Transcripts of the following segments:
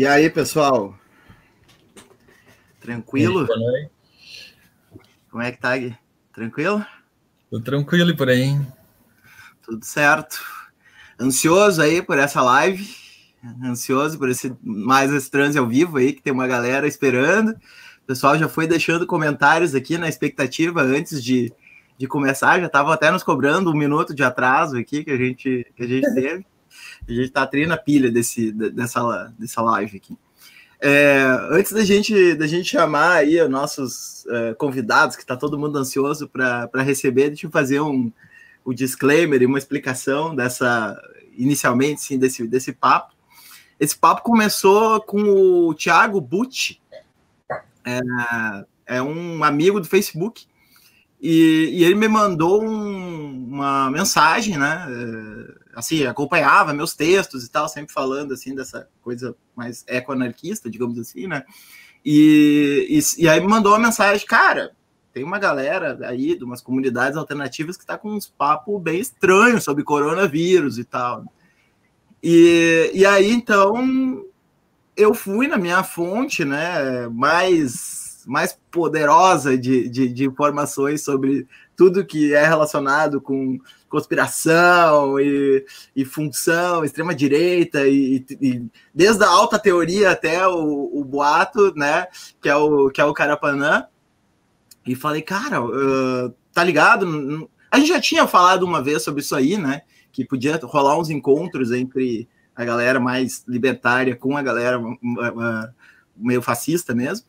E aí, pessoal? Tranquilo? Aí, Como é que tá, Gui? Tranquilo? Tô tranquilo e por aí. Tudo certo. Ansioso aí por essa live. Ansioso por esse mais esse transe ao vivo aí, que tem uma galera esperando. O pessoal já foi deixando comentários aqui na expectativa antes de, de começar. Já estavam até nos cobrando um minuto de atraso aqui que a gente, que a gente teve. A gente tá treinando a pilha desse, dessa, dessa live aqui. É, antes da gente, da gente chamar aí os nossos uh, convidados, que está todo mundo ansioso para receber, deixa eu fazer um, um disclaimer e uma explicação dessa, inicialmente, sim, desse, desse papo. Esse papo começou com o Thiago Butti, é, é um amigo do Facebook, e, e ele me mandou um, uma mensagem, né? Assim, acompanhava meus textos e tal, sempre falando assim dessa coisa mais eco-anarquista, digamos assim, né? E, e, e, aí me mandou uma mensagem, cara, tem uma galera aí de umas comunidades alternativas que tá com uns papos bem estranhos sobre coronavírus e tal. E, e aí, então, eu fui na minha fonte, né, mais mais poderosa de, de, de, informações sobre tudo que é relacionado com conspiração e, e função, extrema-direita, e, e, desde a alta teoria até o, o, boato, né, que é o, que é o Carapanã, e falei, cara, uh, tá ligado? A gente já tinha falado uma vez sobre isso aí, né, que podia rolar uns encontros entre a galera mais libertária com a galera uh, meio fascista mesmo,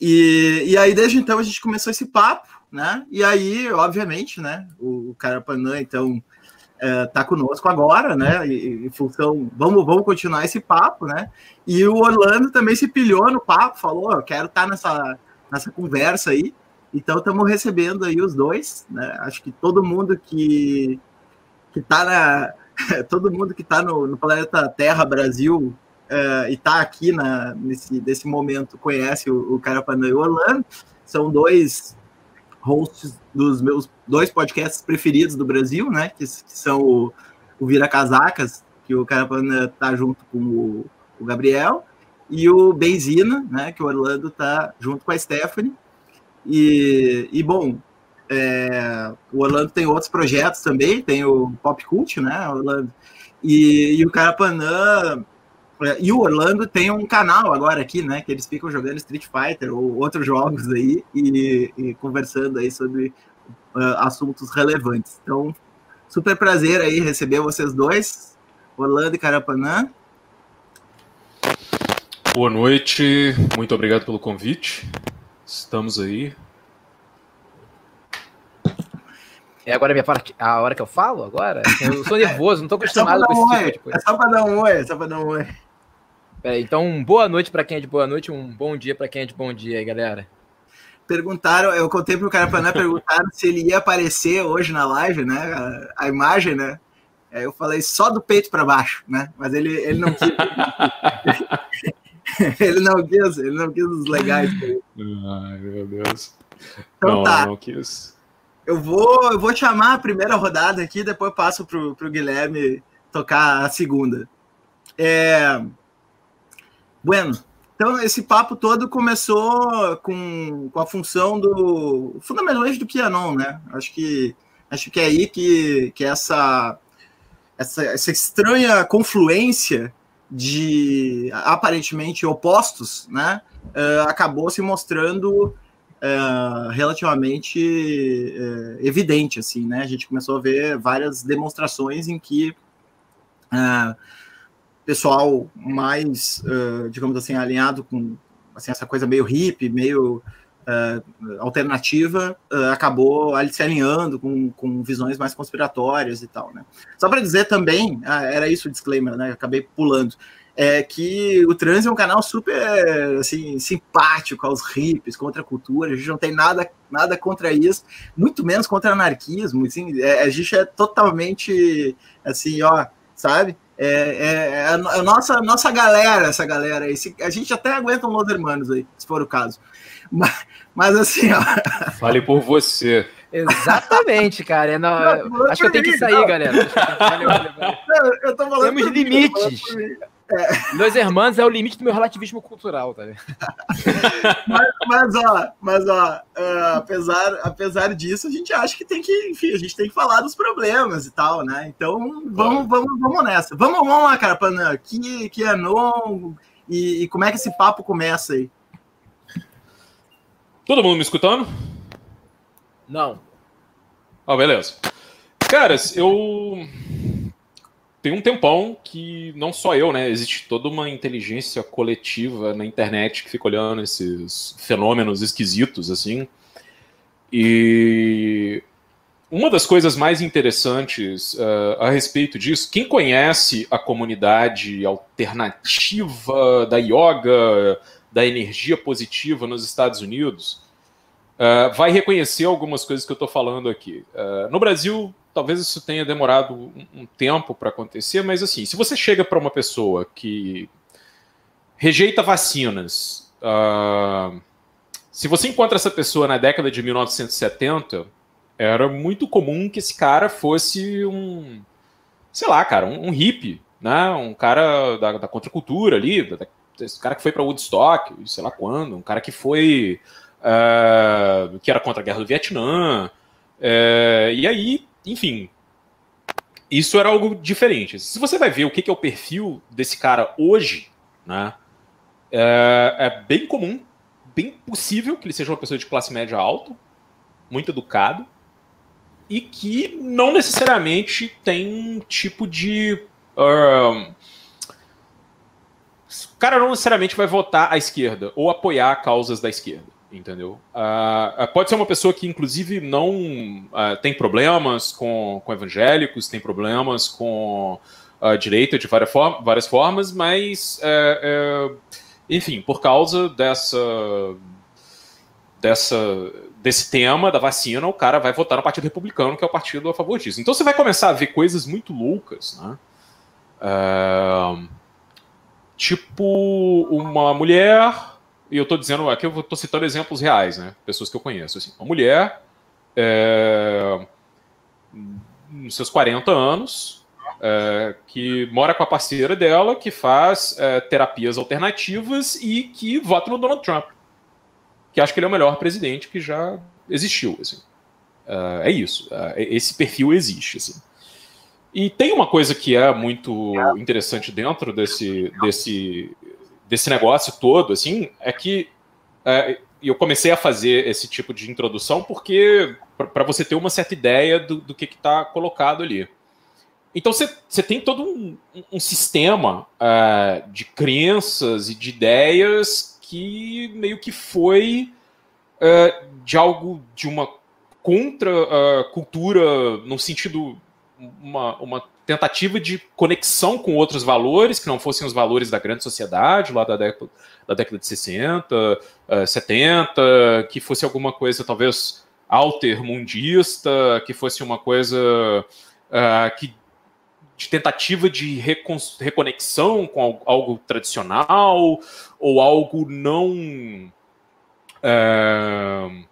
e, e aí, desde então, a gente começou esse papo, né? E aí, obviamente, né? O, o Carapanã, então, é, tá conosco agora, né? E, em função, vamos, vamos continuar esse papo, né? E o Orlando também se pilhou no papo, falou: eu quero estar tá nessa, nessa conversa aí. Então, estamos recebendo aí os dois, né? Acho que todo mundo que, que tá na. todo mundo que está no, no planeta Terra, Brasil, uh, e está aqui na, nesse, nesse momento conhece o, o Carapanã e o Orlando. São dois hosts dos meus dois podcasts preferidos do Brasil, né? Que, que são o, o Vira Casacas, que o Carapanã tá junto com o, o Gabriel, e o Benzina, né? Que o Orlando tá junto com a Stephanie. E, e bom, é, o Orlando tem outros projetos também, tem o Pop Cult, né? Orlando, e, e o Carapanã e o Orlando tem um canal agora aqui, né? Que eles ficam jogando Street Fighter ou outros jogos aí e, e conversando aí sobre uh, assuntos relevantes. Então, super prazer aí receber vocês dois, Orlando e Carapanã. Boa noite, muito obrigado pelo convite. Estamos aí. É agora a minha parte, a hora que eu falo agora? Eu sou nervoso, não estou acostumado é com esse tipo de coisa. É só para dar um oi, é só para dar um oi. É, então, boa noite para quem é de boa noite, um bom dia para quem é de bom dia aí, galera. Perguntaram, eu contei pro cara para perguntaram se ele ia aparecer hoje na live, né? A, a imagem, né? Aí eu falei só do peito para baixo, né? Mas ele, ele não quis. ele não quis, ele não quis os legais. Ai, meu Deus. Então não, tá. Não quis. Eu vou, eu vou chamar a primeira rodada aqui, depois passo pro, pro Guilherme tocar a segunda. É, Bueno, então esse papo todo começou com, com a função do fundamentalmente do Pianon, né? Acho que acho que é aí que, que essa, essa essa estranha confluência de aparentemente opostos, né? Uh, acabou se mostrando uh, relativamente uh, evidente, assim, né? A gente começou a ver várias demonstrações em que pessoal mais, uh, digamos assim, alinhado com assim, essa coisa meio hippie, meio uh, alternativa, uh, acabou se alinhando com, com visões mais conspiratórias e tal, né? Só para dizer também, ah, era isso o disclaimer, né? acabei pulando. É que o Trans é um canal super assim, simpático aos hippies, contra a cultura, a gente não tem nada, nada contra isso, muito menos contra anarquismo, assim, é, a gente é totalmente assim, ó, sabe? É, é, é, a, nossa, nossa galera, essa galera aí. a gente até aguenta um Los Hermanos aí, se for o caso. Mas, mas assim, ó. Fale por você. Exatamente, cara. É não, acho que eu tenho que sair, não. galera. Não, eu tô falando Temos limites. É. Los Hermanos é o limite do meu relativismo cultural, tá mas, mas, ó, mas, ó uh, apesar, apesar disso, a gente acha que tem que, enfim, a gente tem que falar dos problemas e tal, né? Então, vamos, vamos, vamos nessa. Vamos, vamos lá, cara, Panã. Que, que é e, e como é que esse papo começa aí? Todo mundo me escutando? Não. Ah, beleza. Caras, eu tem um tempão que não só eu, né? Existe toda uma inteligência coletiva na internet que fica olhando esses fenômenos esquisitos, assim. E uma das coisas mais interessantes uh, a respeito disso, quem conhece a comunidade alternativa da yoga, da energia positiva nos Estados Unidos, uh, vai reconhecer algumas coisas que eu estou falando aqui. Uh, no Brasil, talvez isso tenha demorado um, um tempo para acontecer, mas assim, se você chega para uma pessoa que rejeita vacinas, uh, se você encontra essa pessoa na década de 1970, era muito comum que esse cara fosse um, sei lá, cara, um, um hippie, né? Um cara da, da contracultura ali, da, esse cara que foi para Woodstock, sei lá quando, um cara que foi uh, que era contra a guerra do Vietnã, uh, e aí enfim, isso era algo diferente. Se você vai ver o que é o perfil desse cara hoje, né, é, é bem comum, bem possível que ele seja uma pessoa de classe média alta, muito educado, e que não necessariamente tem um tipo de. Uh, o cara não necessariamente vai votar à esquerda ou apoiar causas da esquerda entendeu? Uh, pode ser uma pessoa que, inclusive, não uh, tem problemas com, com evangélicos, tem problemas com a direita de várias, várias formas, mas, é, é, enfim, por causa dessa, dessa, desse tema da vacina, o cara vai votar no Partido Republicano, que é o partido a favor disso. Então você vai começar a ver coisas muito loucas, né? Uh, tipo, uma mulher e eu estou dizendo, aqui eu estou citando exemplos reais, né? Pessoas que eu conheço. Assim, uma mulher, é, nos seus 40 anos, é, que mora com a parceira dela, que faz é, terapias alternativas e que vota no Donald Trump. Que acha que ele é o melhor presidente que já existiu. Assim. É, é isso. É, esse perfil existe. Assim. E tem uma coisa que é muito interessante dentro desse, desse desse negócio todo, assim, é que é, eu comecei a fazer esse tipo de introdução porque para você ter uma certa ideia do, do que está colocado ali. Então você tem todo um, um sistema uh, de crenças e de ideias que meio que foi uh, de algo de uma contra uh, cultura no sentido uma, uma tentativa de conexão com outros valores que não fossem os valores da grande sociedade, lá da década, da década de 60, uh, 70, que fosse alguma coisa talvez altermundista, que fosse uma coisa uh, que, de tentativa de reconexão com algo tradicional, ou algo não. Uh,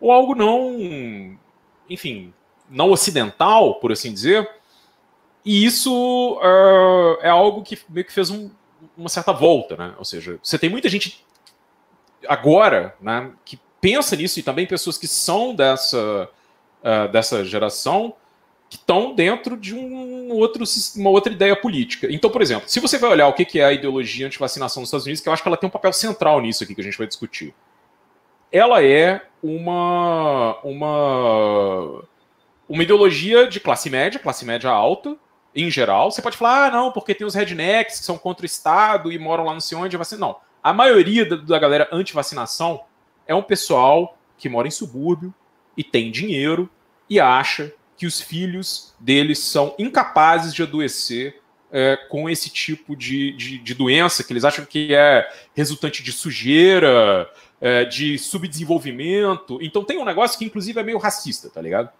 ou algo não. Enfim, não ocidental, por assim dizer e isso uh, é algo que meio que fez um, uma certa volta, né? Ou seja, você tem muita gente agora, né, que pensa nisso e também pessoas que são dessa, uh, dessa geração que estão dentro de um outro, uma outra ideia política. Então, por exemplo, se você vai olhar o que é a ideologia anti-vacinação nos Estados Unidos, que eu acho que ela tem um papel central nisso aqui que a gente vai discutir. Ela é uma, uma, uma ideologia de classe média, classe média alta, em geral. Você pode falar, ah, não, porque tem os rednecks que são contra o Estado e moram lá não sei onde. Vacina. Não. A maioria da, galera anti-vacinação é um pessoal que mora em subúrbio e tem dinheiro e acha que os filhos deles são incapazes de adoecer é, com esse tipo de, de, de, doença, que eles acham que é resultante de sujeira, é, de subdesenvolvimento. Então tem um negócio que, inclusive, é meio racista, tá ligado?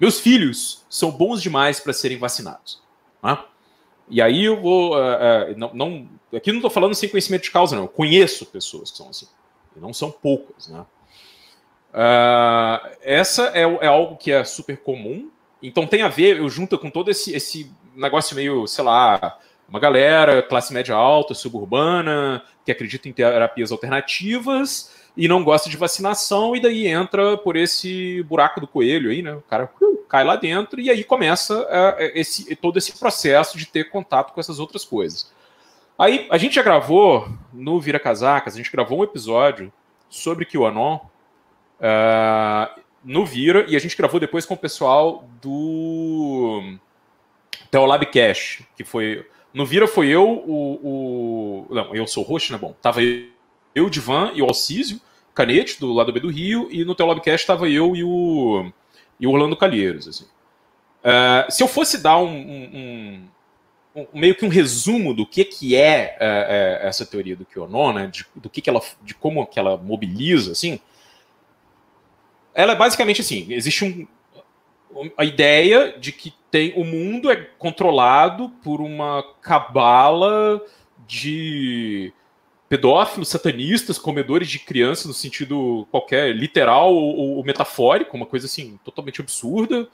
Meus filhos são bons demais para serem vacinados. Né? E aí eu vou. Uh, uh, não, não, aqui não estou falando sem conhecimento de causa, não. Eu conheço pessoas que são assim. E não são poucas. Né? Uh, essa é, é, algo que é super comum. Então tem a ver, eu junto com todo esse, esse negócio meio, sei lá, Uma galera, classe média alta, suburbana, que acredita em terapias alternativas e não gosta de vacinação, e daí entra por esse buraco do coelho aí, né? O cara uh, cai lá dentro e aí começa uh, esse, todo esse processo de ter contato com essas outras coisas. Aí a gente já gravou no Vira Casacas, a gente gravou um episódio sobre QAnon uh, no Vira, e a gente gravou depois com o pessoal do Teolab Cash, que foi. No Vira foi eu, o. o não, eu sou o né? Bom, tava eu, eu, o Divan e o Alcísio Canete, do lado B do Rio, e no Teolab Cash tava eu e o, e o Orlando Calheiros. Assim. Uh, se eu fosse dar um, um, um, meio que um resumo do que, que é, é, é essa teoria do QAnon, né, de, do que, que ela, de como que ela mobiliza, assim, ela é basicamente assim, existe um, a ideia de que tem o mundo é controlado por uma cabala de pedófilos, satanistas, comedores de crianças no sentido qualquer literal ou, ou metafórico, uma coisa assim totalmente absurda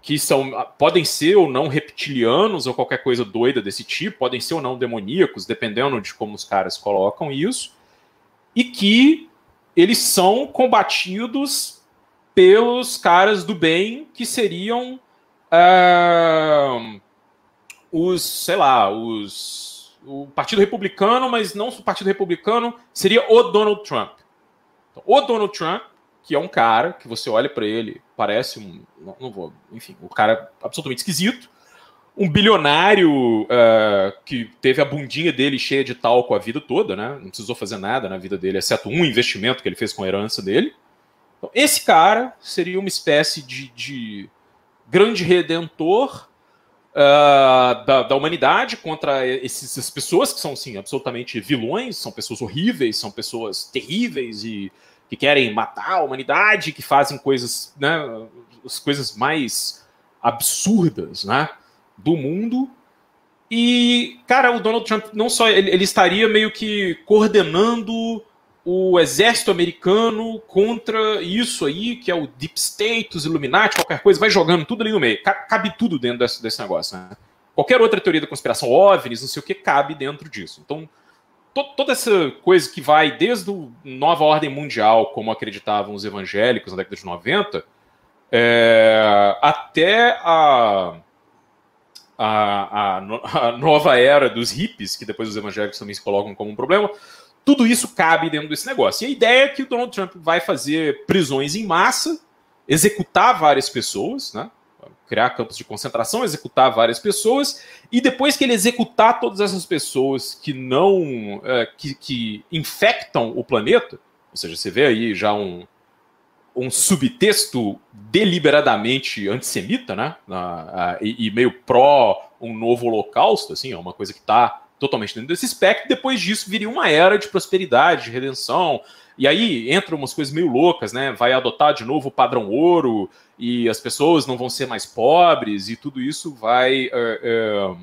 que são podem ser ou não reptilianos ou qualquer coisa doida desse tipo, podem ser ou não demoníacos, dependendo de como os caras colocam isso, e que eles são combatidos pelos caras do bem que seriam uh, os, sei lá, os o Partido Republicano, mas não o Partido Republicano, seria o Donald Trump. Então, o Donald Trump que é um cara que você olha para ele, parece um. Não, não, vou. Enfim, um cara absolutamente esquisito. Um bilionário uh, que teve a bundinha dele cheia de talco a vida toda, né? Não precisou fazer nada na vida dele, exceto um investimento que ele fez com a herança dele. Então, esse cara seria uma espécie de, de grande redentor uh, da, da, humanidade contra esses, essas pessoas que são, sim, absolutamente vilões, são pessoas horríveis, são pessoas terríveis e que querem matar a humanidade, que fazem coisas, né, as coisas mais absurdas, né, do mundo. E, cara, o Donald Trump não só ele, ele estaria meio que coordenando o exército americano contra isso aí, que é o Deep State, os Illuminati, qualquer coisa, vai jogando tudo ali no meio. Cabe tudo dentro desse, desse negócio, né? Qualquer outra teoria da conspiração, OVNIs, não sei o que, cabe dentro disso. Então, to, toda essa coisa que vai desde a nova ordem mundial, como acreditavam os evangélicos na década de 90, é, até a, a, a, a, nova era dos hippies, que depois os evangélicos também se colocam como um problema, tudo isso cabe dentro desse negócio. E a ideia é que o Donald Trump vai fazer prisões em massa, executar várias pessoas, né? criar campos de concentração, executar várias pessoas, e depois que ele executar todas essas pessoas que não. É, que, que, infectam o planeta, ou seja, você vê aí já um, um subtexto deliberadamente antissemita, né? E, e, meio pró um novo holocausto, assim, é uma coisa que está totalmente dentro desse espectro. Depois disso viria uma era de prosperidade, de redenção, e aí entram umas coisas meio loucas, né? Vai adotar de novo o padrão ouro e as pessoas não vão ser mais pobres e tudo isso vai é, é,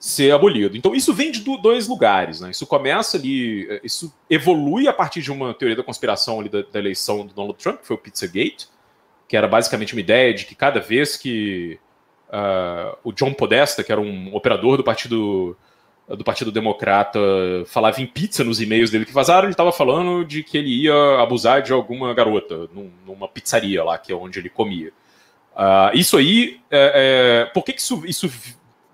ser abolido. Então isso vem de dois lugares, né? Isso começa ali, eh, isso evolui a partir de uma teoria da conspiração ali da, da eleição do Donald Trump, que foi o Pizzagate, que era basicamente uma ideia de que cada vez que uh, o John Podesta, que era um operador do partido do Partido Democrata falava em pizza nos e-mails dele que vazaram, ele estava falando de que ele ia abusar de alguma garota num, numa pizzaria lá, que é onde ele comia. Uh, isso aí, é, é, por que, que isso, isso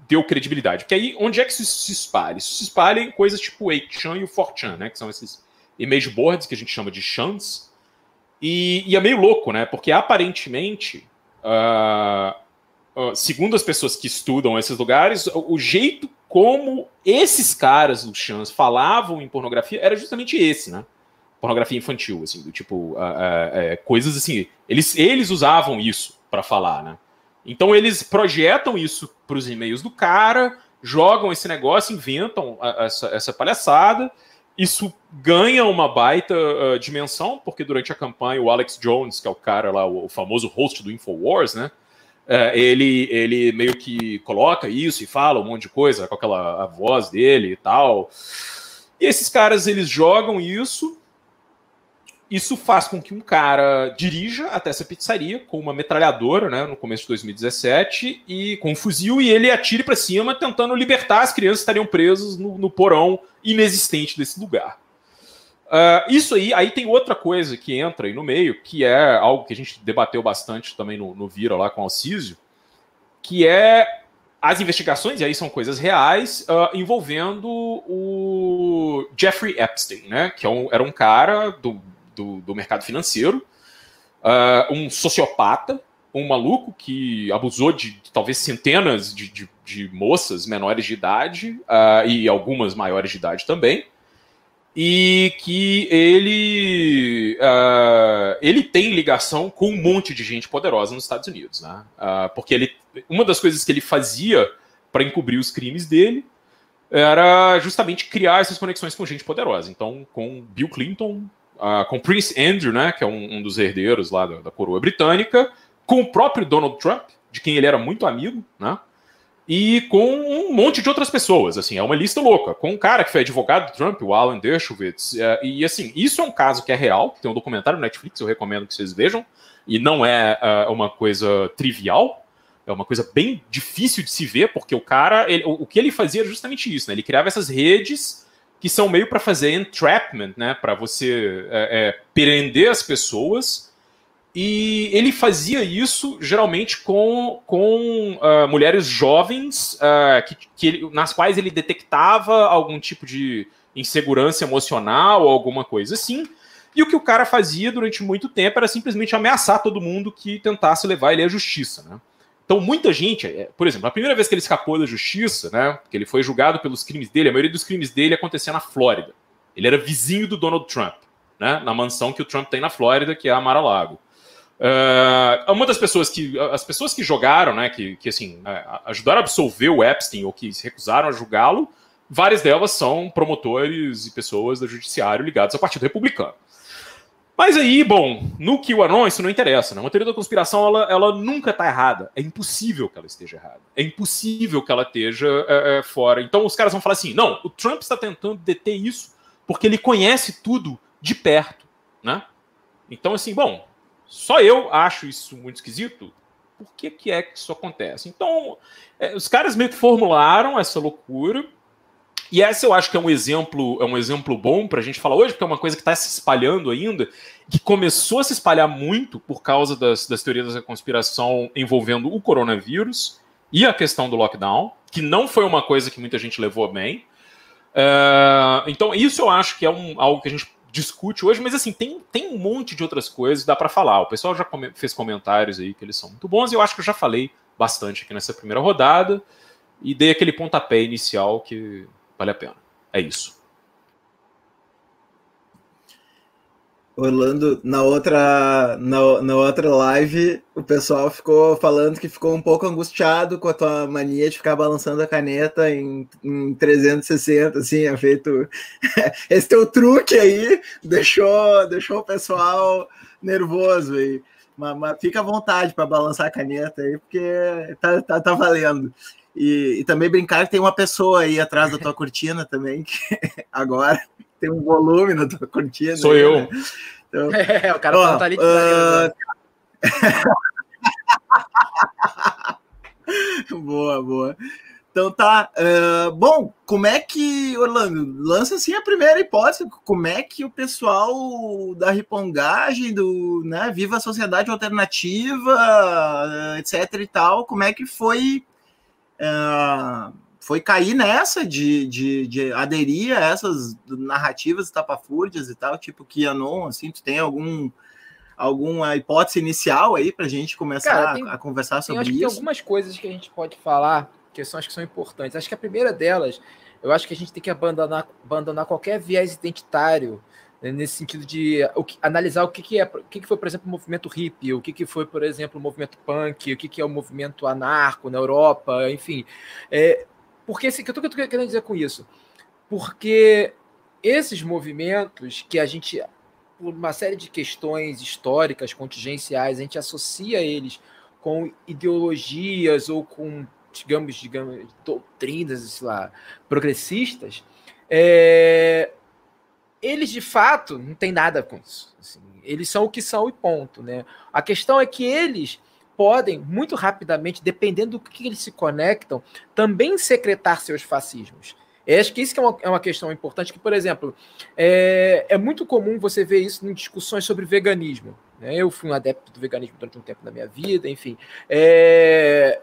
deu credibilidade? Porque aí, onde é que isso se espalha? Isso se espalha em coisas tipo o 8chan e o 4chan, né? Que são esses image boards que a gente chama de chans. E, e é meio louco, né? Porque aparentemente, uh, segundo as pessoas que estudam esses lugares, o, jeito como esses caras do Chans falavam em pornografia era justamente esse, né? Pornografia infantil, assim, do tipo, uh, uh, uh, coisas assim. Eles, eles usavam isso para falar, né? Então eles projetam isso para os e-mails do cara, jogam esse negócio, inventam essa, essa palhaçada. Isso ganha uma baita dimensão, porque durante a campanha o Alex Jones, que é o cara lá, o, o famoso host do Infowars, né? É, ele, ele meio que coloca isso e fala um monte de coisa com aquela a voz dele e tal. E esses caras eles jogam isso isso faz com que um cara dirija até essa pizzaria com uma metralhadora, né, no começo de 2017, e com um fuzil, e ele atire para cima, tentando libertar as crianças que estariam presas no, no porão inexistente desse lugar. Uh, isso aí, aí tem outra coisa que entra aí no meio, que é algo que a gente debateu bastante também no, no Vira lá com o Alcísio, que é as investigações, e aí são coisas reais, uh, envolvendo o Jeffrey Epstein, né? Que é um, era um cara do, do, do mercado financeiro, uh, um sociopata, um maluco que abusou de, talvez centenas de, de, de, moças menores de idade e algumas maiores de idade também. E que ele, ele tem ligação com um monte de gente poderosa nos Estados Unidos, né? porque ele uma das coisas que ele fazia para encobrir os crimes dele era justamente criar essas conexões com gente poderosa. Então, com Bill Clinton, uh, com Prince Andrew, né, que é um, um dos herdeiros lá da, da, coroa britânica, com o próprio Donald Trump, de quem ele era muito amigo, né, e com um monte de outras pessoas. Assim, é uma lista louca. Com um cara que foi advogado do Trump, o Alan Dershowitz. Uh, e assim, isso é um caso que é real. Tem um documentário no Netflix, eu recomendo que vocês vejam. E não é uh, uma coisa trivial. É uma coisa bem difícil de se ver, porque o cara, ele, o, o, que ele fazia era justamente isso, né? Ele criava essas redes que são meio para fazer entrapment, né? Para você é, é, prender as pessoas. E ele fazia isso geralmente com, com uh, mulheres jovens, uh, que, que ele, nas quais ele detectava algum tipo de insegurança emocional ou alguma coisa assim. E o que o cara fazia durante muito tempo era simplesmente ameaçar todo mundo que tentasse levar ele à justiça, né? Então, muita gente, é, por exemplo, a primeira vez que ele escapou da justiça, né, que ele foi julgado pelos crimes dele, a maioria dos crimes dele acontecia na Flórida. Ele era vizinho do Donald Trump, né, na mansão que o Trump tem na Flórida, que é a Mar-a-Lago. Uh, uma das pessoas que as pessoas que jogaram, né, que, que assim ajudaram a absolver o Epstein ou que se recusaram a julgá-lo, várias delas são promotores e pessoas do judiciário ligados ao Partido Republicano. Mas aí, bom, no QAnon isso não interessa, né? Uma teoria da conspiração, ela, ela nunca está errada. É impossível que ela esteja errada. É impossível que ela esteja é, é, fora. Então os caras vão falar assim, não, o Trump está tentando deter isso porque ele conhece tudo de perto, né? Então, assim, bom, só eu acho isso muito esquisito. Por que, que é que isso acontece? Então, é, os caras meio que formularam essa loucura e essa eu acho que é um exemplo, é um exemplo bom para a gente falar hoje, porque é uma coisa que está se espalhando ainda, que começou a se espalhar muito por causa das, das teorias da conspiração envolvendo o coronavírus e a questão do lockdown, que não foi uma coisa que muita gente levou bem. Uh, então, isso eu acho que é um, algo que a gente discute hoje, mas assim, tem, tem um monte de outras coisas dá para falar. O pessoal já come, fez comentários aí que eles são muito bons, e eu acho que eu já falei bastante aqui nessa primeira rodada e dei aquele pontapé inicial que Vale a pena. É isso. Orlando, na outra, na, na outra live, o pessoal ficou falando que ficou um pouco angustiado com a tua mania de ficar balançando a caneta em, em 360, assim, é feito. Esse teu truque aí deixou, deixou o pessoal nervoso aí. Mas, mas fica à vontade para balançar a caneta aí, porque tá, tá, tá valendo. E, e, também brincar que tem uma pessoa aí atrás da tua cortina também, que agora tem um volume na tua cortina. Sou aí, eu. Né? Então, é, o cara ó, tá ali de uh... Boa, boa. Então tá. Uh, bom, como é que, Orlando, lança assim a primeira hipótese, como é que o pessoal da ripongagem, do né, Viva a Sociedade Alternativa, etc e tal, como é que foi uh, foi cair nessa de, de, de, aderir a essas narrativas tapafúrdias e tal, tipo Kianon, assim, tu tem algum alguma hipótese inicial aí para a gente começar Cara, tem, a, a, conversar sobre isso? tem algumas coisas que a gente pode falar que são, acho que são importantes. Acho que a primeira delas, eu acho que a gente tem que abandonar, abandonar qualquer viés identitário né, nesse sentido de o que, analisar o que, que é o que, que foi, por exemplo, o movimento hippie, o que, que foi, por exemplo, o movimento punk, o que, que é o movimento anarco na Europa, enfim. É, porque o que eu estou querendo dizer com isso? Porque esses movimentos que a gente, por uma série de questões históricas, contingenciais, a gente associa eles com ideologias ou com, digamos, digamos doutrinas, sei lá, progressistas, é, eles de fato não tem nada com isso. Assim, eles são o que são e ponto, né? A questão é que eles podem muito rapidamente, dependendo do que eles se conectam, também secretar seus fascismos. Eu acho que isso que é, uma, é uma questão importante, que, por exemplo, é, é muito comum você ver isso em discussões sobre veganismo. Né? Eu fui um adepto do veganismo durante um tempo da minha vida, enfim. É,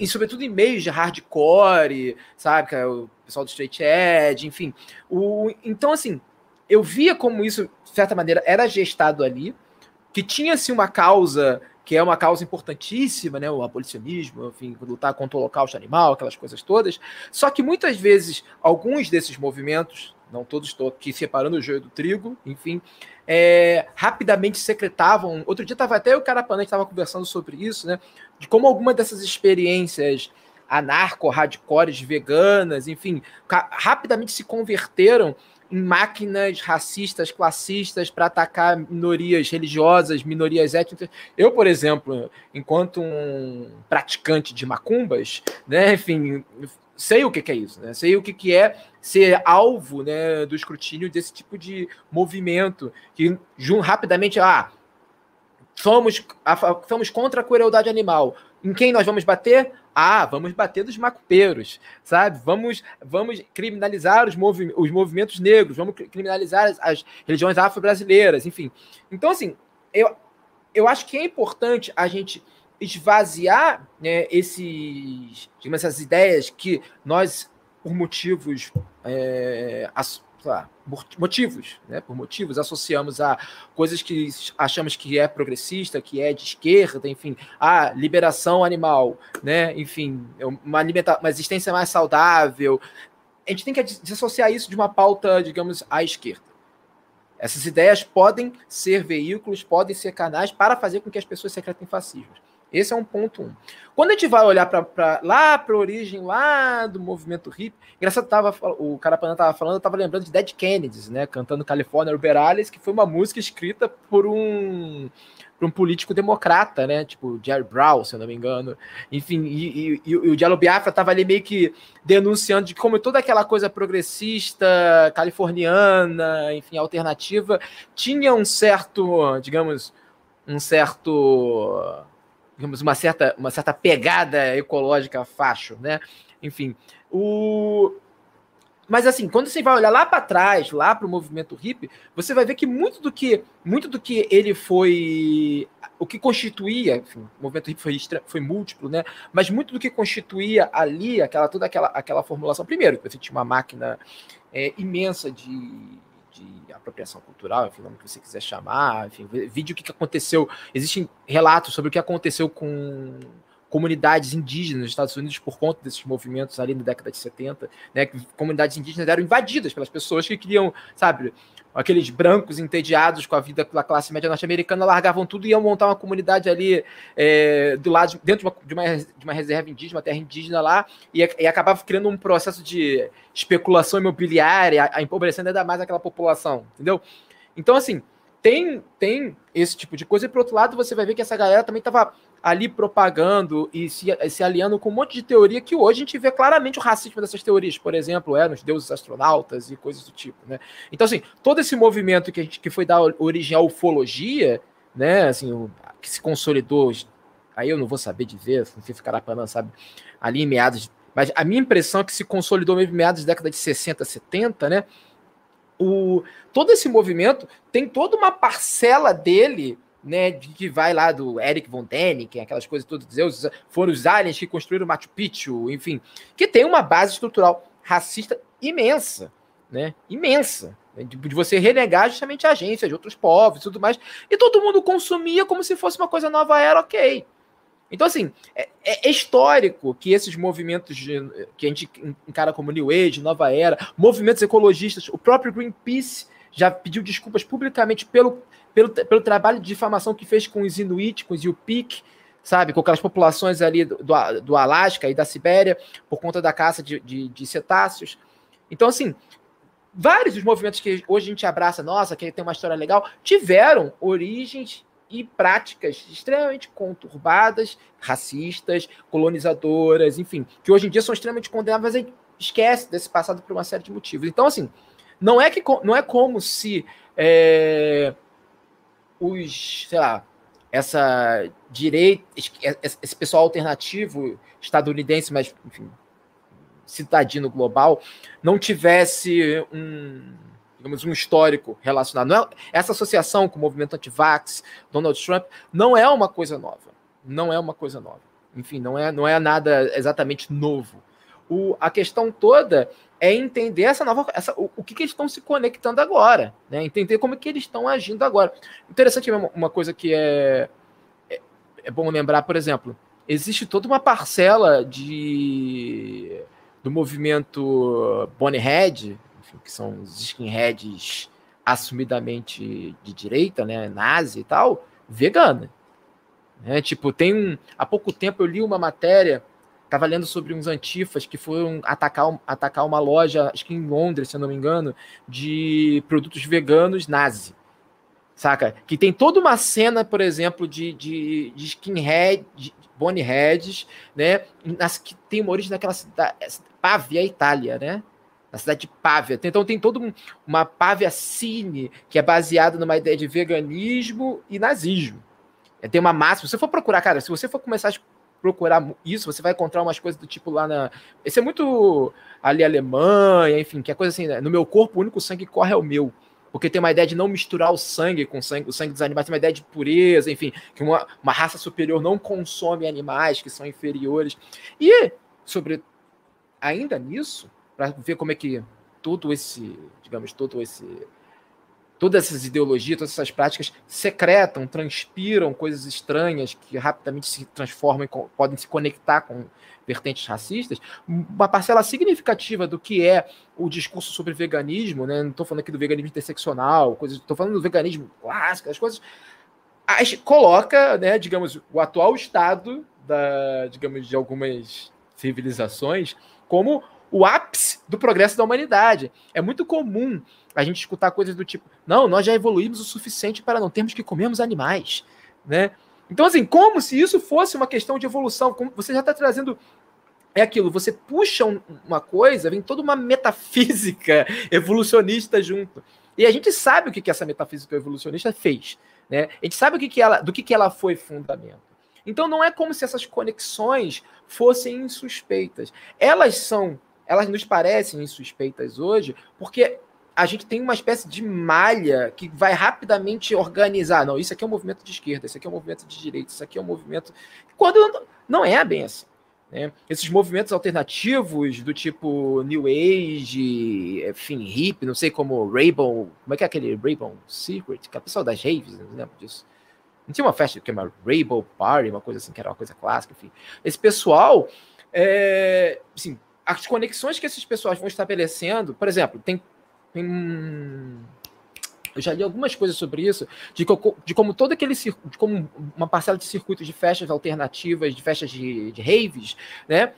e sobretudo em meios de hardcore, sabe? É o pessoal do straight edge, enfim. O, então, assim, eu via como isso, de certa maneira, era gestado ali, que tinha-se uma causa que é uma causa importantíssima, né, o abolicionismo, enfim, lutar contra o holocausto animal, aquelas coisas todas. Só que muitas vezes alguns desses movimentos, não todos estou aqui separando o joio do trigo, enfim, é, rapidamente secretavam. Outro dia estava até o Carapanã estava conversando sobre isso, né, de como alguma dessas experiências anarco-hardcores veganas, enfim, rapidamente se converteram em máquinas racistas, classistas para atacar minorias religiosas, minorias étnicas. Eu, por exemplo, enquanto um praticante de macumbas, né, enfim, sei o que, é isso, né? Sei o que, que é ser alvo, né, do escrutínio desse tipo de movimento que rapidamente, ah, somos, somos contra a crueldade animal. Em quem nós vamos bater? Ah, vamos bater dos macumpeiros, sabe? Vamos, vamos criminalizar os, movi os movimentos negros, vamos criminalizar as, as religiões afro-brasileiras, enfim. Então, assim, eu, eu acho que é importante a gente esvaziar né, esses, digamos, essas ideias que nós, por motivos é, lá, motivos, né? Por motivos, associamos a coisas que achamos que é progressista, que é de esquerda, enfim, a liberação animal, né? Enfim, uma, alimenta uma existência mais saudável. A gente tem que dissociar isso de uma pauta, digamos, à esquerda. Essas ideias podem ser veículos, podem ser canais para fazer com que as pessoas secretem fascismo. Esse é um ponto um. Quando a gente vai olhar para lá para a origem lá do movimento hip, engraçado tava o Carapanã estava falando, eu estava lembrando de Dead Kennedys, né, cantando California Uberales, que foi uma música escrita por um por um político democrata, né, tipo Jerry Brown, se eu não me engano. Enfim, e, e, e o Diallo Biafra estava ali meio que denunciando de como toda aquela coisa progressista, californiana, enfim, alternativa, tinha um certo, digamos, um certo digamos, uma certa, uma certa pegada ecológica facho, né? Enfim, o... Mas assim, quando você vai olhar lá para trás, lá para o movimento hippie, você vai ver que muito do que muito do que ele foi, o que constituía, enfim, o movimento hippie foi, foi múltiplo, né? Mas muito do que constituía ali, aquela toda aquela, aquela formulação, primeiro, você tinha uma máquina é, imensa de, de apropriação cultural, enfim, o nome que você quiser chamar, enfim, vídeo o que aconteceu. Existem relatos sobre o que aconteceu com comunidades indígenas nos Estados Unidos por conta desses movimentos ali na década de 70, né, que comunidades indígenas eram invadidas pelas pessoas que queriam, sabe, aqueles brancos entediados com a vida da classe média norte-americana largavam tudo e iam montar uma comunidade ali é, do lado, dentro de uma, de uma, reserva indígena, uma terra indígena lá, e, e acabava criando um processo de especulação imobiliária, empobrecendo ainda mais aquela população, entendeu? Então, assim, tem, tem esse tipo de coisa, e por outro lado, você vai ver que essa galera também estava ali propagando e se, se aliando com um monte de teoria que hoje a gente vê claramente o racismo dessas teorias, por exemplo, é nos deuses astronautas e coisas do tipo, né? Então, assim, todo esse movimento que, a gente, que foi dar origem à ufologia, né, assim, que se consolidou, aí eu não vou saber dizer, se Carapanã sabe, ali em meados, mas a minha impressão é que se consolidou mesmo em meados da década de 60, 70, né, o, todo esse movimento tem toda uma parcela dele né, que vai lá do Eric von Däniken, aquelas coisas todas, Zeus, foram os aliens que construíram Machu Picchu, enfim, que tem uma base estrutural racista imensa, né, imensa, né, de, você renegar justamente a agência de outros povos e tudo mais, e todo mundo consumia como se fosse uma coisa nova era, ok. Então, assim, é, é, histórico que esses movimentos de, que a gente encara como New Age, Nova Era, movimentos ecologistas, o próprio Greenpeace já pediu desculpas publicamente pelo pelo, pelo trabalho de difamação que fez com os Inuit, com os Yupik, sabe, com aquelas populações ali do, do, Alasca e da Sibéria, por conta da caça de, de, de cetáceos. Então, assim, vários dos movimentos que hoje a gente abraça, nossa, que tem uma história legal, tiveram origens e práticas extremamente conturbadas, racistas, colonizadoras, enfim, que hoje em dia são extremamente condenáveis, gente esquece desse passado por uma série de motivos. Então, assim, Não é que não é como se é, os, sei lá, essa direita, esse pessoal alternativo estadunidense, mas enfim, cidadino global, não tivesse um, digamos, um histórico relacionado. É, essa associação com o movimento anti-vax, Donald Trump, não é uma coisa nova. Não é uma coisa nova. Enfim, não é, não é nada exatamente novo. O, a questão toda é entender essa nova, essa, o, o que, que eles estão se conectando agora, né? Entender como é que eles estão agindo agora. Interessante uma, uma coisa que é, é, é bom lembrar, por exemplo, existe toda uma parcela de do movimento Bonehead, que são os skinheads assumidamente de direita, né, nazi e tal, vegana. Né? Tipo, tem um. Há pouco tempo eu li uma matéria, estava lendo sobre uns antifas que foram atacar, atacar uma loja, acho que em Londres, se eu não me engano, de produtos veganos nazi. Saca? Que tem toda uma cena, por exemplo, de, de, de skinhead, de boneheads, né? Nas, que tem uma origem naquela cidade, Pávia, Itália, né? Na cidade de Pávia. Então tem toda um, uma Pávia Cine, que é baseada numa ideia de veganismo e nazismo. É, tem uma máxima. Se você for procurar, cara, se você for começar a procurar isso, você vai encontrar umas coisas do tipo lá na. Esse é muito ali Alemanha, enfim, que é coisa assim, né? no meu corpo o único sangue que corre é o meu. Porque tem uma ideia de não misturar o sangue com o sangue, o sangue dos animais, tem uma ideia de pureza, enfim, que uma, uma raça superior não consome animais que são inferiores. E, sobre ainda nisso, para ver como é que todo esse, digamos, todo esse todas essas ideologias, todas essas práticas secretam, transpiram coisas estranhas que rapidamente se transformam e podem se conectar com vertentes racistas, uma parcela significativa do que é o discurso sobre veganismo, né? não estou falando aqui do veganismo interseccional, estou falando do veganismo clássico, as coisas, as, coloca, né, digamos, o atual estado da, digamos, de algumas civilizações como o ápice do progresso da humanidade. É muito comum a gente escutar coisas do tipo: não, nós já evoluímos o suficiente para não termos que comermos animais, né? Então, assim, como se isso fosse uma questão de evolução, como você já está trazendo. É aquilo, você puxa um, uma coisa, vem toda uma metafísica evolucionista junto. E a gente sabe o que, que essa metafísica evolucionista fez. Né? A gente sabe o que que ela, do que, que ela foi fundamento. Então não é como se essas conexões fossem insuspeitas. Elas são, elas nos parecem insuspeitas hoje, porque a gente tem uma espécie de malha que vai rapidamente organizar. Não, isso aqui é um movimento de esquerda, isso aqui é um movimento de direita, isso aqui é um movimento. Quando não é bem assim. Né? Esses movimentos alternativos do tipo New Age, enfim, hip, não sei como Rainbow, como é que é aquele Rainbow Secret, que é das raves, não lembro disso. Não tinha uma festa que é uma Rainbow Party, uma coisa assim, que era uma coisa clássica, enfim. Esse pessoal, é, assim, as conexões que esses pessoas vão estabelecendo, por exemplo, tem tem eu já li algumas coisas sobre isso, de, de como todo aquele de como uma parcela de circuitos de festas alternativas, de festas de, de raves, né?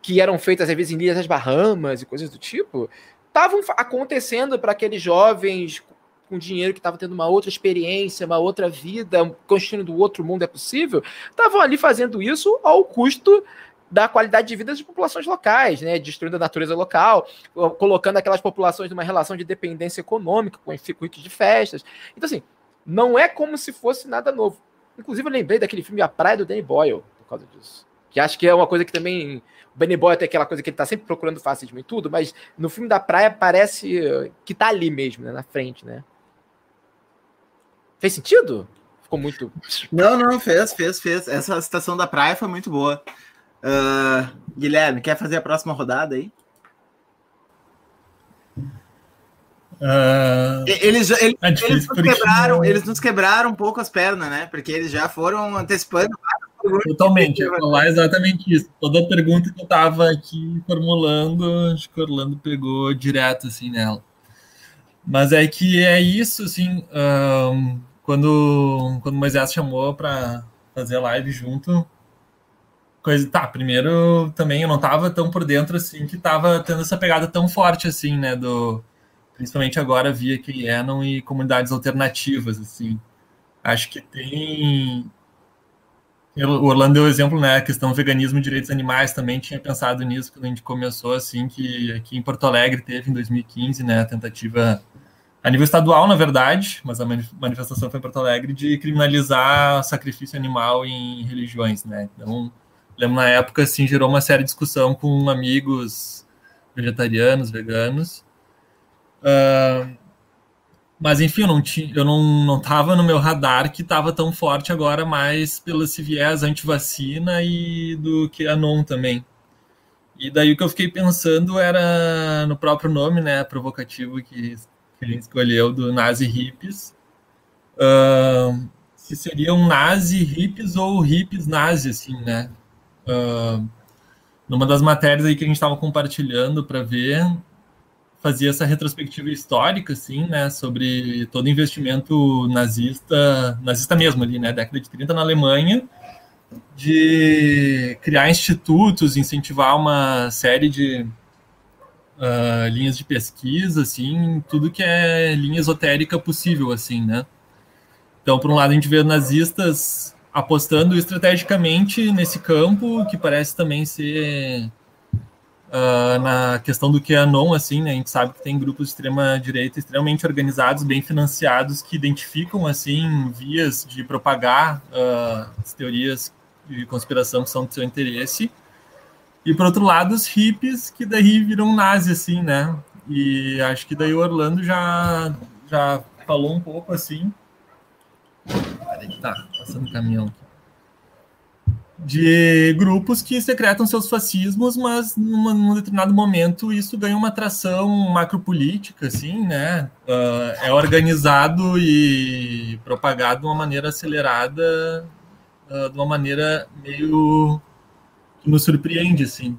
Que eram feitas às vezes em Ilhas das Bahamas e coisas do tipo, estavam acontecendo para aqueles jovens com dinheiro que estavam tendo uma outra experiência, uma outra vida, construindo outro mundo é possível, estavam ali fazendo isso ao custo da qualidade de vida das populações locais, né? destruindo a natureza local, colocando aquelas populações numa relação de dependência econômica com circuitos de festas. Então, assim, não é como se fosse nada novo. Inclusive, eu lembrei daquele filme A Praia do Danny Boyle, por causa disso. Que acho que é uma coisa que também. O Danny Boyle tem aquela coisa que ele tá sempre procurando fascismo e tudo, mas no filme da praia parece que tá ali mesmo, né? Na frente, né? Fez sentido? Ficou muito. Não, não, fez, fez, fez. Essa citação da praia foi muito boa. Uh, Guilherme, quer fazer a próxima rodada aí? Uh, eles, eles, é eles, nos quebraram, eles nos quebraram um pouco as pernas, né? Porque eles já foram antecipando. Totalmente, eu ia falar exatamente isso. Toda pergunta que eu estava aqui formulando, acho que o Orlando pegou direto assim nela. Mas é que é isso, assim, um, quando, quando o Moisés chamou para fazer live junto, coisa. Tá, primeiro também eu não tava tão por dentro assim que tava tendo essa pegada tão forte assim, né? Do, principalmente agora via Canon e comunidades alternativas, assim. Acho que tem. O Orlando deu exemplo, né? A questão veganismo e direitos animais também tinha pensado nisso quando a gente começou, assim, que aqui em Porto Alegre teve em 2015, né, a tentativa a nível estadual, na verdade, mas a manifestação foi em Porto Alegre de criminalizar sacrifício animal em religiões, né? Então, lembro na época, assim, gerou uma séria discussão com amigos vegetarianos, veganos. Uh, mas enfim, eu não tinha, eu não, não tava no meu radar que estava tão forte agora, mais pelo esse anti-vacina e do que anon também. E daí o que eu fiquei pensando era no próprio nome, né, provocativo que, que gente escolheu do Nazi Hippies. Uh, se seriam nazi hippies ou hippies nazi, assim, né? Uh, numa das matérias aí que a gente estava compartilhando para ver, fazia essa retrospectiva histórica, assim, né, sobre todo investimento nazista, nazista mesmo ali, né, década de 30 na Alemanha, de criar institutos, incentivar uma série de uh, linhas de pesquisa, assim, tudo que é linha esotérica possível, assim, né. Então, por um lado, a gente vê nazistas apostando estrategicamente nesse campo, que parece também ser uh, na questão do QAnon, assim, né, a gente sabe que tem grupos de extrema-direita extremamente organizados, bem financiados, que identificam, assim, vias de propagar uh, as teorias de conspiração que são do seu interesse. E, por outro lado, os hippies, que daí viram nazi, assim, né? E acho que daí o Orlando já, já falou um pouco, assim. Tá, passando caminhão de grupos que secretam seus fascismos, mas numa, num determinado momento isso ganha uma atração macropolítica, assim, né? Uh, é organizado e propagado de uma maneira acelerada, uh, de uma maneira meio que nos surpreende, assim.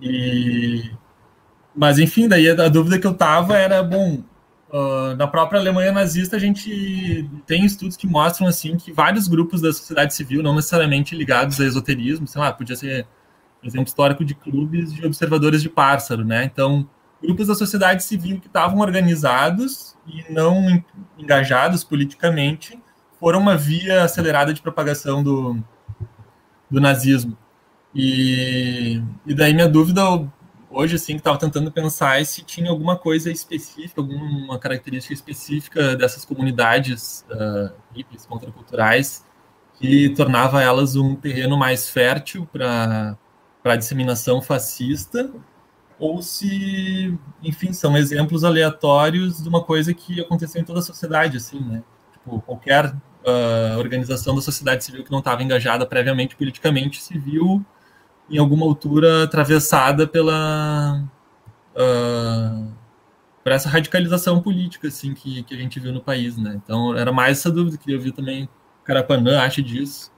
E... Mas, enfim, daí a dúvida que eu tava era, bom, Uh, na própria Alemanha nazista, a gente tem estudos que mostram assim que vários grupos da sociedade civil, não necessariamente ligados a esoterismo, sei lá, podia ser exemplo histórico de clubes de observadores de pássaro, né? Então, grupos da sociedade civil que estavam organizados e não engajados politicamente foram uma via acelerada de propagação do, do nazismo. E, e daí minha dúvida hoje, assim, que estava tentando pensar se tinha alguma coisa específica, alguma característica específica dessas comunidades uh, hippies contraculturais que tornava elas um terreno mais fértil para a disseminação fascista, ou se, enfim, são exemplos aleatórios de uma coisa que aconteceu em toda a sociedade, assim, né? Tipo, qualquer uh, organização da sociedade civil que não estava engajada previamente politicamente se viu em alguma altura atravessada pela uh, por essa radicalização política assim que, que a gente viu no país, né? Então era mais essa dúvida que eu vi também. Carapanã acha disso,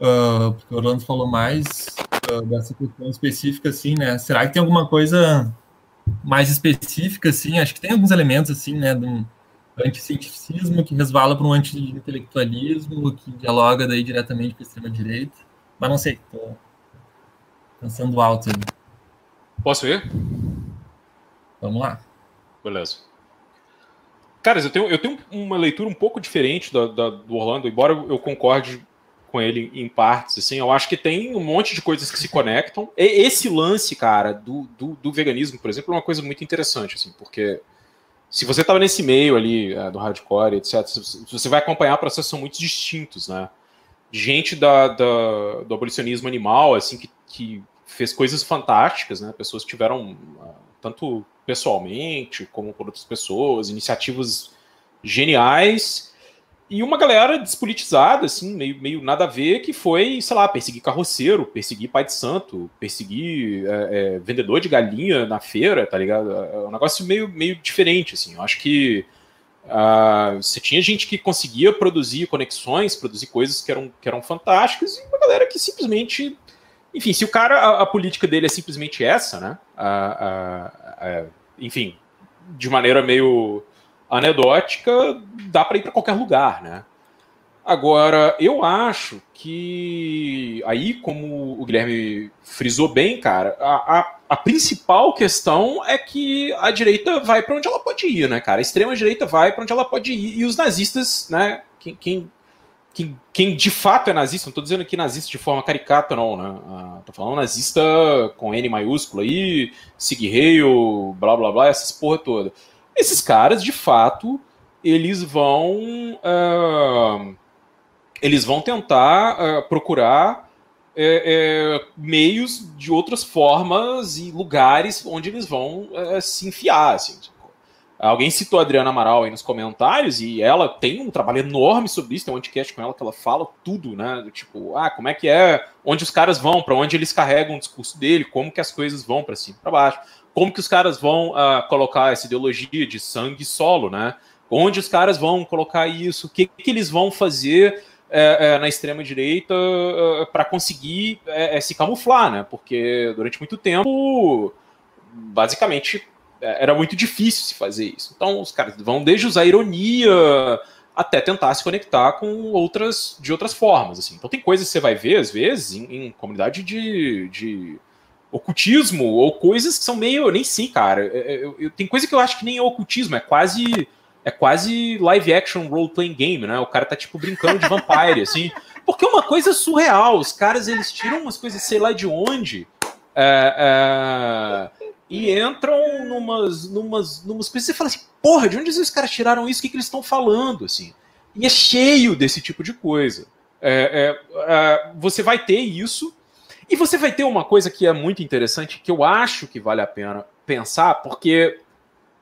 uh, porque o Orlando falou mais uh, dessa questão específica assim, né? Será que tem alguma coisa mais específica assim? Acho que tem alguns elementos assim, né? De um anticientificismo que resvala para um anti-intelectualismo que dialoga daí diretamente com a extrema direita, mas não sei. Tô Pensando alto. Posso ir? Vamos lá. Beleza. Caras, eu tenho, eu tenho uma leitura um pouco diferente da, da, do Orlando, embora eu concorde com ele em partes, assim, eu acho que tem um monte de coisas que se conectam. E esse lance, cara, do, do, do, veganismo, por exemplo, é uma coisa muito interessante, assim, porque se você estava nesse meio ali é, do hardcore, etc., você vai acompanhar processos são muito distintos, né? Gente da, da, do abolicionismo animal, assim, que, que fez coisas fantásticas, né? Pessoas que tiveram, ah, tanto pessoalmente como por outras pessoas, iniciativas geniais. E uma galera despolitizada, assim, meio, meio nada a ver, que foi, sei lá, perseguir carroceiro, perseguir pai de santo, perseguir é, é, vendedor de galinha na feira, tá ligado? É um negócio meio, meio diferente, assim. Eu acho que uh, você tinha gente que conseguia produzir conexões, produzir coisas que eram, que eram fantásticas, e uma galera que simplesmente enfim, se o cara, a, a política dele é simplesmente essa, né? A, a, enfim, de maneira meio anedótica, dá para ir para qualquer lugar, né? Agora, eu acho que aí, como o Guilherme frisou bem, cara, a, a, a principal questão é que a direita vai para onde ela pode ir, né, cara? A extrema direita vai para onde ela pode ir e os nazistas, né? Quem, quem quem, quem, de fato é nazista, não estou dizendo que nazista de forma caricata, não, né? Ah, tô falando nazista com N maiúsculo aí, Sig Heil, blá blá blá, essas porra toda. Esses caras, de fato, eles vão. Uh, eles vão tentar uh, procurar é, é, meios de outras formas e lugares onde eles vão é, se enfiar. Assim. Alguém citou a Adriana Amaral aí nos comentários e ela tem um trabalho enorme sobre isso. Tem um podcast com ela que ela fala tudo, né? Tipo, ah, como é que é, onde os caras vão, para onde eles carregam o discurso dele, como que as coisas vão para cima, para baixo, como que os caras vão uh, colocar essa ideologia de sangue solo, né? Onde os caras vão colocar isso, o que, que eles vão fazer é, é, na extrema direita é, para conseguir é, é, se camuflar, né? Porque durante muito tempo, basicamente, é, era muito difícil se fazer isso. Então, os caras vão desde usar ironia até tentar se conectar com outras de outras formas. Assim. Então, tem coisas que você vai ver, às vezes, em, em comunidade de, de ocultismo ou coisas que são meio. Eu nem sei, cara. Eu, eu, tem coisa que eu acho que nem é ocultismo, é quase é quase live action role playing game, né? O cara tá tipo brincando de vampire, assim. Porque é uma coisa surreal. Os caras eles tiram umas coisas, sei lá de onde, é, é, e entram numas, numas, numas coisas. Você fala assim, porra, de onde esses caras tiraram isso? O que, que eles estão falando, assim? E é cheio desse tipo de coisa. É, é, é, você vai ter isso. E você vai ter uma coisa que é muito interessante, que eu acho que vale a pena pensar, porque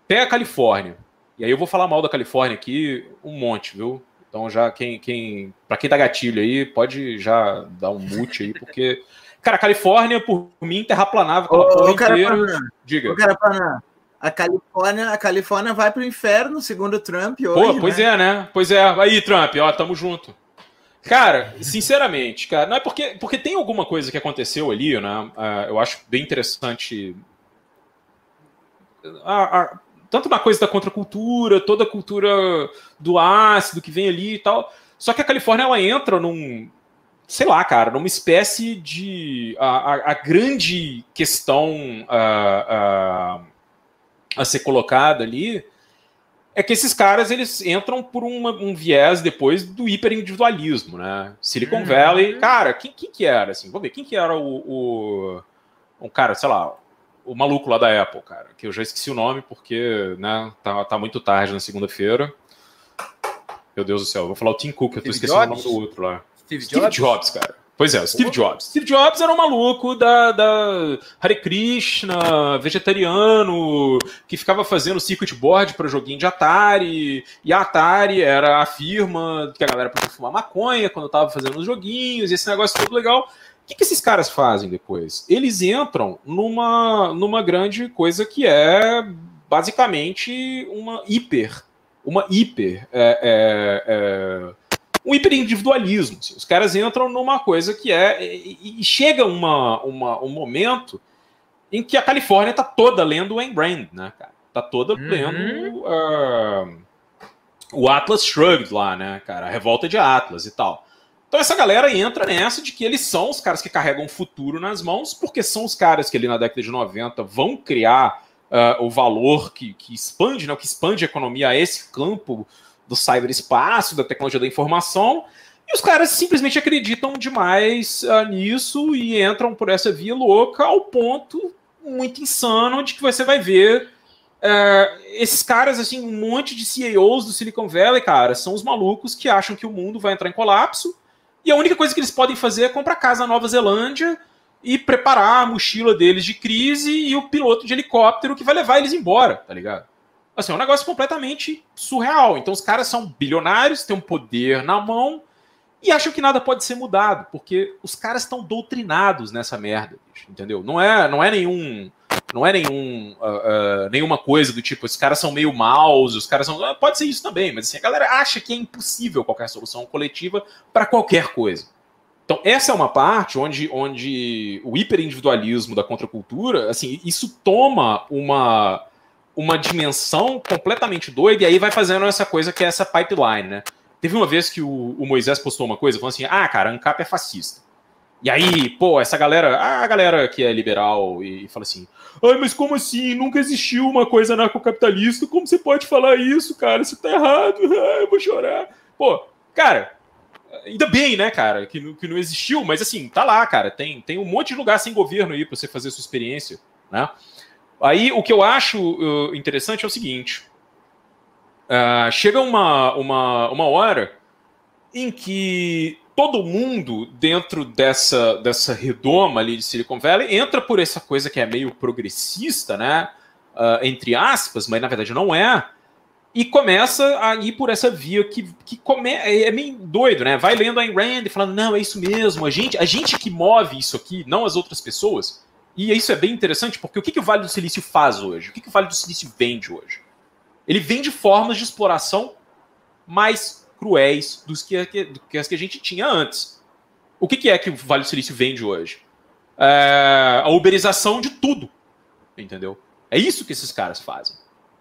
pega a Califórnia. E aí eu vou falar mal da Califórnia aqui um monte, viu? Então já quem, quem para quem tá gatilho aí, pode já dar um mute aí, porque cara, a Califórnia por mim terraplanava ô, porra inteira. Diga. Ô, cara, a Califórnia, a Califórnia vai pro inferno, segundo Trump hoje, Pô, pois né? é, né? Pois é. Aí, Trump, ó, tamo junto. Cara, sinceramente, cara, não é porque, porque tem alguma coisa que aconteceu ali, né? Uh, eu acho bem interessante. A, a, tanto na coisa da contracultura, toda a cultura do ácido que vem ali e tal. Só que a Califórnia ela entra num, sei lá, cara, numa espécie de a, a, a grande questão a, a, ser colocada ali é que esses caras eles entram por uma, um viés depois do hiperindividualismo, né? Silicon uhum. Valley, cara, quem, quem que era assim? Vamos ver quem que era o, o um cara, sei lá, o maluco lá da Apple, cara, que eu já esqueci o nome porque, né, tá, tá muito tarde na segunda-feira. Meu Deus do céu, vou falar o Tim Cook, eu tô esquecendo Jobs? o nome do outro lá. Steve, Steve Jobs? Jobs? cara. Pois é, Steve Jobs. Steve Jobs era um maluco da, da Hare Krishna, vegetariano, que ficava fazendo circuit board para joguinho de Atari. E a Atari era a firma que a galera podia fumar maconha quando tava fazendo os joguinhos, e esse negócio todo legal que, que esses caras fazem depois? Eles entram numa, numa grande coisa que é basicamente uma hiper, uma hiper, é, é, é, um hiperindividualismo. Assim. Os caras entram numa coisa que é. E, e chega uma, uma, um momento em que a Califórnia está toda lendo o Ayn Brand, né, cara? Tá toda uhum. lendo uh, o Atlas Shrugged lá, né, cara? A revolta de Atlas e tal. Então essa galera entra nessa de que eles são os caras que carregam o futuro nas mãos, porque são os caras que ali na década de 90 vão criar uh, o valor que, que expande, né, que expande a economia a esse campo do cyberespaço, da tecnologia da informação, e os caras simplesmente acreditam demais uh, nisso e entram por essa via louca ao ponto muito insano de que você vai ver uh, esses caras, assim, um monte de CEOs do Silicon Valley, cara, são os malucos que acham que o mundo vai entrar em colapso e a única coisa que eles podem fazer é comprar casa na Nova Zelândia e preparar a mochila deles de crise e o piloto de helicóptero que vai levar eles embora, tá ligado? Assim, é um negócio completamente surreal. Então os caras são bilionários, têm um poder na mão e acham que nada pode ser mudado, porque os caras estão doutrinados nessa merda, entendeu? Não é, não é nenhum não é nenhum, uh, uh, nenhuma coisa do tipo, os caras são meio maus, os caras são. Uh, pode ser isso também, mas assim, a galera acha que é impossível qualquer solução coletiva para qualquer coisa. Então, essa é uma parte onde, onde o hiperindividualismo da contracultura, assim, isso toma uma, uma dimensão completamente doida e aí vai fazendo essa coisa que é essa pipeline, né? Teve uma vez que o, o Moisés postou uma coisa falando assim: ah, cara, ANCAP é fascista. E aí, pô, essa galera, a galera que é liberal e, fala assim: ai, mas como assim? Nunca existiu uma coisa anarcocapitalista, como você pode falar isso, cara? Isso tá errado, ai, eu vou chorar. Pô, cara, Ainda bem, né, cara, que, não, que não existiu, mas assim, tá lá, cara. Tem, tem um monte de lugar sem governo aí para você fazer sua experiência, né? Aí o que eu acho uh, interessante é o seguinte: uh, chega uma, uma, uma hora em que todo mundo dentro dessa, dessa redoma ali de Silicon Valley entra por essa coisa que é meio progressista, né? Uh, entre aspas, mas na verdade não é e começa a ir por essa via que, que come, é meio doido, né? Vai lendo Ayn Rand e falando, não, é isso mesmo, a gente, a gente que move isso aqui, não as outras pessoas. E isso é bem interessante, porque o que, que o Vale do Silício faz hoje? O que, que o Vale do Silício vende hoje? Ele vende formas de exploração mais cruéis dos que, que as que a gente tinha antes. O que, que é que o Vale do Silício vende hoje? É a uberização de tudo, entendeu? É isso que esses caras fazem.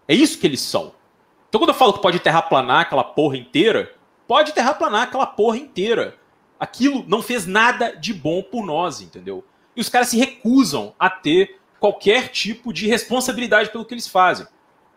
É isso que eles são. Então, quando eu falo que pode terraplanar aquela porra inteira, pode terraplanar aquela porra inteira. Aquilo não fez nada de bom por nós, entendeu? E os caras se recusam a ter qualquer tipo de responsabilidade pelo que eles fazem,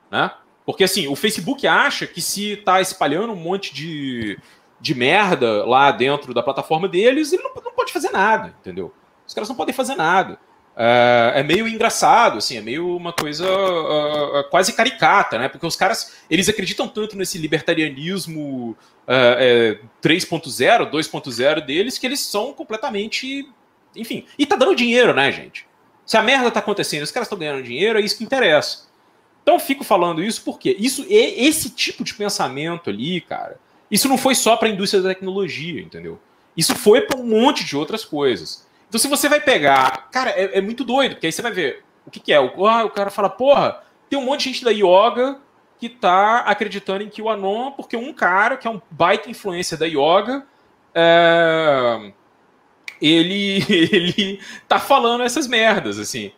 né? Porque assim, o Facebook acha que se tá espalhando um monte de, de merda lá dentro da plataforma deles, ele não, não pode fazer nada, entendeu? Os caras não podem fazer nada. Uh, é meio engraçado, assim, é meio uma coisa uh, quase caricata, né? Porque os caras, eles acreditam tanto nesse libertarianismo uh, 3.0, 2.0 deles, que eles são completamente... Enfim, e tá dando dinheiro, né, gente? Se a merda tá acontecendo, os caras estão ganhando dinheiro, é isso que interessa. Então fico falando isso porque isso, esse tipo de pensamento ali, cara, isso não foi só para a indústria da tecnologia, entendeu? Isso foi para um monte de outras coisas. Então, se você vai pegar. Cara, é, é muito doido, porque aí você vai ver o que, que é. O, ah, o cara fala, porra, tem um monte de gente da yoga que tá acreditando em que o Anon, porque um cara que é um baita influência da yoga, é, ele, ele tá falando essas merdas, assim.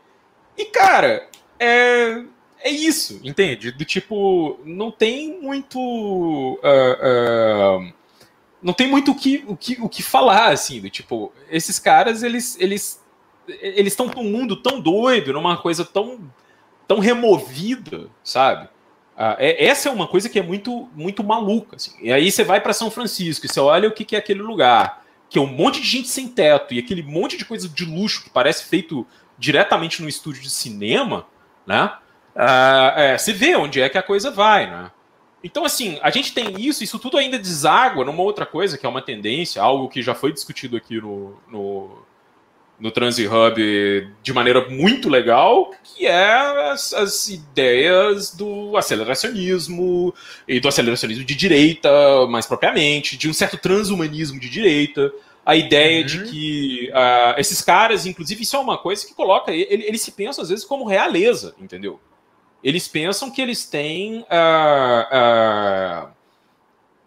E, cara, é, é isso, entende? Do tipo, não tem muito. Uh, uh, não tem muito o que, o que, o que falar, assim, do tipo, esses caras, eles eles eles estão num mundo tão doido, numa coisa tão tão removida, sabe? Ah, é, essa é uma coisa que é muito muito maluca, assim. E aí você vai para São Francisco e você olha o que, que é aquele lugar, que é um monte de gente sem teto e aquele monte de coisa de luxo que parece feito diretamente no estúdio de cinema, né? Ah, é, você vê onde é que a coisa vai, né? Então, assim, a gente tem isso, isso tudo ainda deságua numa outra coisa, que é uma tendência, algo que já foi discutido aqui no, no, no Transi Hub de maneira muito legal, que é as, as, ideias do aceleracionismo e do aceleracionismo de direita, mais propriamente, de um certo transhumanismo de direita. A ideia uhum. de que uh, esses caras, inclusive, isso é uma coisa que coloca. Ele, eles se pensam, às vezes, como realeza, entendeu? Eles pensam que eles têm. Uh, uh,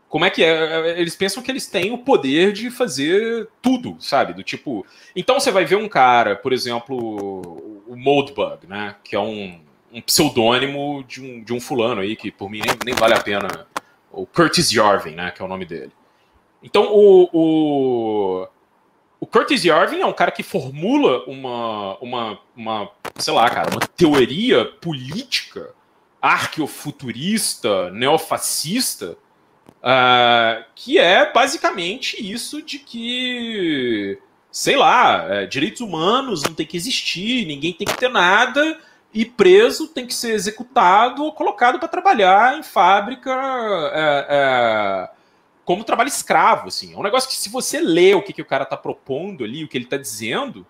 como é que é? Eles pensam que eles têm o poder de fazer tudo, sabe? Do tipo. Então você vai ver um cara, por exemplo, o Moldbug, né? Que é um, um pseudônimo de um, de um fulano aí, que por mim nem, nem vale a pena. O Curtis Yarvin, né? Que é o nome dele. Então o, o o Curtis Yarvin é um cara que formula uma, uma, uma, sei lá, cara, uma teoria política arqueofuturista, neofascista, uh, que é basicamente isso de que, sei lá, é, direitos humanos não tem que existir, ninguém tem que ter nada, e preso tem que ser executado ou colocado para trabalhar em fábrica. É, é, como trabalho escravo, assim. É um negócio que, se você lê o que, que o cara está propondo ali, o que ele está dizendo,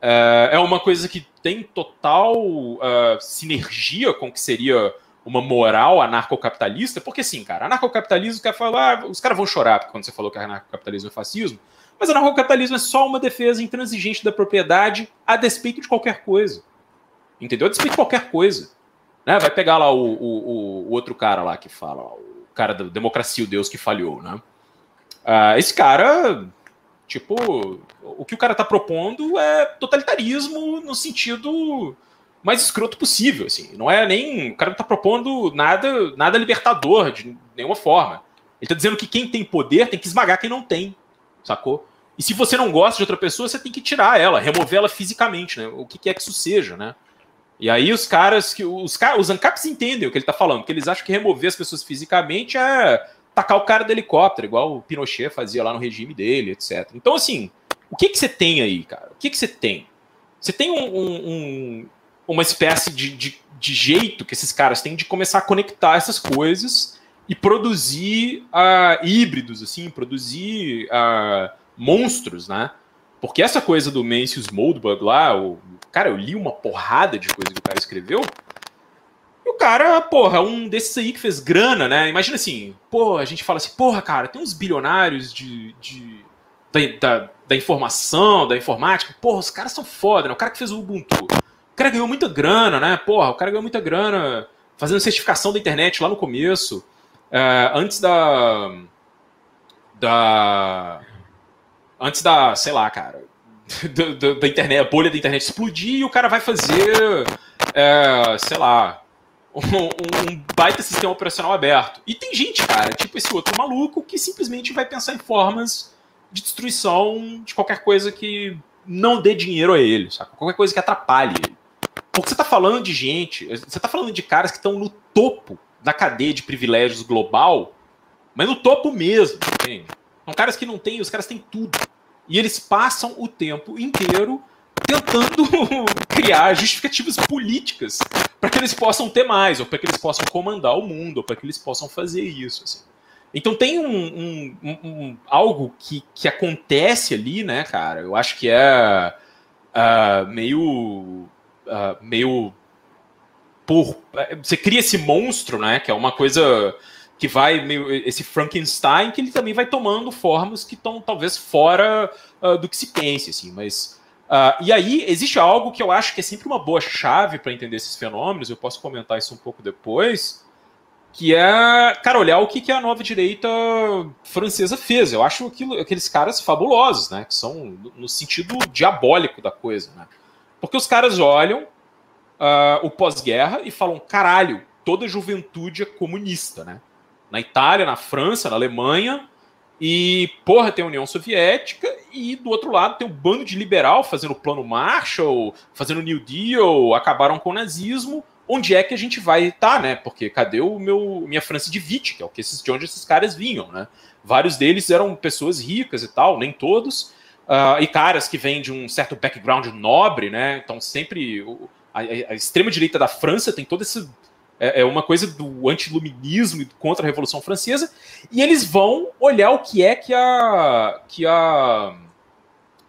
é, é, uma coisa que tem total uh, sinergia com o que seria uma moral anarcocapitalista, porque assim, cara, anarcocapitalismo quer falar, os caras vão chorar quando você falou que anarcocapitalismo é fascismo, mas anarcocapitalismo é só uma defesa intransigente da propriedade a despeito de qualquer coisa. Entendeu? A despeito de qualquer coisa. Né? Vai pegar lá o, o, o outro cara lá que fala, o cara da democracia, o Deus que falhou, né? Uh, esse cara, tipo, o que o cara tá propondo é totalitarismo no sentido mais escroto possível, assim. Não é nem. O cara não tá propondo nada, nada libertador de nenhuma forma. Ele tá dizendo que quem tem poder tem que esmagar quem não tem, sacou? E se você não gosta de outra pessoa, você tem que tirar ela, remover ela fisicamente, né? O que quer que isso seja, né? E aí os caras que os, os ANCAPs entendem o que ele está falando, porque eles acham que remover as pessoas fisicamente é tacar o cara do helicóptero, igual o Pinochet fazia lá no regime dele, etc. Então, assim, o que, que você tem aí, cara? O que, que você tem? Você tem um, um, uma espécie de, de, de, jeito que esses caras têm de começar a conectar essas coisas e produzir uh, híbridos, assim, produzir uh, monstros, né? Porque essa coisa do Mencius Moldbug lá, o, cara, eu li uma porrada de coisa que o cara escreveu. E o cara, porra, um desses aí que fez grana, né? Imagina assim, porra, a gente fala assim, porra, cara, tem uns bilionários de, de da, da, da, informação, da informática. Porra, os caras são foda, né? O cara que fez o Ubuntu. O cara ganhou muita grana, né? Porra, o cara ganhou muita grana fazendo certificação da internet lá no começo. É, antes da. Da antes da, sei lá, cara, da, da, da internet, a bolha da internet explodir e o cara vai fazer, é, sei lá, um, um, baita sistema operacional aberto. E tem gente, cara, tipo esse outro maluco, que simplesmente vai pensar em formas de destruição de qualquer coisa que não dê dinheiro a ele, saca? Qualquer coisa que atrapalhe ele. Porque você tá falando de gente, você tá falando de caras que estão no topo da cadeia de privilégios global, mas no topo mesmo, entende? São caras que não têm, os caras têm tudo. E eles passam o tempo inteiro tentando criar justificativas políticas para que eles possam ter mais, ou para que eles possam comandar o mundo, ou para que eles possam fazer isso. Assim. Então tem um, um, um, algo que, que acontece ali, né, cara? Eu acho que é uh, meio. Uh, meio. Por, você cria esse monstro, né? Que é uma coisa que vai meio esse Frankenstein que ele também vai tomando formas que estão talvez fora uh, do que se pense assim mas uh, e aí existe algo que eu acho que é sempre uma boa chave para entender esses fenômenos eu posso comentar isso um pouco depois que é cara olhar o que, que a nova direita francesa fez. Eu acho aquilo, aqueles caras fabulosos né que são no sentido diabólico da coisa né. Porque os caras olham uh, o pós-guerra e falam caralho toda juventude é comunista né na Itália, na França, na Alemanha, e, porra, tem a União Soviética, e do outro lado tem o um bando de liberal fazendo o plano Marshall, fazendo o New Deal, acabaram com o nazismo. Onde é que a gente vai estar, tá, né? Porque cadê o meu minha França de Witt, que é o que esses, de onde esses caras vinham, né? Vários deles eram pessoas ricas e tal, nem todos, uh, e caras que vêm de um certo background nobre, né? Então sempre a, a extrema direita da França tem todo esse é, é uma coisa do antiluminismo e contra a Revolução Francesa, e eles vão olhar o que é que a que a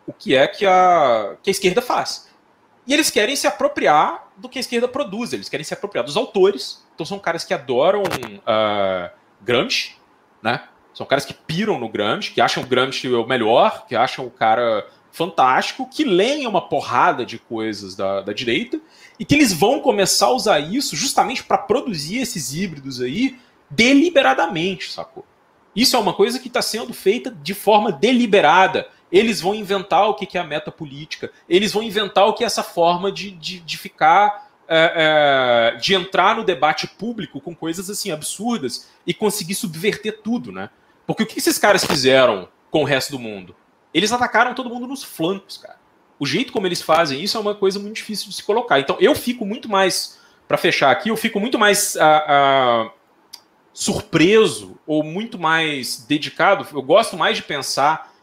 o que é que a, que a esquerda faz. E eles querem se apropriar do que a esquerda produz, eles querem se apropriar dos autores. Então são caras que adoram uh, Gramsci, né? São caras que piram no Gramsci, que acham o Gramsci o melhor, que acham o cara fantástico, que leem uma porrada de coisas da, da direita e que eles vão começar a usar isso justamente para produzir esses híbridos aí deliberadamente, sacou? Isso é uma coisa que está sendo feita de forma deliberada. Eles vão inventar o que é a meta política, eles vão inventar o que é essa forma de, de, de ficar. É, é, de entrar no debate público com coisas assim absurdas e conseguir subverter tudo, né? Porque o que esses caras fizeram com o resto do mundo? Eles atacaram todo mundo nos flancos, cara o jeito como eles fazem isso é uma coisa muito difícil de se colocar. Então eu fico muito mais, para fechar aqui, eu fico muito mais uh, uh, surpreso ou muito mais dedicado. Eu gosto mais de pensar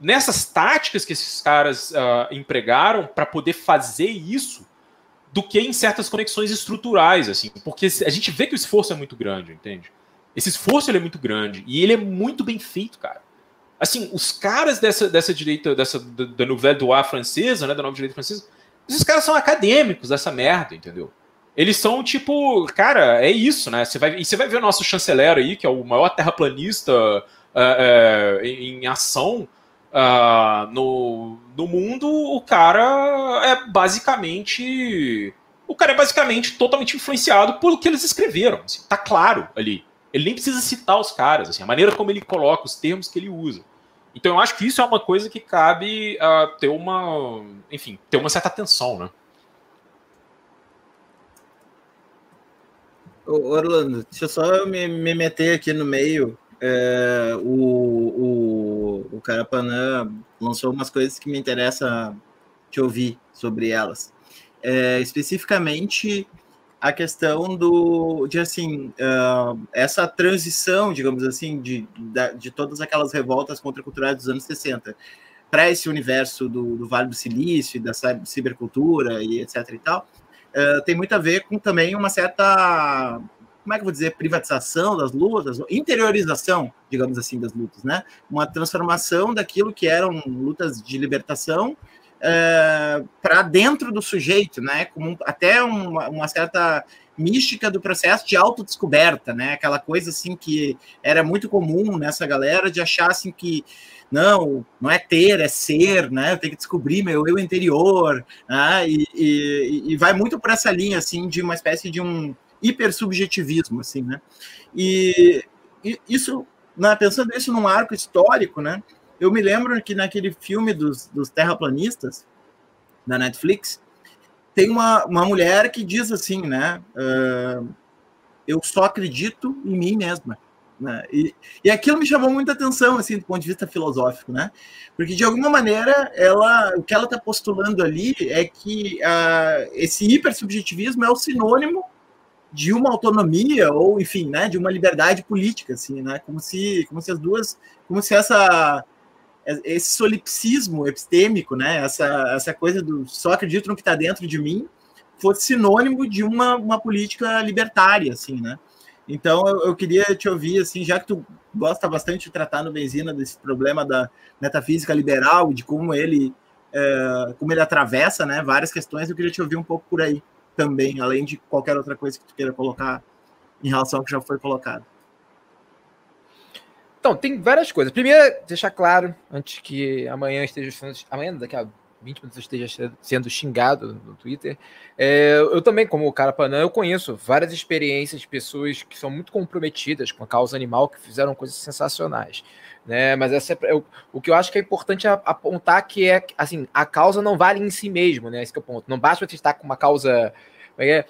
nessas táticas que esses caras uh, empregaram para poder fazer isso do que em certas conexões estruturais, assim, porque a gente vê que o esforço é muito grande, entende? Esse esforço ele é muito grande e ele é muito bem feito, cara assim, os caras dessa, dessa direita, dessa da Nouvelle Droit francesa, né, da nova direita francesa, esses caras são acadêmicos dessa merda, entendeu? Eles são tipo, cara, é isso, né? Você vai, e você vai ver o nosso chanceler aí, que é o maior terraplanista uh, uh, em, em, ação uh, no, no mundo, o cara é basicamente. O cara é basicamente totalmente influenciado pelo que eles escreveram. Assim, tá claro ali. Ele nem precisa citar os caras, assim, a maneira como ele coloca, os termos que ele usa. Então eu acho que isso é uma coisa que cabe uh, ter uma, enfim, ter uma certa atenção, né? Orlando, deixa eu só me, me meter aqui no meio. É, o, o, o Carapanã lançou umas coisas que me interessa te ouvir sobre elas. É, especificamente a questão do de assim uh, essa transição, digamos assim, de, de, de, todas aquelas revoltas contraculturais dos anos 60 para esse universo do, do, Vale do Silício, da cibercultura e etc e tal, uh, tem muito a ver com também uma certa como é que eu vou dizer, privatização das lutas, interiorização, digamos assim, das lutas, né? Uma transformação daquilo que eram lutas de libertação uh, para dentro do sujeito, né? Como até uma, uma, certa mística do processo de autodescoberta, né? Aquela coisa assim que era muito comum nessa galera de achar assim que não, não é ter, é ser, né? Eu tenho que descobrir meu eu interior, né? e, e, e vai muito para essa linha assim de uma espécie de um hipersubjetivismo, assim, né? E, e isso, né, pensando isso num arco histórico, né? Eu me lembro que naquele filme dos, dos terraplanistas, da Netflix, tem uma, uma mulher que diz assim, né? Uh, eu só acredito em mim mesma. Né? E, e aquilo me chamou muita atenção, assim, do ponto de vista filosófico, né? Porque, de alguma maneira, ela, o que ela está postulando ali é que uh, esse hipersubjetivismo é o sinônimo de uma autonomia ou, enfim, né, de uma liberdade política, assim, né? Como se, como se as duas, como se essa esse solipsismo epistêmico, né, essa, essa coisa do só acredito no que está dentro de mim, fosse sinônimo de uma, uma política libertária, assim, né? Então eu, eu, queria te ouvir, assim, já que tu gosta bastante de tratar no Benzina desse problema da metafísica liberal de como ele é, como ele atravessa, né, várias questões, eu queria te ouvir um pouco por aí também, além de qualquer outra coisa que tu queira colocar em relação ao que já foi colocado. Então, tem várias coisas. Primeiro, deixar claro, antes que amanhã esteja sendo. Amanhã, daqui a 20 minutos, esteja sendo xingado no Twitter. É, eu também, como o cara Panã, eu conheço várias experiências de pessoas que são muito comprometidas com a causa animal, que fizeram coisas sensacionais. Né? Mas essa é, eu, o que eu acho que é importante apontar que é assim, a causa não vale em si mesmo, né? Esse é o ponto. Não basta você estar com uma causa. É,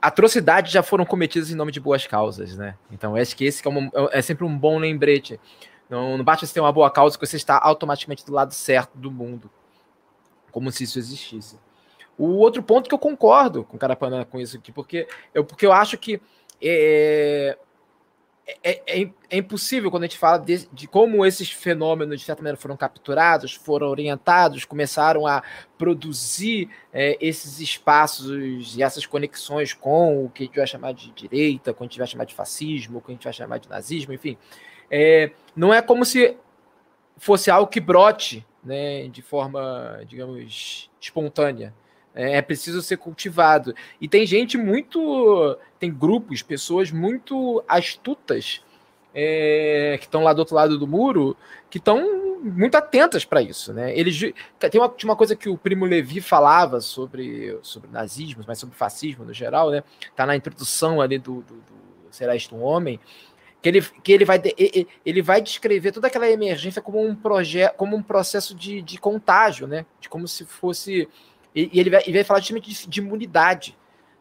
atrocidades já foram cometidas em nome de boas causas, né? Então, acho que esse é, uma, é, sempre um bom lembrete. Não, não basta você ter uma boa causa que você está automaticamente do lado certo do mundo, como se isso existisse. O outro ponto que eu concordo com o Carapanã com isso aqui, porque eu, porque eu acho que é, é, é, é, impossível quando a gente fala de, de, como esses fenômenos, de certa maneira, foram capturados, foram orientados, começaram a produzir é, esses espaços e essas conexões com o que a gente vai chamar de direita, o que a gente vai chamar de fascismo, o que a gente vai chamar de nazismo, enfim. É, não é como se fosse algo que brote né, de forma, digamos, espontânea. É, é preciso ser cultivado. E tem gente muito. Tem grupos, pessoas muito astutas é, que estão lá do outro lado do muro, que estão muito atentas para isso. Né? Eles, tem uma, uma coisa que o Primo Levi falava sobre, sobre nazismo, mas sobre fascismo no geral, né? Tá na introdução ali do, do, do Será Isto um Homem, que ele, que ele, vai, ele vai descrever toda aquela emergência como um projeto, como um processo de, de contágio, né? De como se fosse e, e ele, vai, vai falar justamente de, de imunidade.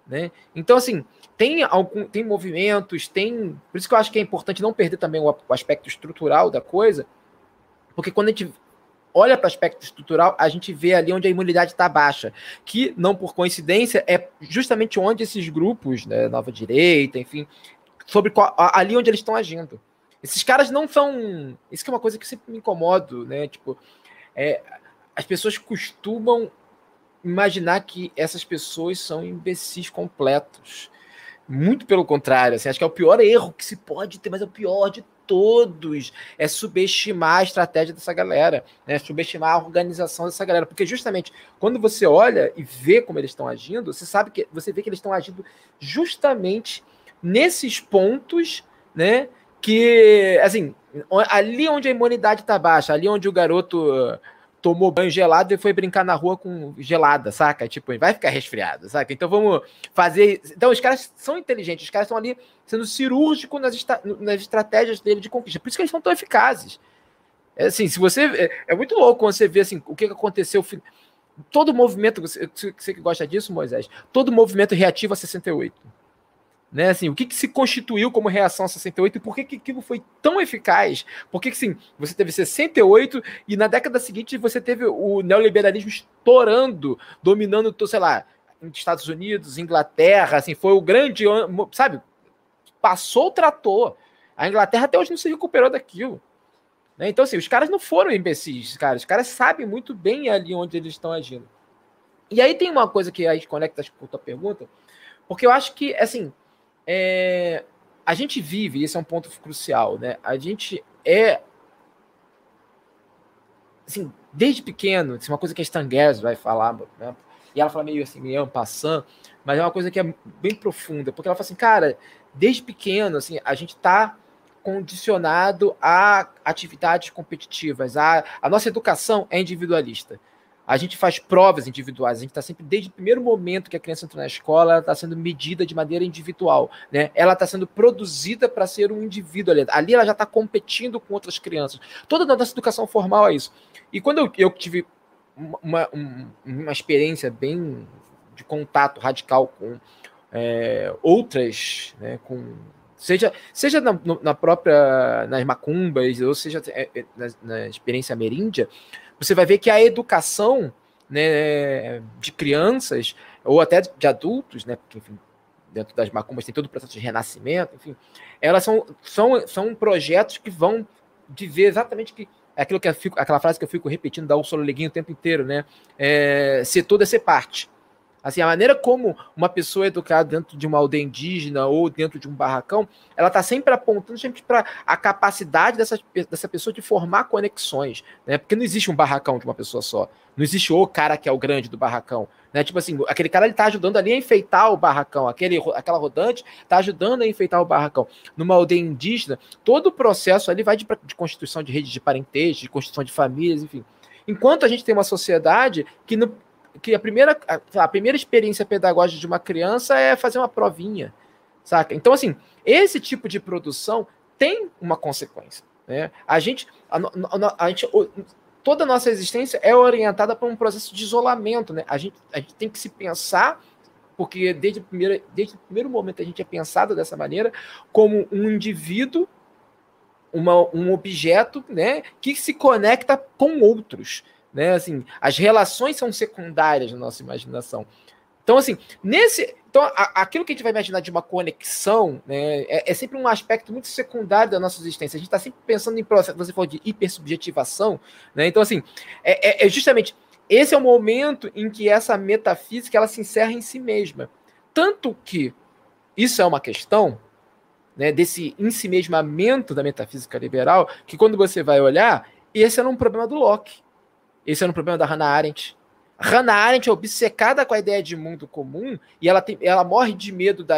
Né? Então, assim, tem, algum, tem movimentos, tem. Por isso que eu acho que é importante não perder também o, o aspecto estrutural da coisa, porque quando a gente olha para o aspecto estrutural, a gente vê ali onde a imunidade está baixa, que não por coincidência é justamente onde esses grupos, né, nova direita, enfim, sobre qual, ali onde eles estão agindo. Esses caras não são, isso que é uma coisa que sempre me incomodo, né? Tipo, é, as pessoas costumam imaginar que essas pessoas são imbecis completos. Muito pelo contrário, assim, acho que é o pior erro que se pode ter, mas é o pior de todos. É subestimar a estratégia dessa galera, né? subestimar a organização dessa galera. Porque justamente quando você olha e vê como eles estão agindo, você sabe que você vê que eles estão agindo justamente nesses pontos, né? Que, assim, ali onde a imunidade está baixa, ali onde o garoto tomou banho gelado e foi brincar na rua com gelada, saca? Tipo, vai ficar resfriado, saca? Então vamos fazer. Então os caras são inteligentes, os caras estão ali sendo cirúrgicos nas, nas estratégias dele de conquista. Por isso que eles são tão eficazes. É assim, se você. É, muito louco quando você vê assim, o que aconteceu. Todo movimento, você que gosta disso, Moisés, todo movimento reativo a 68 né, assim, o que, que se constituiu como reação a 68 e por que, que aquilo foi tão eficaz? Por que, que assim, você teve 68 e na década seguinte você teve o neoliberalismo estourando, dominando, sei lá, Estados Unidos, Inglaterra, assim, foi o grande, sabe? Passou o trator. A Inglaterra até hoje não se recuperou daquilo. Né? Então, assim, os caras não foram imbecis, cara. Os caras sabem muito bem ali onde eles estão agindo. E aí tem uma coisa que aí conecta com a tua pergunta, porque eu acho que, assim, é... a gente vive, esse é um ponto crucial, né? A gente é assim, desde pequeno, isso é uma coisa que a Stan vai falar, né? E ela fala meio assim, meio passando, mas é uma coisa que é bem profunda, porque ela fala assim, cara, desde pequeno, assim, a gente tá condicionado a atividades competitivas, a, a nossa educação é individualista. A gente faz provas individuais, a gente está sempre, desde o primeiro momento que a criança entra na escola, ela está sendo medida de maneira individual. Né? Ela está sendo produzida para ser um indivíduo ali. Ali ela já está competindo com outras crianças. Toda a nossa educação formal é isso. E quando eu, eu tive uma, uma, uma, experiência bem de contato radical com é, outras, né, com seja seja na, na, própria nas macumbas ou seja é, é, na, na experiência ameríndia, você vai ver que a educação né, de crianças ou até de adultos, né, porque enfim, dentro das macumbas tem todo o processo de renascimento, enfim, elas são, são, são projetos que vão de ver exatamente que aquilo que fico, aquela frase que eu fico repetindo da Ursula Leguinho o tempo inteiro, né? É, ser tudo é ser parte. Assim, a maneira como uma pessoa é educada dentro de uma aldeia indígena ou dentro de um barracão, ela está sempre apontando sempre para a capacidade dessa, dessa pessoa de formar conexões, né? Porque não existe um barracão de uma pessoa só. Não existe o cara que é o grande do barracão, né? Tipo assim, aquele cara ele tá ajudando ali a enfeitar o barracão, aquele, aquela rodante está ajudando a enfeitar o barracão. Numa aldeia indígena, todo o processo ali vai de, de constituição de redes de parentesco, de constituição de famílias, enfim. Enquanto a gente tem uma sociedade que no, que a primeira, a, primeira experiência pedagógica de uma criança é fazer uma provinha, saca? Então, assim, esse tipo de produção tem uma consequência. Né? A gente, a, a, a gente, toda a nossa existência é orientada para um processo de isolamento, né? A gente, a gente tem que se pensar, porque desde o, primeiro, desde o primeiro momento a gente é pensado dessa maneira, como um indivíduo, uma, um objeto, né, que se conecta com outros. Né? Assim, as relações são secundárias na nossa imaginação. Então, assim, nesse. Então, a, aquilo que a gente vai imaginar de uma conexão né, é, é, sempre um aspecto muito secundário da nossa existência. A gente está sempre pensando em processo, você falou de hipersubjetivação, né? Então, assim, é, é, é, justamente esse é o momento em que essa metafísica ela se encerra em si mesma. Tanto que isso é uma questão né, desse ensimesmamento da metafísica liberal, que quando você vai olhar, esse era um problema do Locke. Esse era um problema da Hannah Arendt. Hannah Arendt é obcecada com a ideia de mundo comum e ela, tem, ela morre de medo da.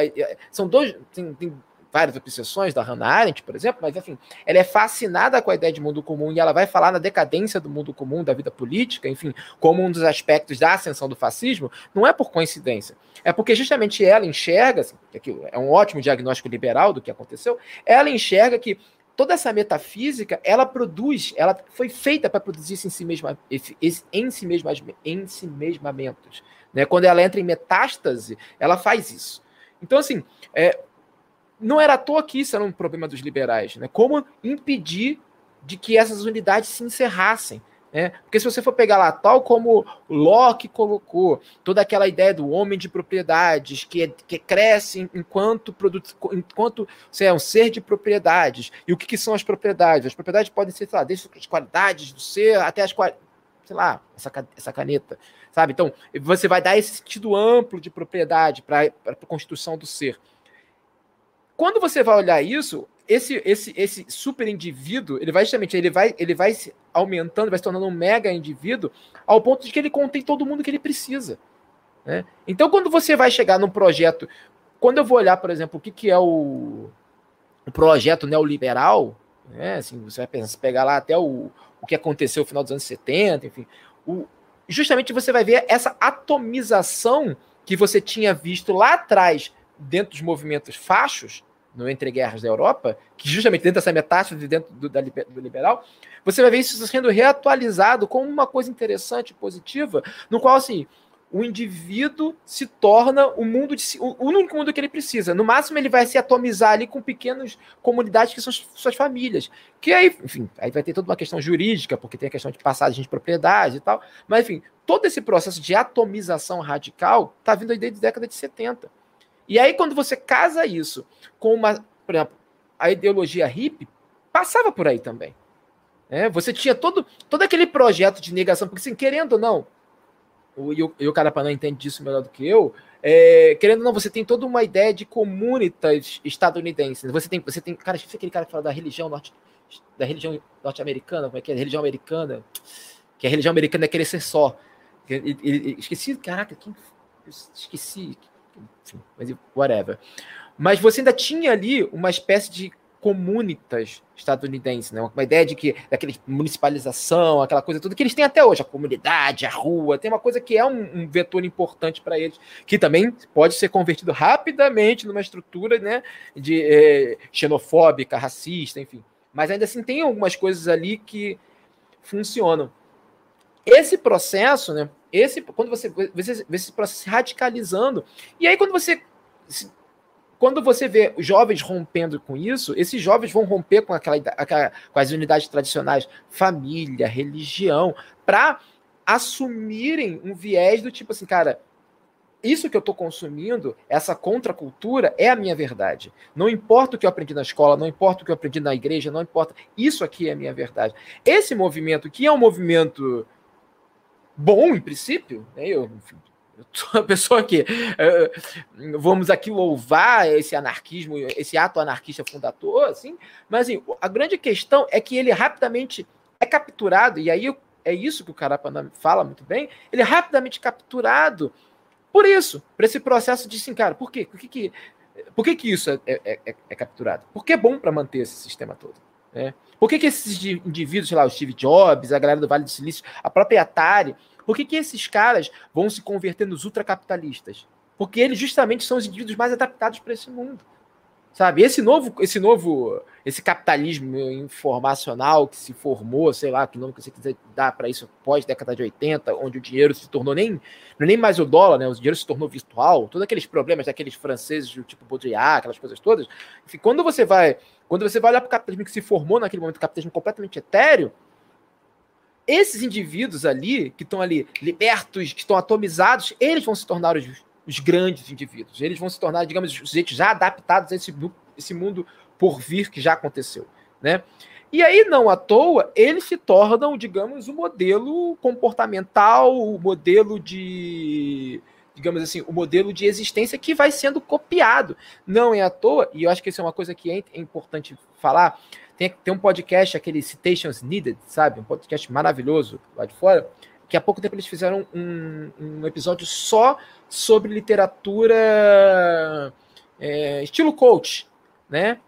São dois. Tem, tem várias obsessões da Hannah Arendt, por exemplo, mas enfim, ela é fascinada com a ideia de mundo comum e ela vai falar na decadência do mundo comum, da vida política, enfim, como um dos aspectos da ascensão do fascismo, não é por coincidência. É porque justamente ela enxerga, assim, é um ótimo diagnóstico liberal do que aconteceu, ela enxerga que toda essa metafísica, ela produz, ela foi feita para produzir em si mesma, em si mesma, em si mesmamentos. Né? Quando ela entra em metástase, ela faz isso. Então, assim, é, não era à toa que isso era um problema dos liberais. Né? Como impedir de que essas unidades se encerrassem? Né? Porque se você for pegar lá, tal como Locke colocou, toda aquela ideia do homem de propriedades, que, é, que cresce enquanto produto, enquanto você é um ser de propriedades. E o que, que, são as propriedades? As propriedades podem ser, sei lá, desde as qualidades do ser até as sei lá, essa, essa caneta, sabe? Então, você vai dar esse sentido amplo de propriedade para a constituição do ser. Quando você vai olhar isso, esse, esse, esse super indivíduo, ele vai justamente, ele vai, ele vai se aumentando, vai se tornando um mega indivíduo, ao ponto de que ele contém todo mundo que ele precisa. Né? Então, quando você vai chegar num projeto, quando eu vou olhar, por exemplo, o que, que é o, o projeto neoliberal, né? assim, você vai pensar, pegar lá até o, o que aconteceu no final dos anos 70, enfim, o, justamente você vai ver essa atomização que você tinha visto lá atrás dentro dos movimentos fachos, no Entre Guerras da Europa, que justamente dentro dessa metástase dentro do, da, do liberal, você vai ver isso sendo reatualizado como uma coisa interessante, positiva, no qual, assim, o indivíduo se torna o mundo de, o, único mundo que ele precisa. No máximo, ele vai se atomizar ali com pequenas comunidades que são suas famílias. Que aí, enfim, aí vai ter toda uma questão jurídica, porque tem a questão de passagem de propriedade e tal. Mas, enfim, todo esse processo de atomização radical está vindo aí desde a década de 70. E aí, quando você casa isso com uma, por exemplo, a ideologia hippie, passava por aí também. É, você tinha todo, todo aquele projeto de negação, porque assim, querendo ou não, o, e, o, e Carapanã entende disso melhor do que eu, é, querendo ou não, você tem toda uma ideia de comunitas estadunidenses. Você tem, você tem, cara, aquele cara que fala da religião norte, da religião norte-americana, como é que é? Religião americana, que a religião americana é querer ser só. Ele, ele, esqueci, caraca, quem, esqueci, enfim, mas whatever. Mas você ainda tinha ali uma espécie de comunitas estadunidenses, né? Uma ideia de que daquela municipalização, aquela coisa toda que eles têm até hoje, a comunidade, a rua, tem uma coisa que é um, um vetor importante para eles, que também pode ser convertido rapidamente numa estrutura, né, de é, xenofóbica, racista, enfim. Mas ainda assim tem algumas coisas ali que funcionam. Esse processo, né? Esse quando você vê esse processo se radicalizando, e aí quando você quando você vê jovens rompendo com isso, esses jovens vão romper com, aquela, aquela com as unidades tradicionais, família, religião, para assumirem um viés do tipo assim, cara, isso que eu estou consumindo, essa contracultura, é a minha verdade. Não importa o que eu aprendi na escola, não importa o que eu aprendi na igreja, não importa. Isso aqui é a minha verdade. Esse movimento, que é um movimento bom, em princípio, né? eu, enfim, eu sou uma pessoa que uh, vamos aqui louvar esse anarquismo, esse ato anarquista fundador, assim, mas assim, a grande questão é que ele rapidamente é capturado, e aí é isso que o Carapana fala muito bem, ele é rapidamente capturado por isso, por esse processo de assim, cara, por quê? Por que, que, por que, que isso é, é, é, é capturado? Porque é bom para manter esse sistema todo. Né? Por que, que esses indivíduos, sei lá, o Steve Jobs, a galera do Vale do Silício, a própria Atari, por que, que esses caras vão se converter nos ultracapitalistas? Porque eles justamente são os indivíduos mais adaptados para esse mundo. Sabe? Esse novo, esse novo, esse capitalismo informacional que se formou, sei lá, que nome que você quiser dar para isso pós década de 80, onde o dinheiro se tornou nem, é nem mais o dólar, né? O dinheiro se tornou virtual, todos aqueles problemas daqueles franceses do tipo Baudrillard, aquelas coisas todas. Enfim, quando você vai, quando você vai olhar para o capitalismo que se formou naquele momento, capitalismo completamente etéreo, esses indivíduos ali, que estão ali libertos, que estão atomizados, eles vão se tornar os, os grandes indivíduos. Eles vão se tornar, digamos, os sujeitos já adaptados a esse, esse mundo por vir que já aconteceu. Né? E aí, não à toa, eles se tornam, digamos, o modelo comportamental, o modelo de. Digamos assim, o modelo de existência que vai sendo copiado. Não é à toa, e eu acho que isso é uma coisa que é importante falar tem, tem um podcast, aquele Citations Needed, sabe? Um podcast maravilhoso lá de fora. Que há pouco tempo eles fizeram um, um episódio só sobre literatura é, estilo coach, né?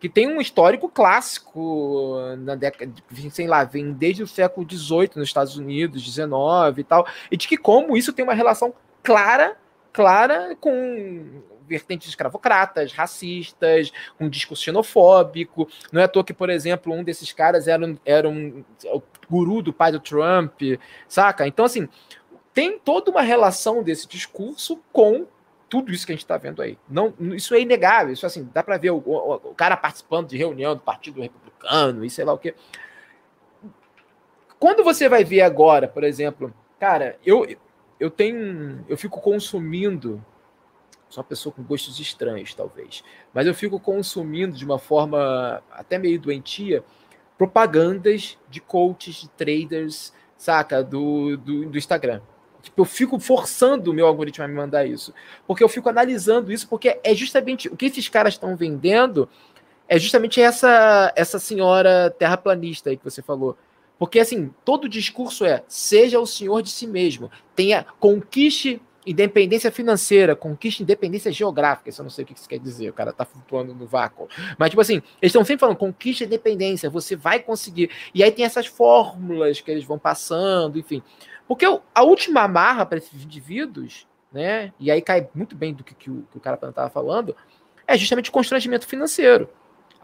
Que tem um histórico clássico na década, sei lá, vem desde o século XVIII nos Estados Unidos, XIX e tal, e de que como isso tem uma relação clara, clara com vertentes escravocratas, racistas, um discurso xenofóbico. Não é à toa que, por exemplo, um desses caras era, um, era o guru do pai do Trump, saca? Então, assim, tem toda uma relação desse discurso com tudo isso que a gente está vendo aí. Não, isso é inegável. Isso assim, dá para ver o, o, o, cara participando de reunião do Partido Republicano e sei lá o quê. Quando você vai ver agora, por exemplo, cara, eu eu tenho eu fico consumindo Sou uma pessoa com gostos estranhos, talvez. Mas eu fico consumindo de uma forma até meio doentia propagandas de coaches, de traders, saca? Do, do, do Instagram. Tipo, eu fico forçando o meu algoritmo a me mandar isso. Porque eu fico analisando isso, porque é justamente o que esses caras estão vendendo é justamente essa essa senhora terraplanista aí que você falou. Porque assim, todo discurso é seja o senhor de si mesmo, tenha conquiste independência financeira, conquista independência geográfica. Isso eu não sei o que isso quer dizer, o cara tá flutuando no vácuo. Mas, tipo assim, eles estão sempre falando conquista independência, você vai conseguir. E aí tem essas fórmulas que eles vão passando, enfim. Porque a última amarra para esses indivíduos, né? E aí cai muito bem do que, que o, que o cara estava falando, é justamente o constrangimento financeiro.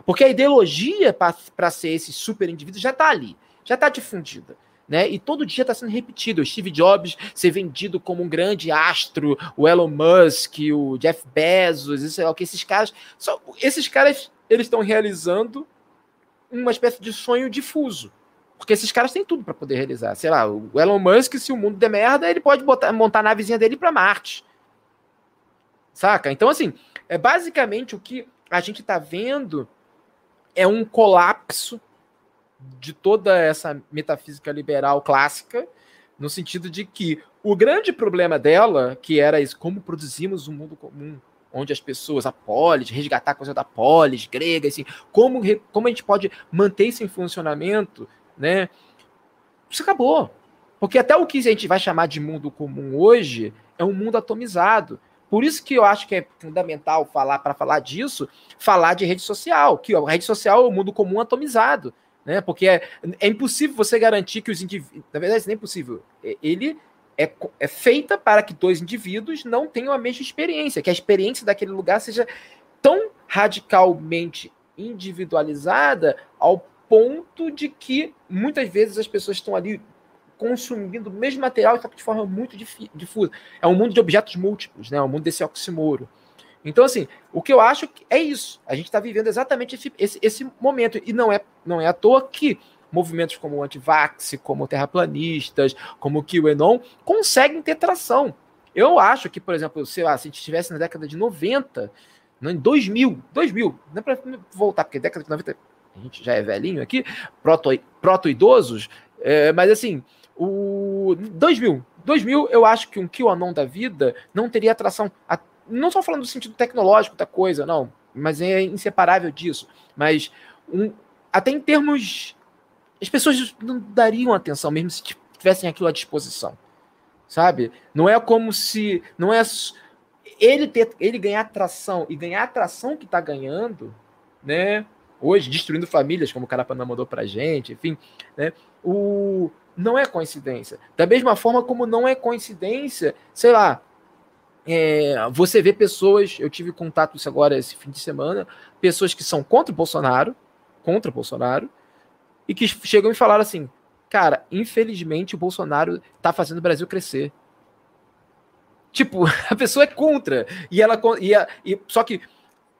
Porque a ideologia para ser esse super indivíduo já está ali, já está difundida. Né? E todo dia está sendo repetido. O Steve Jobs ser vendido como um grande astro, o Elon Musk, o Jeff Bezos, isso é o que esses caras, só, esses caras eles estão realizando uma espécie de sonho difuso. Porque esses caras têm tudo para poder realizar. Sei lá, o Elon Musk, se o mundo der merda, ele pode botar, montar a navezinha dele para Marte. Saca? Então, assim, é basicamente o que a gente está vendo é um colapso de toda essa metafísica liberal clássica, no sentido de que o grande problema dela, que era isso, como produzimos um mundo comum, onde as pessoas, a polis, resgatar a coisa da polis grega, assim, como, como a gente pode manter isso em funcionamento, né? Isso acabou. Porque até o que a gente vai chamar de mundo comum hoje é um mundo atomizado. Por isso que eu acho que é fundamental falar para falar disso, falar de rede social, que a rede social é o mundo comum atomizado, né? Porque é, é impossível você garantir que os indivíduos, na verdade, não é impossível. É, ele é, é feita para que dois indivíduos não tenham a mesma experiência, que a experiência daquele lugar seja tão radicalmente individualizada ao ponto de que muitas vezes as pessoas estão ali consumindo o mesmo material, só que de forma muito difusa. É um mundo de objetos múltiplos, né? É um mundo desse oximoro. Então, assim, o que eu acho é isso. A gente está vivendo exatamente esse, esse, esse, momento. E não é, não é à toa que movimentos como o antivax, como terraplanistas, como o QAnon, conseguem ter tração. Eu acho que, por exemplo, sei lá, se a gente estivesse na década de 90, em 2000, 2000, não é para voltar, porque década de 90 a gente já é velhinho aqui, proto-idosos, proto é, mas assim, o 2000, 2000 eu acho que um QAnon da vida não teria atração, a, não estou falando do sentido tecnológico da coisa, não, mas é inseparável disso, mas um, até em termos, as pessoas não dariam atenção mesmo se tivessem aquilo à disposição, sabe? Não é como se, não é ele ter, ele ganhar atração e ganhar atração que está ganhando, né? Hoje destruindo famílias, como o Carapanã mandou pra gente, enfim, né? O não é coincidência. Da mesma forma como não é coincidência, sei lá, é, você vê pessoas, eu tive contato isso agora esse fim de semana, pessoas que são contra o Bolsonaro, contra o Bolsonaro, e que chegam e falaram assim, cara, infelizmente o Bolsonaro tá fazendo o Brasil crescer. Tipo, a pessoa é contra, e ela e, a, e só que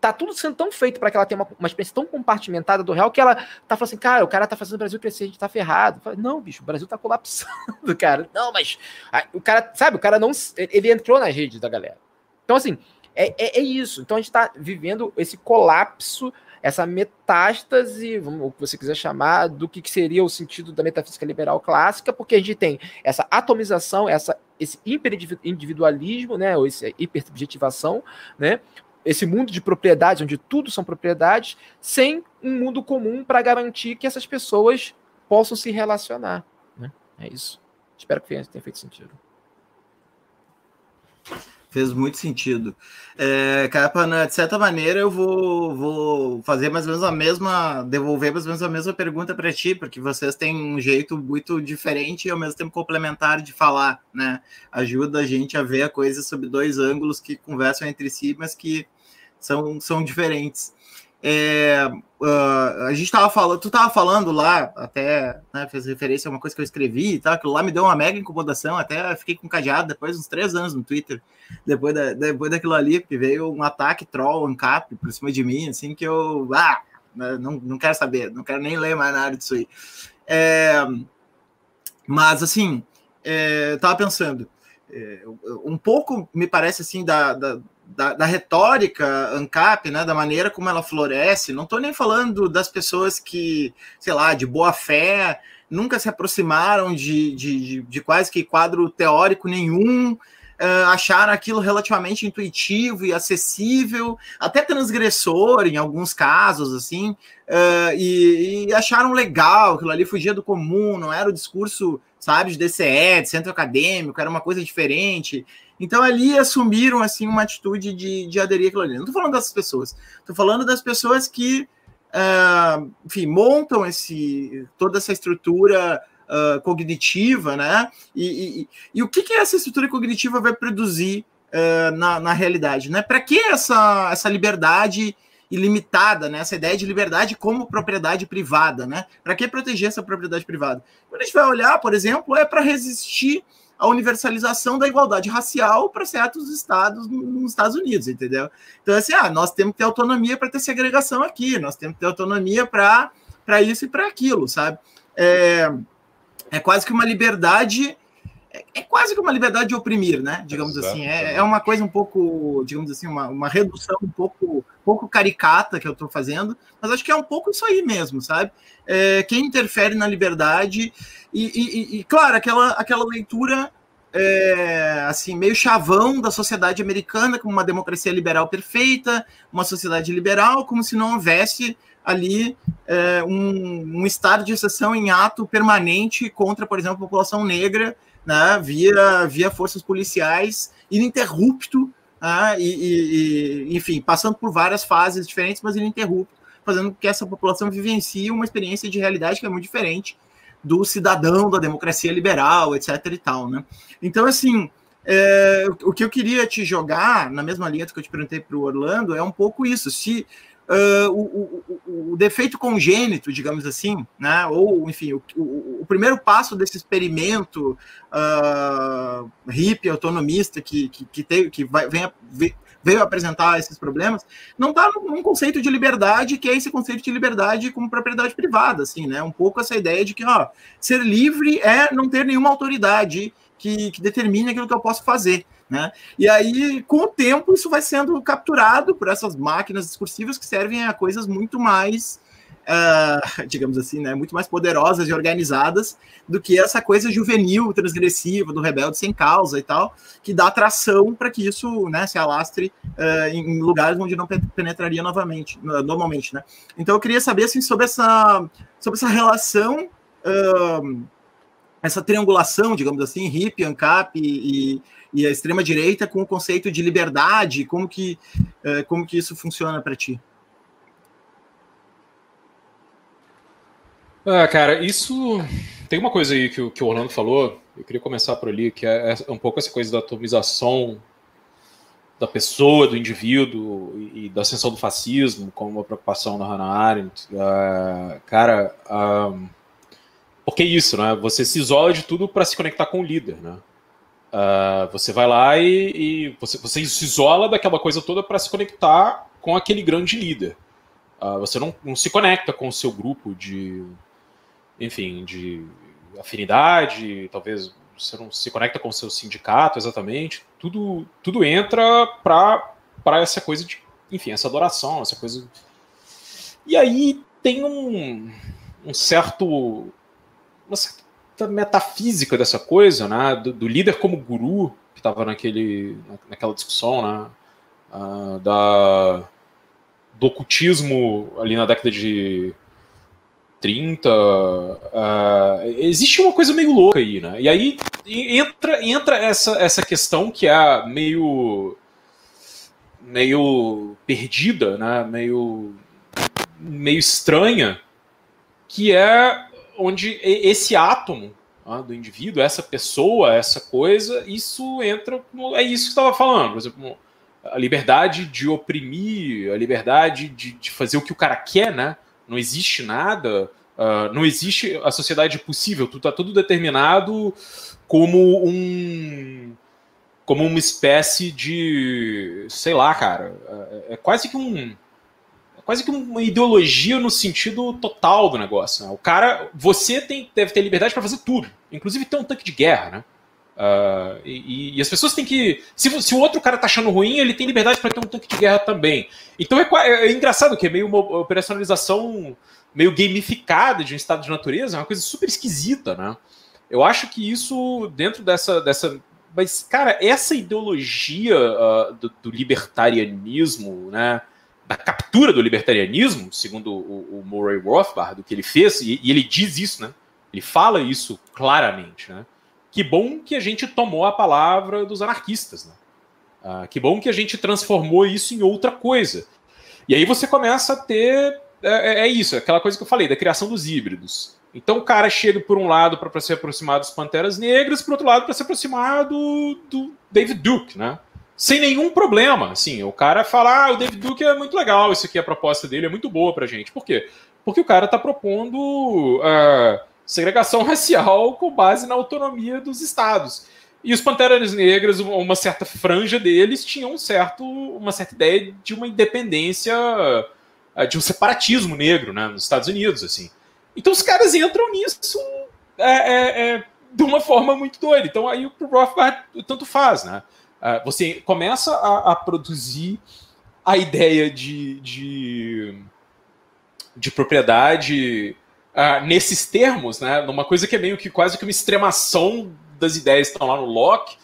tá tudo sendo tão feito para que ela tenha uma, uma experiência tão compartimentada do real que ela tá falando assim, cara, o cara tá fazendo o Brasil crescer, a gente tá ferrado. Falo, não, bicho, o Brasil tá colapsando, cara. Não, mas o cara, sabe, o cara não. Ele entrou nas redes da galera. Então, assim, é, é, é isso. Então a gente tá vivendo esse colapso, essa metástase, vamos, o que você quiser chamar, do que, que seria o sentido da metafísica liberal clássica, porque a gente tem essa atomização, essa esse hiperindividualismo, né, ou essa hipersubjetivação, né, esse mundo de propriedades, onde tudo são propriedades, sem um mundo comum para garantir que essas pessoas possam se relacionar. Né? É isso. Espero que tenha feito sentido. Fez muito sentido. É, de certa maneira, eu vou, vou fazer mais ou menos a mesma, devolver mais ou menos a mesma pergunta para ti, porque vocês têm um jeito muito diferente e ao mesmo tempo complementar de falar, né? Ajuda a gente a ver a coisa sob dois ângulos que conversam entre si, mas que são, são diferentes. É, uh, a gente estava falando, tu estava falando lá, até né, fez referência a uma coisa que eu escrevi e tal, aquilo lá me deu uma mega incomodação, até fiquei com cadeado depois uns três anos no Twitter, depois, da, depois daquilo ali, porque veio um ataque troll, ancap por cima de mim, assim, que eu, ah, né, não, não quero saber, não quero nem ler mais nada disso aí. É, mas, assim, é, eu tava pensando, é, um pouco me parece assim da, da da, da, retórica ANCAP, né, da maneira como ela floresce, não estou nem falando das pessoas que, sei lá, de boa fé, nunca se aproximaram de, de, de, de quase que quadro teórico nenhum, uh, acharam aquilo relativamente intuitivo e acessível, até transgressor em alguns casos, assim, uh, e, e, acharam legal, aquilo ali fugia do comum, não era o discurso, sabe, de DCE, de centro acadêmico, era uma coisa diferente. Então ali assumiram assim uma atitude de, de aderir àquilo ali. Não estou falando dessas pessoas, estou falando das pessoas que, uh, enfim, montam esse toda essa estrutura uh, cognitiva, né? E, e, e, o que, que essa estrutura cognitiva vai produzir uh, na, na realidade, né? Para que essa, essa liberdade ilimitada, né? Essa ideia de liberdade como propriedade privada, né? Para que proteger essa propriedade privada? Quando a gente vai olhar, por exemplo, é para resistir à universalização da igualdade racial para certos estados nos Estados Unidos, entendeu? Então, assim, ah, nós temos que ter autonomia para ter segregação aqui, nós temos que ter autonomia para isso e para aquilo, sabe? É, é quase que uma liberdade é, é quase que uma liberdade de oprimir, né? Digamos Exato. assim. É, é, uma coisa um pouco, digamos assim, uma, uma redução um pouco, pouco caricata que eu estou fazendo, mas acho que é um pouco isso aí mesmo, sabe? É, quem interfere na liberdade e, e, e, claro, aquela, aquela leitura é, assim, meio chavão da sociedade americana como uma democracia liberal perfeita, uma sociedade liberal, como se não houvesse ali é, um, um estado de exceção em ato permanente contra, por exemplo, a população negra né, via, via forças policiais, ininterrupto, né, e, e, enfim, passando por várias fases diferentes, mas ininterrupto, fazendo com que essa população vivencie uma experiência de realidade que é muito diferente do cidadão da democracia liberal, etc. e tal, né? Então, assim, é, o que eu queria te jogar, na mesma linha que eu te perguntei para o Orlando, é um pouco isso. Se uh, o, o, o, defeito congênito, digamos assim, né? ou, enfim, o, o primeiro passo desse experimento uh, hippie, autonomista, que, que, que, que vai, vem, veio apresentar esses problemas, não está num conceito de liberdade, que é esse conceito de liberdade como propriedade privada, assim, né? Um pouco essa ideia de que, ó, ser livre é não ter nenhuma autoridade que, que determine aquilo que eu posso fazer. Né? E aí, com o tempo, isso vai sendo capturado por essas máquinas discursivas que servem a coisas muito mais, uh, digamos assim, né, muito mais poderosas e organizadas do que essa coisa juvenil, transgressiva, do rebelde sem causa e tal, que dá atração para que isso né, se alastre uh, em lugares onde não penetraria novamente, normalmente. Né? Então, eu queria saber assim, sobre, essa, sobre essa relação. Uh, essa triangulação, digamos assim, hip, ANCAP e, e a extrema direita com o conceito de liberdade, como que é, como que isso funciona para ti? Ah, cara, isso tem uma coisa aí que, que o Orlando falou. Eu queria começar por ali, que é, é um pouco essa coisa da atomização da pessoa, do indivíduo e, da ascensão do fascismo, como uma preocupação da Hannah Arendt. Uh, cara, uh, porque é isso, né? Você se isola de tudo para se conectar com o líder, né? Uh, você vai lá e, e, você, você se isola daquela coisa toda para se conectar com aquele grande líder. Uh, você não, não, se conecta com o seu grupo de, enfim, de afinidade, talvez você não se conecta com o seu sindicato exatamente. Tudo, tudo entra para essa coisa de, enfim, essa adoração, essa coisa. E aí tem um, um certo, uma certa metafísica dessa coisa, né? Do, do líder como guru, que estava naquele, naquela discussão, né? Uh, da, do ocultismo ali na década de 30. Uh, ah, existe uma coisa meio louca aí, né? E aí entra, entra essa, essa questão que é meio meio perdida, né? Meio meio estranha, que é onde esse átomo ah, do indivíduo, essa pessoa, essa coisa, isso entra. No, é isso que estava falando. Por exemplo, a liberdade de oprimir, a liberdade de, de, fazer o que o cara quer, né? Não existe nada, uh, não existe a sociedade possível. Tudo está tudo determinado como um como uma espécie de sei lá, cara, é, é quase que um quase que uma ideologia no sentido total do negócio. Né? O cara, você tem, deve ter liberdade para fazer tudo, inclusive ter um tanque de guerra, né? Uh, e, e, as pessoas têm que. Se, se, o outro cara tá achando ruim, ele tem liberdade para ter um tanque de guerra também. Então é, é, é, engraçado que é meio uma operacionalização meio gamificada de um estado de natureza, é uma coisa super esquisita, né? Eu acho que isso, dentro dessa. dessa mas, cara, essa ideologia uh, do, do libertarianismo, né? Da captura do libertarianismo, segundo o, o Murray Rothbard, do que ele fez, e, e, ele diz isso, né? Ele fala isso claramente, né? Que bom que a gente tomou a palavra dos anarquistas, né? Ah, que bom que a gente transformou isso em outra coisa. E aí você começa a ter. É, é, é isso, aquela coisa que eu falei, da criação dos híbridos. Então o cara chega por um lado para se aproximar dos Panteras Negras, por outro lado para se aproximar do, do David Duke, né? Sem nenhum problema. Assim, o cara fala, ah, o David Duke é muito legal, isso aqui, a proposta dele é muito boa pra gente. Por quê? Porque o cara tá propondo uh, segregação racial com base na autonomia dos estados. E os Panteras Negras, uma certa franja deles, tinham um certo, uma certa ideia de uma independência, uh, de um separatismo negro né, nos Estados Unidos. assim. Então os caras entram nisso é, é, é, de uma forma muito doida. Então aí o Rothbard tanto faz, né? Uh, você começa a, a, produzir a ideia de, de, de propriedade uh, nesses termos, né? Numa coisa que é meio que quase que uma extremação das ideias que estão lá no Locke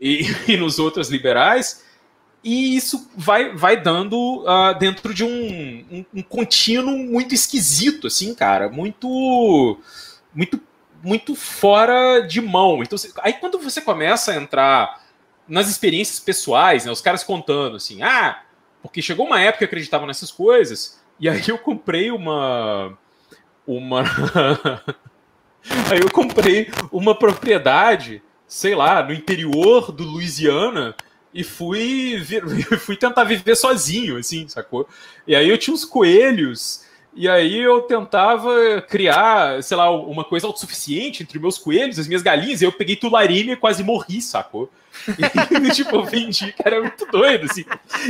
e, e nos outros liberais. E isso vai, vai dando uh, dentro de um, um, um, contínuo muito esquisito, assim, cara. Muito. Muito muito fora de mão. Então, aí quando você começa a entrar nas experiências pessoais, né, os caras contando assim, ah, porque chegou uma época que eu acreditava nessas coisas, e aí eu comprei uma. Uma. aí eu comprei uma propriedade, sei lá, no interior do Louisiana e fui, fui tentar viver sozinho, assim, sacou? E aí eu tinha uns coelhos e aí eu tentava criar, sei lá, uma coisa autossuficiente entre meus coelhos, as minhas galinhas, e eu peguei tularina e quase morri, sacou? E, tipo, eu vendi, cara, é muito doido, assim.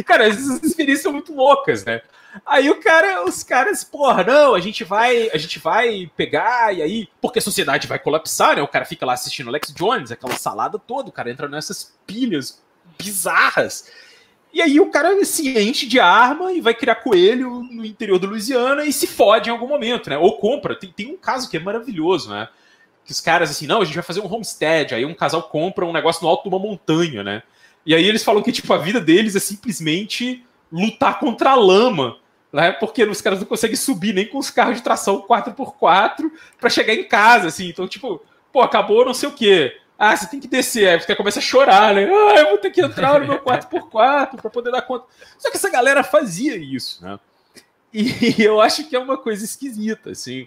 Cara, essas experiências são muito loucas, né? Aí o cara, os caras, porra, não, a gente vai, a gente vai pegar, e aí, porque a sociedade vai colapsar, né? O cara fica lá assistindo Alex Jones, aquela salada toda, o cara entra nessas pilhas bizarras. E aí o cara se enche de arma e vai criar coelho no interior do Louisiana e se fode em algum momento, né? Ou compra. Tem, tem um caso que é maravilhoso, né? Que os caras, assim, não, a gente vai fazer um homestead. Aí um casal compra um negócio no alto de uma montanha, né? E aí eles falam que, tipo, a vida deles é simplesmente lutar contra a lama, né? Porque os caras não conseguem subir nem com os carros de tração 4x4 para chegar em casa, assim. Então, tipo, pô, acabou não sei o quê. Ah, você tem que descer. Aí você começa a chorar, né? Ah, eu vou ter que entrar no meu 4x4 para poder dar conta. Só que essa galera fazia isso, né? E eu acho que é uma coisa esquisita, assim.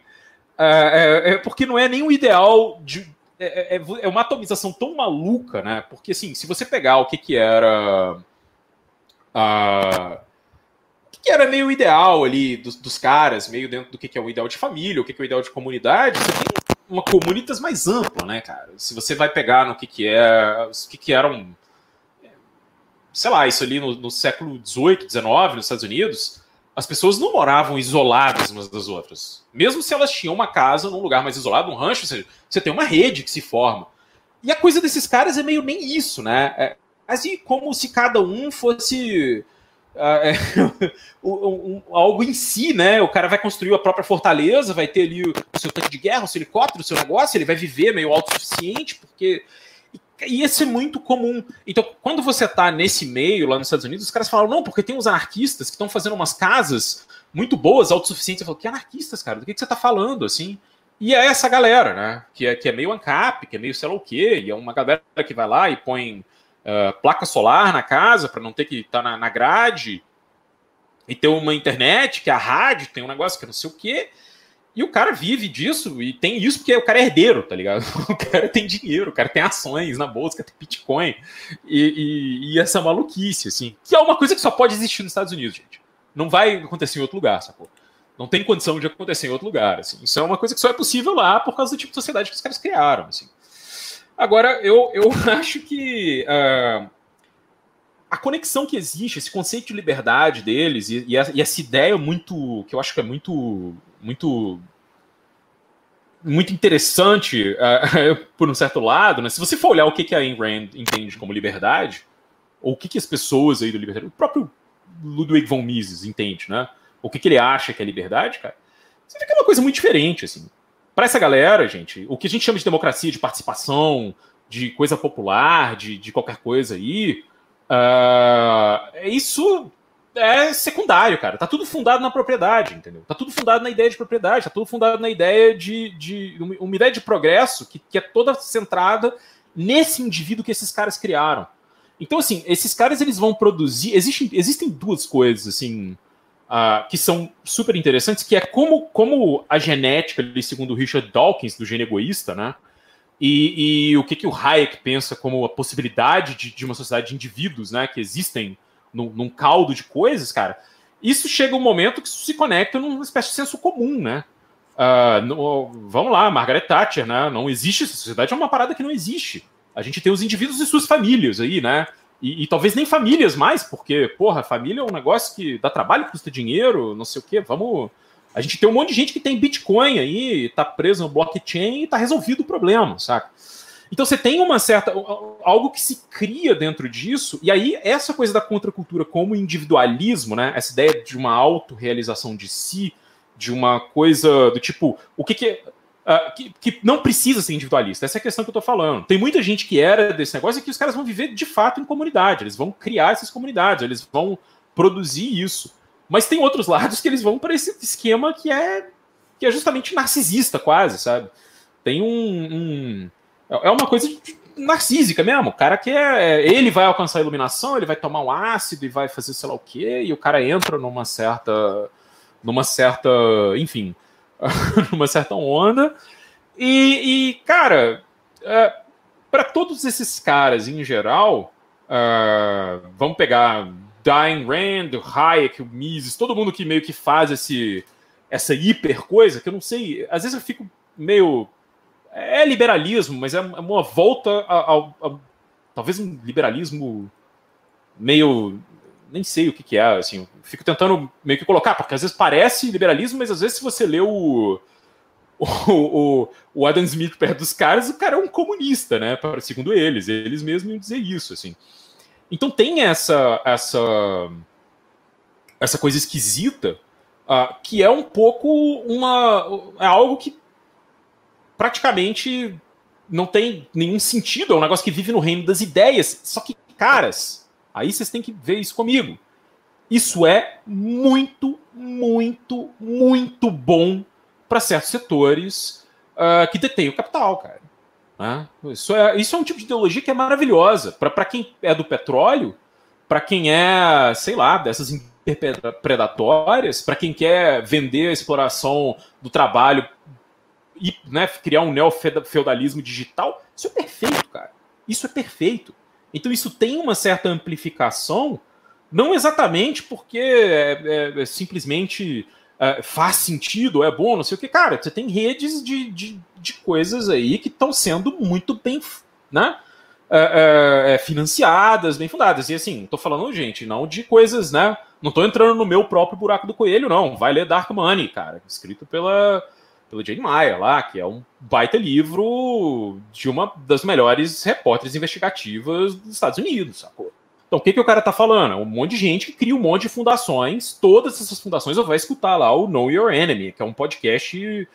É, é, é porque não é nem o ideal de. É, é, é, uma atomização tão maluca, né? Porque, assim, se você pegar o que, que era. Uh, o que, que era meio ideal ali dos, dos, caras, meio dentro do que, que é o ideal de família, o que, que é o ideal de comunidade, você tem uma comunitas mais ampla, né, cara? Se você vai pegar no que que é, o que que eram, sei lá, isso ali no, no século XVIII, XIX, nos Estados Unidos, as pessoas não moravam isoladas umas das outras. Mesmo se elas tinham uma casa num lugar mais isolado, um rancho, você, você tem uma rede que se forma. E a coisa desses caras é meio nem isso, né? É, assim como se cada um fosse uh, é, um, um, algo em si, né? O cara vai construir a própria fortaleza, vai ter ali o, o seu tanque de guerra, o seu helicóptero, o seu negócio, ele vai viver meio autossuficiente, porque ia ser muito comum. Então, quando você tá nesse meio lá nos Estados Unidos, os caras falam, não, porque tem uns anarquistas que estão fazendo umas casas muito boas, autossuficientes. Eu falo, que anarquistas, cara? Do que, que você tá falando, assim? E é essa galera, né? Que é, que é meio ANCAP, que é meio sei lá o quê, e é uma galera que vai lá e põe uh, placa solar na casa para não ter que estar tá na, na, grade e ter uma internet, que a rádio, tem um negócio que não sei o quê. E o cara vive disso e tem isso porque o cara é herdeiro, tá ligado? O cara tem dinheiro, o cara tem ações na bolsa, tem Bitcoin e, e, e essa maluquice, assim, que é uma coisa que só pode existir nos Estados Unidos, gente. Não vai acontecer em outro lugar, sacou? Não tem condição de acontecer em outro lugar, assim. Isso é uma coisa que só é possível lá por causa do tipo de sociedade que os caras criaram, assim. Agora, eu, eu acho que uh, a conexão que existe, esse conceito de liberdade deles e, e, e, essa ideia muito, que eu acho que é muito, muito, muito interessante uh, por um certo lado, né? Se você for olhar o que, que a Ayn Rand entende como liberdade, ou o que, que as pessoas aí do liberdade, o próprio Ludwig von Mises entende, né? O que, que ele acha que é liberdade, cara, você vê que é uma coisa muito diferente, assim para essa galera, gente, o que a gente chama de democracia, de participação, de coisa popular, de, de qualquer coisa aí, uh, isso é secundário, cara. Tá tudo fundado na propriedade, entendeu? Tá tudo fundado na ideia de propriedade, tá tudo fundado na ideia de, de uma ideia de progresso que, que é toda centrada nesse indivíduo que esses caras criaram. Então, assim, esses caras eles vão produzir. Existem, existem duas coisas, assim, uh, que são super interessantes, que é como, como a genética, segundo o Richard Dawkins, do gene egoísta, né? e, e o que, que o Hayek pensa como a possibilidade de, de uma sociedade de indivíduos, né, que existem num, num, caldo de coisas, cara, isso chega um momento que se conecta numa espécie de senso comum, né? Uh, no, vamos lá, Margaret Thatcher, né? Não existe, essa sociedade é uma parada que não existe. A gente tem os indivíduos e suas famílias aí, né? E, e, talvez nem famílias mais, porque, porra, família é um negócio que dá trabalho, custa dinheiro, não sei o quê. Vamos. A gente tem um monte de gente que tem Bitcoin aí, tá preso no blockchain e tá resolvido o problema, saca? Então você tem uma certa. algo que se cria dentro disso, e aí essa coisa da contracultura como individualismo, né? Essa ideia de uma autorrealização de si, de uma coisa do tipo, o que, que Uh, que, que, não precisa ser individualista. Essa é a questão que eu estou falando. Tem muita gente que era desse negócio e que os caras vão viver de fato em comunidade. Eles vão criar essas comunidades, eles vão produzir isso. Mas tem outros lados que eles vão para esse esquema que é que é justamente narcisista, quase, sabe? Tem um, um é uma coisa narcísica mesmo. O cara quer. Ele vai alcançar a iluminação, ele vai tomar um ácido e vai fazer sei lá o quê, e o cara entra numa certa. numa certa. enfim numa certa onda. E, e cara, é, para todos esses caras em geral, uh, vamos pegar Diane Rand, Hayek, Mises, todo mundo que meio que faz esse, essa hiper coisa, que eu não sei, às vezes eu fico meio. É liberalismo, mas é uma volta ao, ao talvez um liberalismo meio nem sei o que, que é, assim, fico tentando meio que colocar, porque às vezes parece liberalismo, mas às vezes se você lê o, o, o, Adam Smith perto dos caras, o cara é um comunista, né, segundo eles, eles mesmos iam dizer isso, assim. Então tem essa, essa, essa coisa esquisita, uh, que é um pouco uma, é algo que praticamente não tem nenhum sentido, é um negócio que vive no reino das ideias, só que, caras Aí vocês têm que ver isso comigo. Isso é muito, muito, muito bom para certos setores uh, que detêm o capital, cara. Né? Isso, é, isso é um tipo de ideologia que é maravilhosa. Para quem é do petróleo, para quem é, sei lá, dessas predatórias, para quem quer vender a exploração do trabalho e né, criar um neofeudalismo digital, isso é perfeito, cara. Isso é perfeito. Então isso tem uma certa amplificação, não exatamente porque é, é, é simplesmente é, faz sentido, é bom, não sei o que. Cara, você tem redes de, de, de coisas aí que estão sendo muito bem né, é, é, financiadas, bem fundadas. E assim, tô falando, gente, não de coisas, né? Não tô entrando no meu próprio buraco do coelho, não. Vai ler Dark Money, cara, escrito pela pelo Jane Maia lá, que é um baita livro de uma das melhores repórteres investigativas dos Estados Unidos, sacou? Então, o que, que o cara tá falando? Um monte de gente que cria um monte de fundações. Todas essas fundações eu vou escutar lá o Know Your Enemy, que é um podcast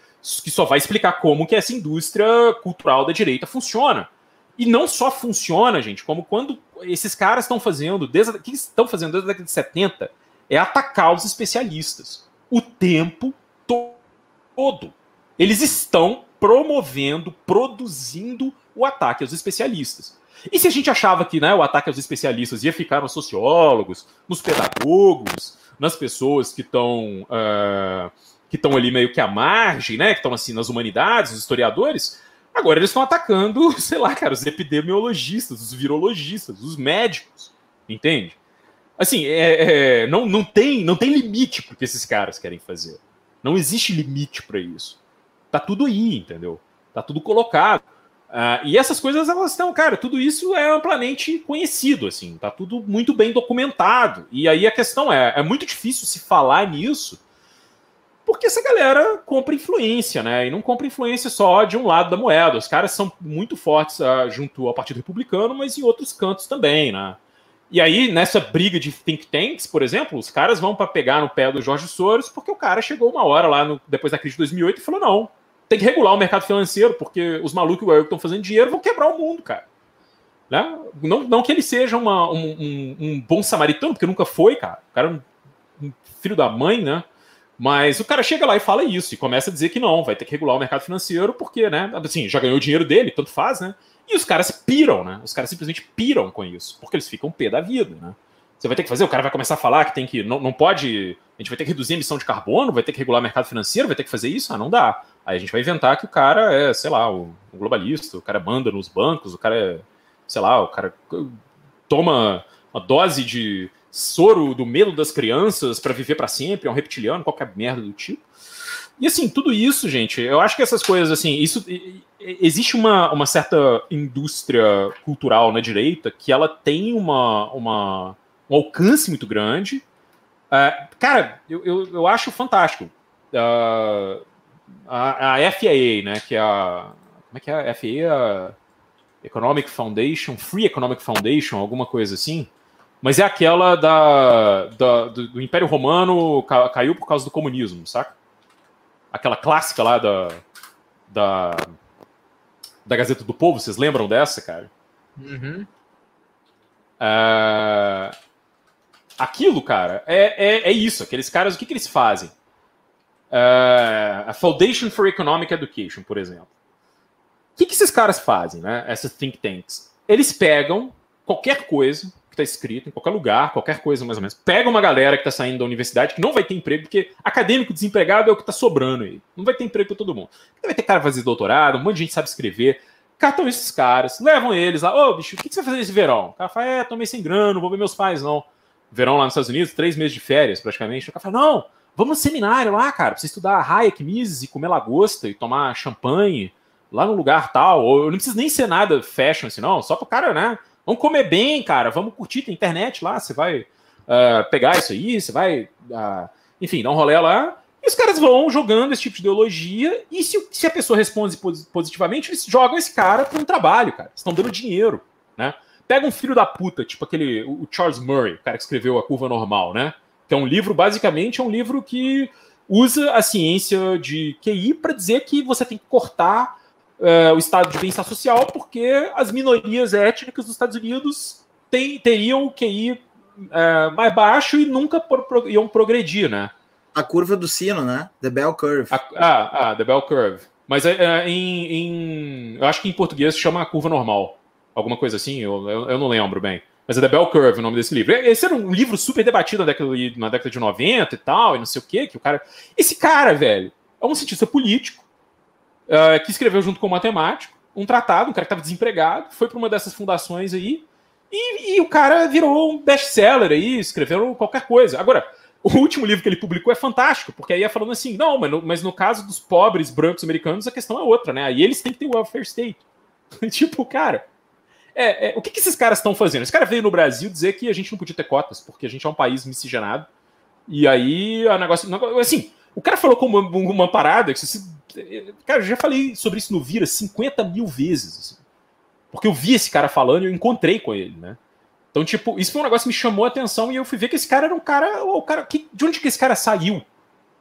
que só vai explicar como que essa indústria cultural da direita funciona. E não só funciona, gente, como quando esses caras estão fazendo, desde, que estão fazendo desde a década de 70, é atacar os especialistas. O tempo todo. Eles estão promovendo, produzindo o ataque aos especialistas. E se a gente achava que né, o ataque aos especialistas ia ficar nos sociólogos, nos pedagogos, nas pessoas que estão uh, que estão ali meio que à margem, né, que estão assim nas humanidades, os historiadores, agora eles estão atacando, sei lá, cara, os epidemiologistas, os virologistas, os médicos, entende? Assim, é, é, não, não, tem, não tem limite para o que esses caras querem fazer. Não existe limite para isso. Tá tudo aí, entendeu? Tá tudo colocado. Uh, e essas coisas, elas estão, cara, tudo isso é amplamente conhecido, assim, tá tudo muito bem documentado. E aí a questão é, é muito difícil se falar nisso, porque essa galera compra influência, né? E não compra influência só de um lado da moeda. Os caras são muito fortes uh, junto ao Partido Republicano, mas em outros cantos também, né? E aí, nessa briga de think tanks, por exemplo, os caras vão para pegar no pé do Jorge Soros, porque o cara chegou uma hora lá, no, depois da crise de 2008, e falou: não, tem que regular o mercado financeiro, porque os malucos que estão fazendo dinheiro vão quebrar o mundo, cara. Né? Não, não que ele seja uma, um, um, um, bom samaritano, porque nunca foi, cara. O cara é um, um filho da mãe, né? Mas o cara chega lá e fala isso, e começa a dizer que não, vai ter que regular o mercado financeiro, porque, né? Assim, já ganhou o dinheiro dele, tanto faz, né? E os caras piram, né? Os caras simplesmente piram com isso, porque eles ficam pé da vida, né? Você vai ter que fazer, o cara vai começar a falar que tem que. Não, não pode. A gente vai ter que reduzir a emissão de carbono, vai ter que regular o mercado financeiro, vai ter que fazer isso? Ah, não dá. Aí a gente vai inventar que o cara é, sei lá, um globalista, o cara manda nos bancos, o cara é, sei lá, o cara toma uma dose de soro do medo das crianças para viver para sempre, é um reptiliano, qualquer merda do tipo. E assim, tudo isso, gente, eu acho que essas coisas, assim, isso existe uma, uma certa indústria cultural na direita que ela tem uma, uma um alcance muito grande. Uh, cara, eu, eu, eu, acho fantástico. Uh, a, a FAA, né, que é a. Como é que é? A FAA, a Economic Foundation, Free Economic Foundation, alguma coisa assim. Mas é aquela da, da do, do, Império Romano ca, caiu por causa do comunismo, saca? Aquela clássica lá da, da, da Gazeta do Povo, vocês lembram dessa, cara? Uhum. É, aquilo, cara, é, é, é, isso. Aqueles caras, o que, que eles fazem? É, a Foundation for Economic Education, por exemplo. O que, que esses caras fazem, né? Essas think tanks? Eles pegam qualquer coisa está escrito em qualquer lugar, qualquer coisa mais ou menos. Pega uma galera que está saindo da universidade que não vai ter emprego, porque acadêmico desempregado é o que está sobrando aí. Não vai ter emprego para todo mundo. Vai ter cara fazer doutorado, um monte de gente sabe escrever. Catam esses caras, levam eles lá. Ô, bicho, o que você vai fazer esse verão? O cara fala, é, tomei sem grana, não vou ver meus pais, não. Verão lá nos Estados Unidos, três meses de férias, praticamente. O cara fala, não, vamos no seminário lá, cara, pra você estudar Hayek, Mises e comer lagosta e tomar champanhe lá no lugar tal. Ou eu não preciso nem ser nada fashion assim, não. Só pro cara, né? Vamos comer bem, cara. Vamos curtir. Tem internet lá. Você vai uh, pegar isso aí, você vai, uh, enfim, dar um rolê lá. E os caras vão jogando esse tipo de ideologia. E se, se a pessoa responde positivamente, eles jogam esse cara para um trabalho, cara. Estão dando dinheiro, né? Pega um filho da puta, tipo aquele o Charles Murray, o cara que escreveu A Curva Normal, né? Que é um livro, basicamente, é um livro que usa a ciência de QI para dizer que você tem que cortar é, o estado de bem-estar social, porque as minorias étnicas dos Estados Unidos tem, teriam o QI é, mais baixo e nunca por, pro, iam progredir, né? A curva do sino, né? The Bell Curve. A, ah, ah, The Bell Curve. Mas é, é, em, em, Eu acho que em português se chama a curva normal. Alguma coisa assim, eu, eu, eu, não lembro bem. Mas é The Bell Curve o nome desse livro. Esse era um livro super debatido na década, na década de 90 e tal, e não sei o quê, que o cara. Esse cara, velho, é um cientista político uh, que escreveu junto com o matemático um tratado, um cara que estava desempregado, foi para uma dessas fundações aí, e, e o cara virou um best-seller aí, escreveu qualquer coisa. Agora, o último livro que ele publicou é fantástico, porque aí é falando assim, não, mas no, mas no caso dos pobres brancos americanos, a questão é outra, né? Aí eles têm que ter o welfare state. tipo, cara, é, é, o que, que esses caras estão fazendo? Esse cara veio no Brasil dizer que a gente não podia ter cotas, porque a gente é um país miscigenado. E aí, a negócio. Assim, o cara falou como uma, parada que se, Cara, eu já falei sobre isso no Vira 50 mil vezes. Assim, porque eu vi esse cara falando e eu encontrei com ele, né? Então, tipo, isso foi um negócio que me chamou a atenção e eu fui ver que esse cara era um cara. O cara que, de onde que esse cara saiu?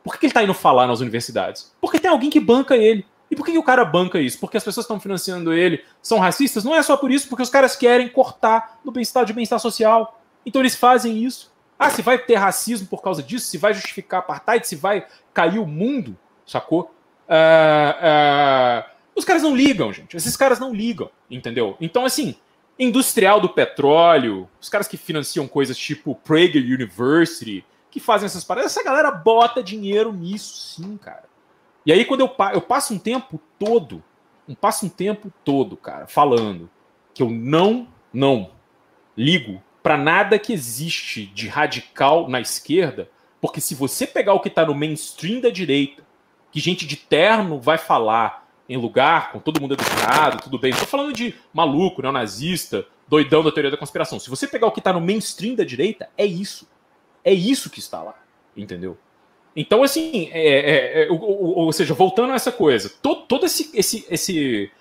Por que, que ele tá indo falar nas universidades? Porque tem alguém que banca ele. E por que, que o cara banca isso? Porque as pessoas estão financiando ele são racistas? Não é só por isso, porque os caras querem cortar no bem-estar de bem-estar social. Então eles fazem isso. Ah, se vai ter racismo por causa disso, se vai justificar apartheid, se vai cair o mundo, sacou? Uh, uh, os caras não ligam, gente. Esses caras não ligam, entendeu? Então, assim, industrial do petróleo, os caras que financiam coisas tipo Prager University, que fazem essas paradas, essa galera bota dinheiro nisso, sim, cara. E aí, quando eu, eu passo um tempo todo, um passo um tempo todo, cara, falando que eu não, não ligo para nada que existe de radical na esquerda, porque se você pegar o que está no mainstream da direita que gente de terno vai falar em lugar com todo mundo educado, tudo bem. Não tô falando de maluco, neonazista, doidão da teoria da conspiração. Se você pegar o que está no mainstream da direita, é isso. É isso que está lá. Entendeu? Então, assim, é, é, é, ou, ou, ou, seja, voltando a essa coisa, todo, todo esse, esse, esse.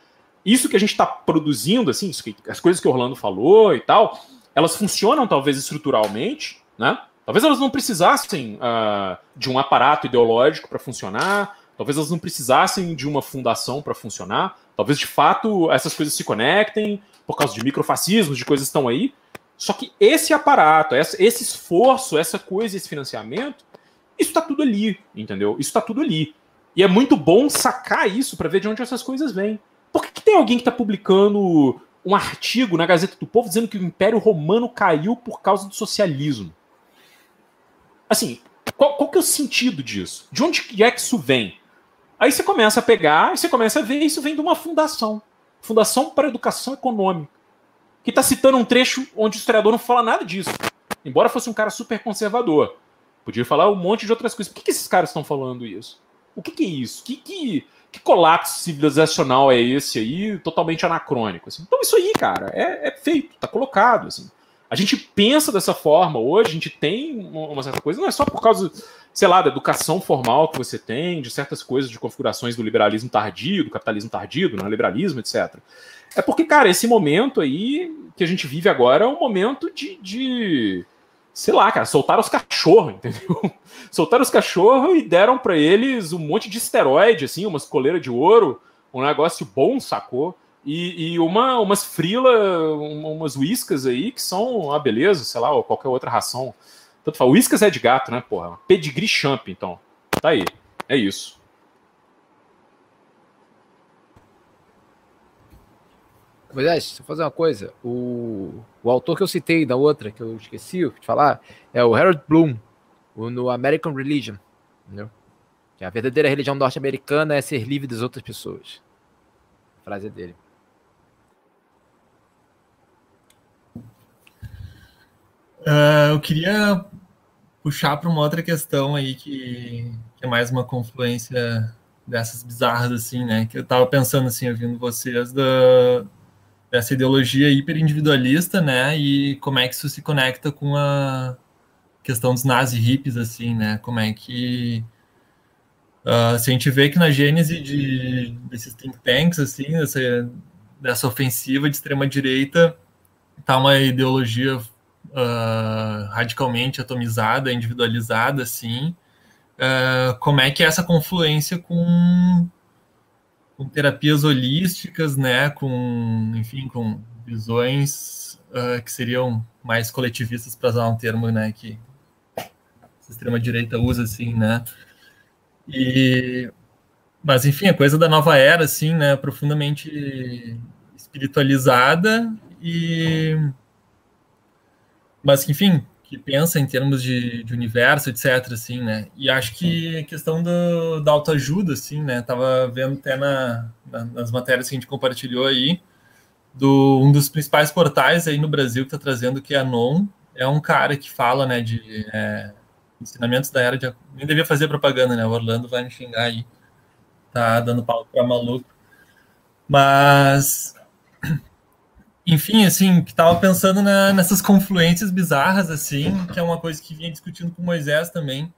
Isso que a gente está produzindo, assim, que, as coisas que o Orlando falou e tal, elas funcionam talvez estruturalmente, né? Talvez elas não precisassem uh, de um aparato ideológico para funcionar, Talvez elas não precisassem de uma fundação para funcionar. Talvez de fato essas coisas se conectem por causa de microfascismos, de coisas que estão aí. Só que esse aparato, esse esforço, essa coisa, esse financiamento, isso está tudo ali, entendeu? Isso está tudo ali. E é muito bom sacar isso para ver de onde essas coisas vêm. Por que, que tem alguém que está publicando um artigo na Gazeta do Povo dizendo que o Império Romano caiu por causa do socialismo? Assim, qual, qual que é o sentido disso? De onde é que isso vem? Aí você começa a pegar você começa a ver isso vem de uma fundação. Fundação para Educação Econômica. Que está citando um trecho onde o historiador não fala nada disso. Embora fosse um cara super conservador. Podia falar um monte de outras coisas. Por que, que esses caras estão falando isso? O que, que é isso? Que, que, que colapso civilizacional é esse aí, totalmente anacrônico? Assim? Então, isso aí, cara, é, é feito, está colocado. Assim. A gente pensa dessa forma hoje, a gente tem uma certa coisa, não é só por causa, sei lá, da educação formal que você tem, de certas coisas de configurações do liberalismo tardio, do capitalismo tardio, do neoliberalismo, etc. É porque, cara, esse momento aí que a gente vive agora é um momento de, de sei lá, cara, soltaram os cachorros, entendeu? soltaram os cachorros e deram para eles um monte de esteroide, assim, umas coleiras de ouro, um negócio bom, sacou? E, e uma, umas frila, umas whiskas aí que são a beleza, sei lá, ou qualquer outra ração. Tanto fala, whiskas é de gato, né, porra? Pedigree champ, então. Tá aí. É isso. Moisés, deixa eu fazer uma coisa. O, o autor que eu citei da outra, que eu esqueci de falar, é o Harold Bloom, no American Religion. Entendeu? Que a verdadeira religião norte-americana é ser livre das outras pessoas. A frase é dele. Uh, eu queria puxar para uma outra questão aí que, que, é mais uma confluência dessas bizarras assim, né? Que eu estava pensando assim, ouvindo vocês da dessa ideologia hiperindividualista, né? E como é que isso se conecta com a questão dos nazi hippies, assim, né? Como é que uh, se a gente vê que na gênese de, desses think tanks, assim, dessa, dessa ofensiva de extrema direita, tá uma ideologia uh, radicalmente atomizada, individualizada, assim, uh, como é que é essa confluência com, com terapias holísticas, né, com, enfim, com visões uh, que seriam mais coletivistas, para usar um termo, né, que a extrema-direita usa, assim, né, e... Mas, enfim, a coisa da nova era, assim, né, profundamente espiritualizada e mas enfim, que pensa em termos de, de, universo, etc, assim, né? E acho que a questão do, da autoajuda, assim, né? Tava vendo até na, na, nas matérias que a gente compartilhou aí, do um dos principais portais aí no Brasil que está trazendo que é a Non, é um cara que fala, né, de é, ensinamentos da era de... Nem devia fazer propaganda, né? O Orlando vai me xingar aí. Tá dando pau para maluco. Mas enfim, assim, que tava pensando na, nessas confluências bizarras, assim, que é uma coisa que vinha discutindo com Moisés também,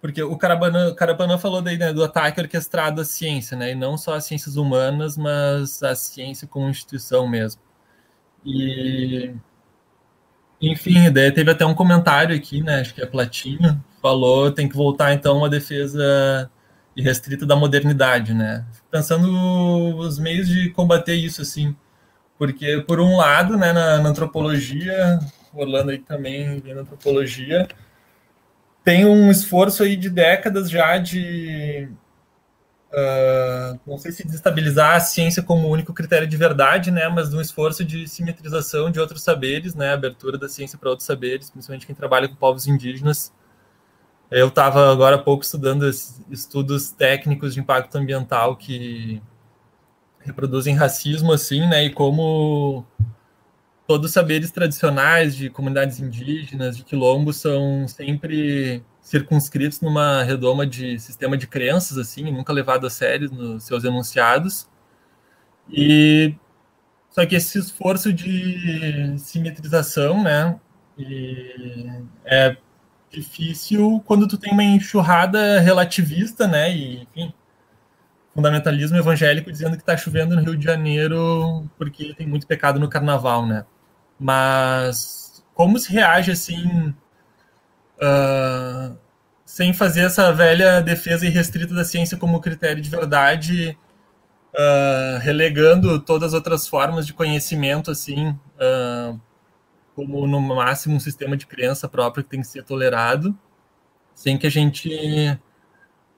porque o Carabanã falou daí, né, do ataque orquestrado à ciência, né, e não só às ciências humanas, mas à ciência como instituição mesmo. E, enfim, daí teve até um comentário aqui, né, acho que é Platinho, falou tem que voltar, então, uma defesa irrestrita da modernidade, né, pensando os meios de combater isso, assim, porque, por um lado, né, na, na antropologia, Orlando aí também vem na antropologia, tem um esforço aí de décadas já de Uh, não sei se desestabilizar a ciência como único critério de verdade, né, mas de um esforço de simetrização de outros saberes, né, abertura da ciência para outros saberes, principalmente quem trabalha com povos indígenas. Eu estava agora há pouco estudando estudos técnicos de impacto ambiental que reproduzem racismo, assim, né? E como todos os saberes tradicionais de comunidades indígenas, de quilombo, são sempre circunscritos numa redoma de sistema de crenças, assim, nunca levado a sério nos seus enunciados. E só que esse esforço de simetrização, né, é difícil quando tu tem uma enxurrada relativista, né, e enfim, fundamentalismo evangélico dizendo que está chovendo no Rio de Janeiro porque tem muito pecado no carnaval, né? Mas como se reage assim, uh, sem fazer essa velha defesa irrestrita da ciência como critério de verdade, uh, relegando todas as outras formas de conhecimento, assim, uh, como no máximo um sistema de crença próprio que tem que ser tolerado, sem que a gente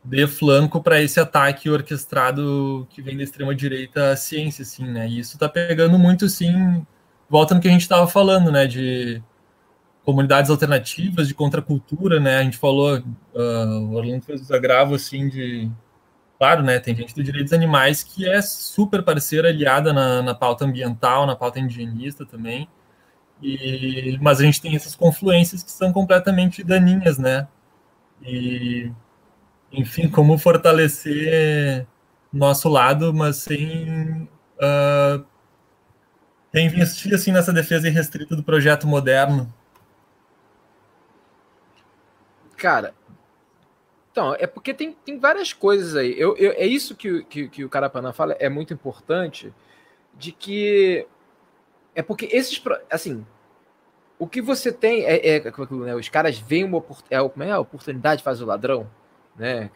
dê flanco para esse ataque orquestrado que vem da extrema direita à ciência, assim, né? E isso está pegando muito, sim, volta no que a gente estava falando, né? De comunidades alternativas, de contracultura, né? A gente falou, uh, o Orlando fez os agravos, assim, de claro, né, tem gente do direitos animais que é super parceira, aliada na, na pauta ambiental, na pauta indigenista também, e, mas a gente tem essas confluências que são completamente daninhas, né, e, enfim, como fortalecer nosso lado, mas sem uh, investir assim nessa defesa irrestrita do projeto moderno. Cara, então, é porque tem, tem várias coisas aí. Eu, eu é isso que, que, que o Carapanã fala, é muito importante, de que é porque esses, assim, o que você tem é, é, é né, os caras veem uma é, como é, a oportunidade faz o ladrão, né?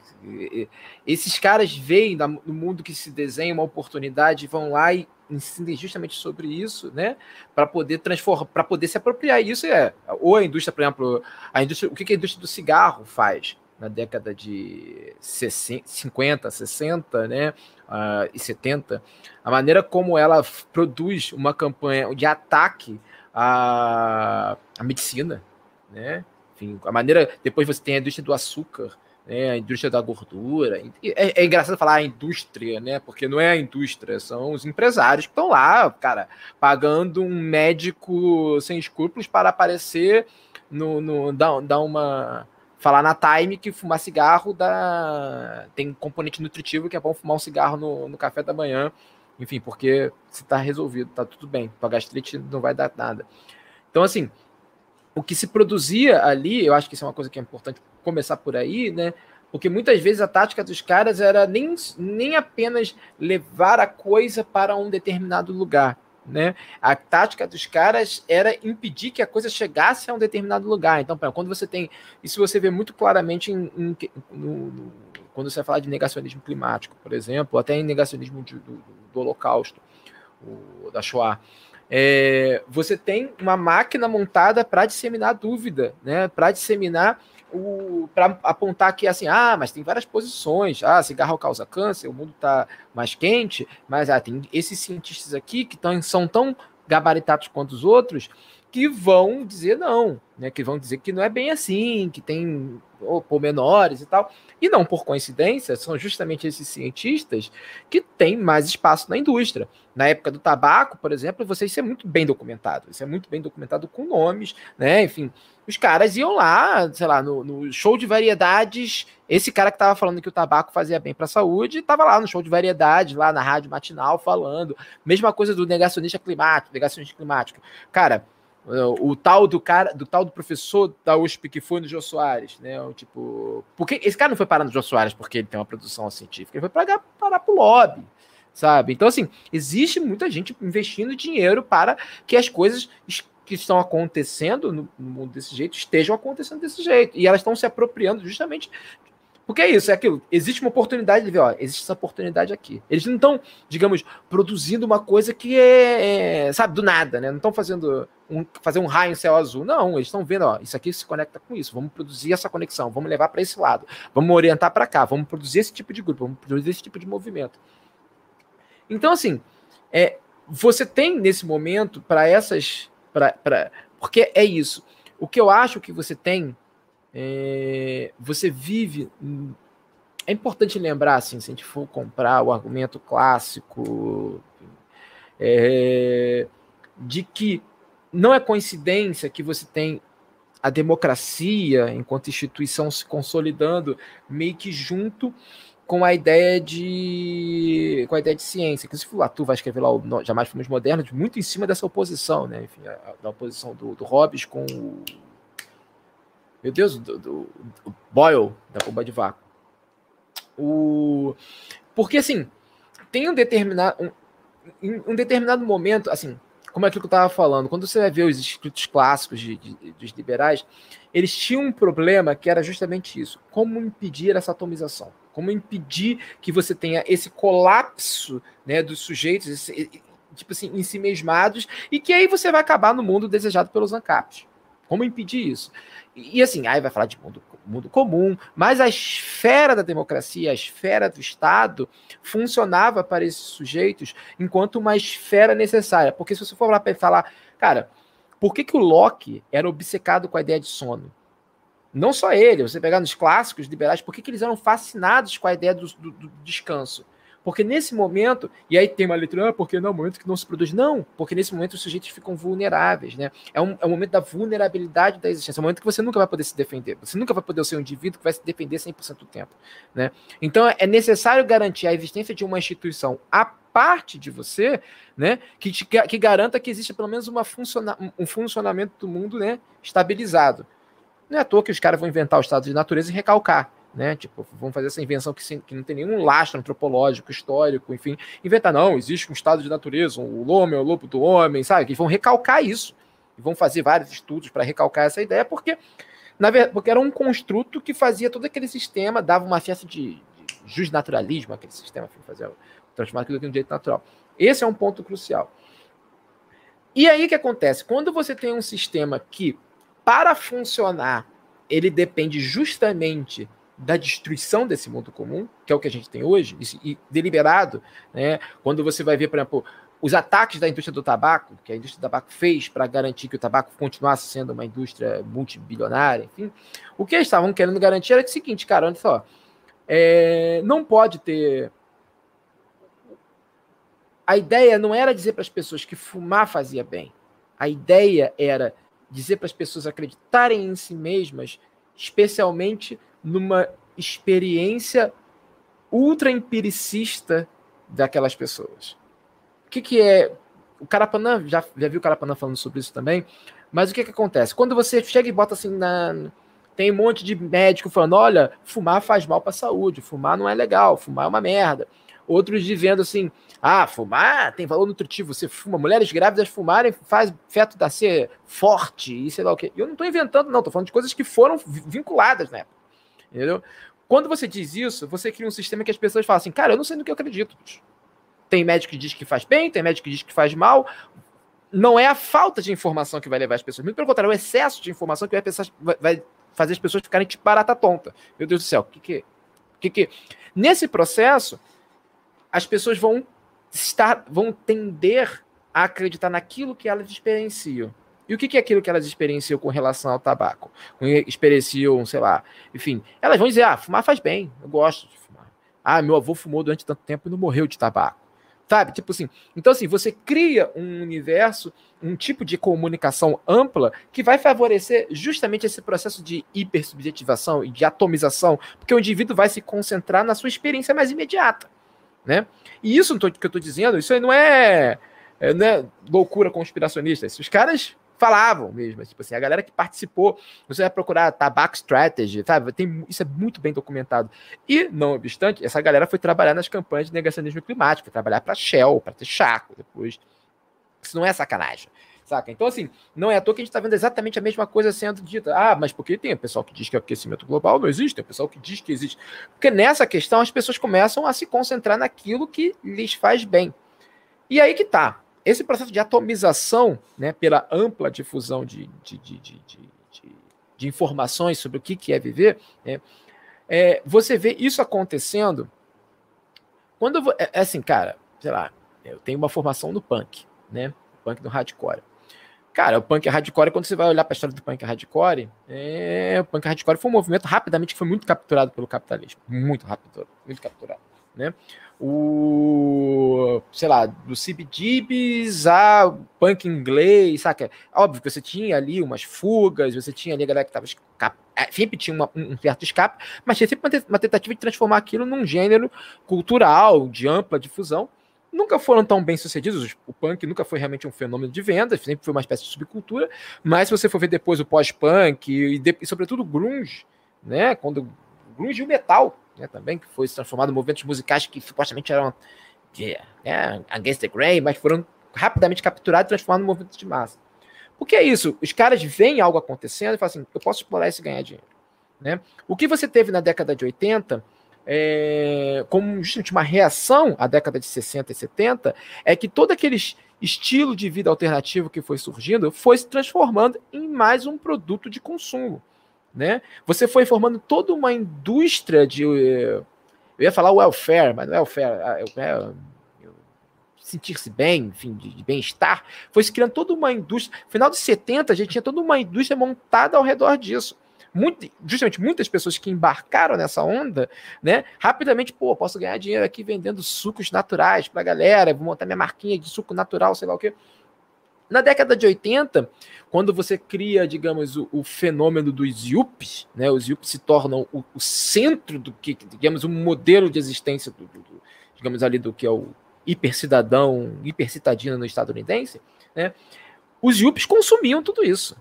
Esses caras veem no mundo que se desenha uma oportunidade, vão lá e ensinam justamente sobre isso, né? Para poder transformar, para poder se apropriar. Isso é ou a indústria, por exemplo, a indústria, o que a indústria do cigarro faz? na década de 50, 60 né, uh, e 70, a maneira como ela produz uma campanha de ataque à, à medicina, né? Enfim, a maneira. Depois você tem a indústria do açúcar, né, a indústria da gordura. É, é, engraçado falar a indústria, né? Porque não é a indústria, são os empresários que estão lá, cara, pagando um médico sem escrúpulos para aparecer no, no dar, dar uma falar na Time que fumar cigarro dá... tem componente nutritivo que é bom fumar um cigarro no, no café da manhã. Enfim, porque se está resolvido, tá tudo bem. Tua gastrite não vai dar nada. Então, assim, o que se produzia ali, eu acho que isso é uma coisa que é importante começar por aí, né? Porque muitas vezes a tática dos caras era nem, nem apenas levar a coisa para um determinado lugar, né? A tática dos caras era impedir que a coisa chegasse a um determinado lugar. Então, quando você tem. Isso você vê muito claramente em, em, no, quando você vai falar de negacionismo climático, por exemplo, até em negacionismo de, do, do, Holocausto, o, da Shoah. É, você tem uma máquina montada para disseminar dúvida, né? para disseminar para apontar que assim, ah, mas tem várias posições, ah, cigarro causa câncer, o mundo está mais quente, mas ah, tem esses cientistas aqui que tão, são tão gabaritados quanto os outros que vão dizer não, né? Que vão dizer que não é bem assim, que tem oh, pormenores e tal. E não por coincidência, são justamente esses cientistas que têm mais espaço na indústria. Na época do tabaco, por exemplo, você isso é muito bem documentado. Isso é muito bem documentado com nomes, né? Enfim, os caras iam lá, sei lá, no, no show de variedades. Esse cara que estava falando que o tabaco fazia bem para a saúde, estava lá no show de variedades, lá na rádio matinal, falando. Mesma coisa do negacionista climático, negacionista climático. Cara, o tal do cara, do tal do professor da USP que foi no Jô Soares, né? O, tipo, porque esse cara não foi parar no Jô Soares porque ele tem uma produção científica, ele foi parar, parar pro lobby, sabe? Então, assim, existe muita gente investindo dinheiro para que as coisas que estão acontecendo no, mundo desse jeito estejam acontecendo desse jeito. E elas estão se apropriando justamente. Porque é isso, é aquilo. Existe uma oportunidade de ver, ó, existe essa oportunidade aqui. Eles não estão, digamos, produzindo uma coisa que é, é sabe, do nada, né? Não estão fazendo um, fazer um raio em céu azul. Não, eles estão vendo, ó, isso aqui se conecta com isso. Vamos produzir essa conexão, vamos levar para esse lado, vamos orientar para cá, vamos produzir esse tipo de grupo, vamos produzir esse tipo de movimento. Então, assim, é, você tem nesse momento para essas Pra, pra, porque é isso. O que eu acho que você tem, é, você vive. É importante lembrar, assim, se a gente for comprar o argumento clássico, é, de que não é coincidência que você tem a democracia enquanto instituição se consolidando meio que junto com a ideia de com a ideia de ciência. Que se tu vai escrever lá o Jamais Fomos Modernos, muito em cima dessa oposição, né? Enfim, da oposição do, do Hobbes com o. Meu Deus, do, do, do Boyle, da bomba de vácuo. O... Porque assim, tem um determinado. Um, um determinado momento, assim, como é aquilo que eu estava falando, quando você vai ver os escritos clássicos de, de, dos liberais, eles tinham um problema que era justamente isso: como impedir essa atomização como impedir que você tenha esse colapso né, dos sujeitos, esse, tipo assim, em si mesmados, e que aí você vai acabar no mundo desejado pelos ANCAPs. Como impedir isso? E, e assim, aí vai falar de mundo, mundo comum, mas a esfera da democracia, a esfera do Estado, funcionava para esses sujeitos enquanto uma esfera necessária. Porque se você for lá para falar, cara, por que, que o Locke era obcecado com a ideia de sono? Não só ele, você pegar nos clássicos liberais, por que, que eles eram fascinados com a ideia do, do, do descanso? Porque nesse momento, e aí tem uma letra, ah, porque não, é um momento que não se produz. Não, porque nesse momento os sujeitos ficam vulneráveis, né? É um, é um momento da vulnerabilidade da existência, é um momento que você nunca vai poder se defender, você nunca vai poder ser um indivíduo que vai se defender 100% do tempo, né? Então é necessário garantir a existência de uma instituição a parte de você, né, que, te, que garanta que exista pelo menos uma funciona, um funcionamento do mundo né, estabilizado. Não é à toa que os caras vão inventar o estado de natureza e recalcar né? Tipo, vamos fazer essa invenção que, que, não tem nenhum lastro antropológico, histórico, enfim. Inventar, não, existe um estado de natureza, o homem é o lobo do homem, sabe? Que vão recalcar isso. E vão fazer vários estudos para recalcar essa ideia, porque, na verdade, porque era um construto que fazia todo aquele sistema, dava uma espécie de, de naturalismo aquele sistema, que fazia transformar aquilo em um direito natural. Esse é um ponto crucial. E aí o que acontece? Quando você tem um sistema que, para funcionar, ele depende justamente da destruição desse mundo comum, que é o que a gente tem hoje, e, deliberado, né? quando você vai ver, por exemplo, os ataques da indústria do tabaco, que a indústria do tabaco fez para garantir que o tabaco continuasse sendo uma indústria multibilionária, enfim, o que eles estavam querendo garantir era o seguinte, cara, olha só, é, não pode ter. A ideia não era dizer para as pessoas que fumar fazia bem. A ideia era dizer para as pessoas acreditarem em si mesmas, especialmente numa experiência ultra empiricista daquelas pessoas. O que, que é. O Carapanã, já, já viu o Carapanã falando sobre isso também, mas o que, que acontece? Quando você chega e bota assim na. Tem um monte de médico falando: olha, fumar faz mal para a saúde, fumar não é legal, fumar é uma merda. Outros dizendo assim: ah, fumar tem valor nutritivo, você fuma, mulheres grávidas fumarem faz feto ser forte e sei lá o quê. Eu não estou inventando, não, estou falando de coisas que foram vinculadas na época. Entendeu? Quando você diz isso, você cria um sistema que as pessoas falam assim, cara, eu não sei no que eu acredito. Tem médico que diz que faz bem, tem médico que diz que faz mal. Não é a falta de informação que vai levar as pessoas. Muito pelo contrário, é o excesso de informação que vai, pensar, vai fazer as pessoas ficarem tipo barata tonta. Meu Deus do céu, o que que, que que... Nesse processo, as pessoas vão estar, vão tender a acreditar naquilo que elas experienciam. E o que é aquilo que elas experienciam com relação ao tabaco? Experienciam, sei lá, enfim, elas vão dizer: ah, fumar faz bem, eu gosto de fumar. Ah, meu avô fumou durante tanto tempo e não morreu de tabaco. Sabe? Tipo assim. Então, assim, você cria um universo, um tipo de comunicação ampla que vai favorecer justamente esse processo de hipersubjetivação e de atomização, porque o indivíduo vai se concentrar na sua experiência mais imediata. Né? E isso que eu estou dizendo, isso aí não é, é, é loucura conspiracionista. Os caras falavam mesmo. Tipo assim, a galera que participou, você vai procurar Tabaco Strategy, sabe? Tem, isso é muito bem documentado. E, não obstante, essa galera foi trabalhar nas campanhas de negacionismo climático, foi trabalhar para Shell, para ter Chaco depois. Isso não é sacanagem. Saca? Então, assim, não é à toa que a gente está vendo exatamente a mesma coisa sendo dita. Ah, mas porque tem o pessoal que diz que o aquecimento global não existe, tem o pessoal que diz que existe. Porque nessa questão as pessoas começam a se concentrar naquilo que lhes faz bem. E aí que tá esse processo de atomização, né, pela ampla difusão de, de, de, de, de informações sobre o que, é viver, né, é, você vê isso acontecendo quando. É, é, assim, cara, sei lá, eu tenho uma formação no punk, né? Punk no hardcore. Cara, o punk hardcore, quando você vai olhar para a história do punk hardcore, é, o punk hardcore foi um movimento rapidamente que foi muito capturado pelo capitalismo. Muito rápido, muito capturado. Né? o, sei lá, do CBGBs a punk inglês, saca? Óbvio que você tinha ali umas fugas, você tinha ali a galera que tava é, sempre tinha uma, um certo escape, mas tinha sempre uma tentativa de transformar aquilo num gênero cultural, de ampla difusão. Nunca foram tão bem sucedidos. O punk nunca foi realmente um fenômeno de vendas, sempre foi uma espécie de subcultura. Mas se você for ver depois o pós-punk e, e, sobretudo grunge, né? Quando grunge e o metal né, também, que foi transformado em movimentos musicais que supostamente eram de, né, against the grain, mas foram rapidamente capturados e transformados em movimentos de massa. Porque é isso, os caras veem algo acontecendo e falam assim, eu posso explorar isso e ganhar dinheiro. Né? O que você teve na década de 80, é, como justamente uma reação à década de 60 e 70, é que todo aquele estilo de vida alternativo que foi surgindo foi se transformando em mais um produto de consumo. Né? Você foi formando toda uma indústria de. Eu ia falar welfare, mas não é welfare, é, é, sentir-se bem, enfim, de, de bem-estar. Foi se criando toda uma indústria. No final de 70, a gente tinha toda uma indústria montada ao redor disso. muito, justamente muitas pessoas que embarcaram nessa onda, né, rapidamente, pô, posso ganhar dinheiro aqui vendendo sucos naturais para a galera, vou montar minha marquinha de suco natural, sei lá o quê. Na década de 80, quando você cria, digamos, o, o fenômeno dos yuppies, né, os yuppies se tornam o, o, centro do que, digamos, um modelo de existência, do, do, do, digamos ali, do que é o hipercidadão, hipercitadino no estadunidense, né, os yuppies consumiam tudo isso.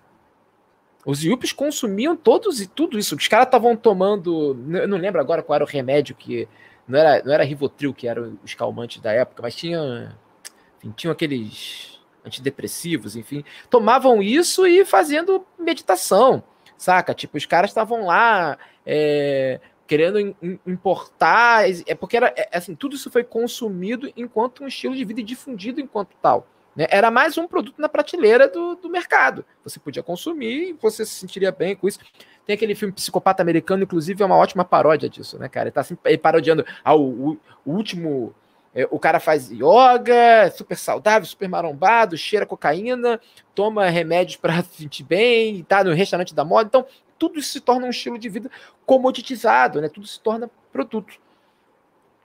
Os yuppies consumiam todos e tudo isso. Os caras estavam tomando, eu não lembro agora qual era o remédio que não era, não era Rivotril que era os calmantes da época, mas tinha, enfim, tinham aqueles antidepressivos, enfim, tomavam isso e fazendo meditação, saca? Tipo, os caras estavam lá é, querendo importar, é porque era é, assim, tudo isso foi consumido enquanto um estilo de vida e difundido enquanto tal. Né? Era mais um produto na prateleira do, do mercado. Você podia consumir e você se sentiria bem com isso. Tem aquele filme Psicopata Americano, inclusive, é uma ótima paródia disso, né, cara? Ele tá assim, parodiando ah, o, o, o último é, o cara faz yoga, super saudável, super marombado, cheira cocaína, toma remédios para se sentir bem, tá no restaurante da moda. Então, tudo isso se torna um estilo de vida comoditizado, né? Tudo se torna produto.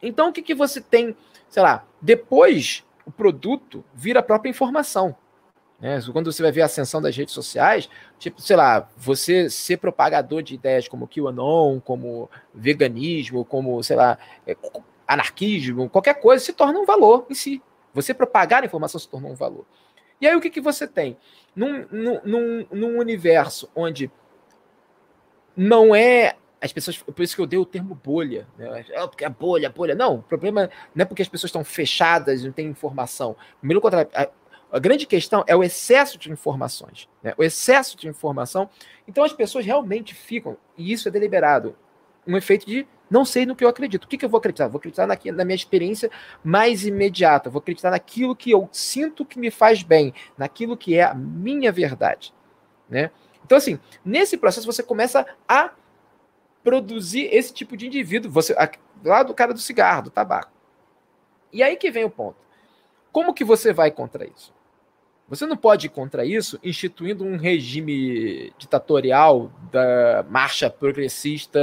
Então, o que, que você tem, sei lá, depois o produto vira a própria informação. Né? Quando você vai ver a ascensão das redes sociais, tipo, sei lá, você ser propagador de ideias como QAnon, como veganismo, como, sei lá, é, anarquismo, qualquer coisa, se torna um valor em si. Você propagar a informação se tornou um valor. E aí o que, que você tem? Num, num, num universo onde não é. As pessoas. Por isso que eu dei o termo bolha. Né? Oh, porque é bolha, bolha. Não, o problema não é porque as pessoas estão fechadas, não têm informação. Pelo contrário, a, a grande questão é o excesso de informações. Né? O excesso de informação. Então as pessoas realmente ficam, e isso é deliberado, um efeito de não sei no que eu acredito. O que, que eu vou acreditar? Vou acreditar na, na minha experiência mais imediata. Vou acreditar naquilo que eu sinto que me faz bem, naquilo que é a minha verdade. Né? Então, assim, nesse processo você começa a produzir esse tipo de indivíduo. Você, lá do cara do cigarro, do tabaco. E aí que vem o ponto. Como que você vai contra isso? Você não pode ir contra isso instituindo um regime ditatorial da marcha progressista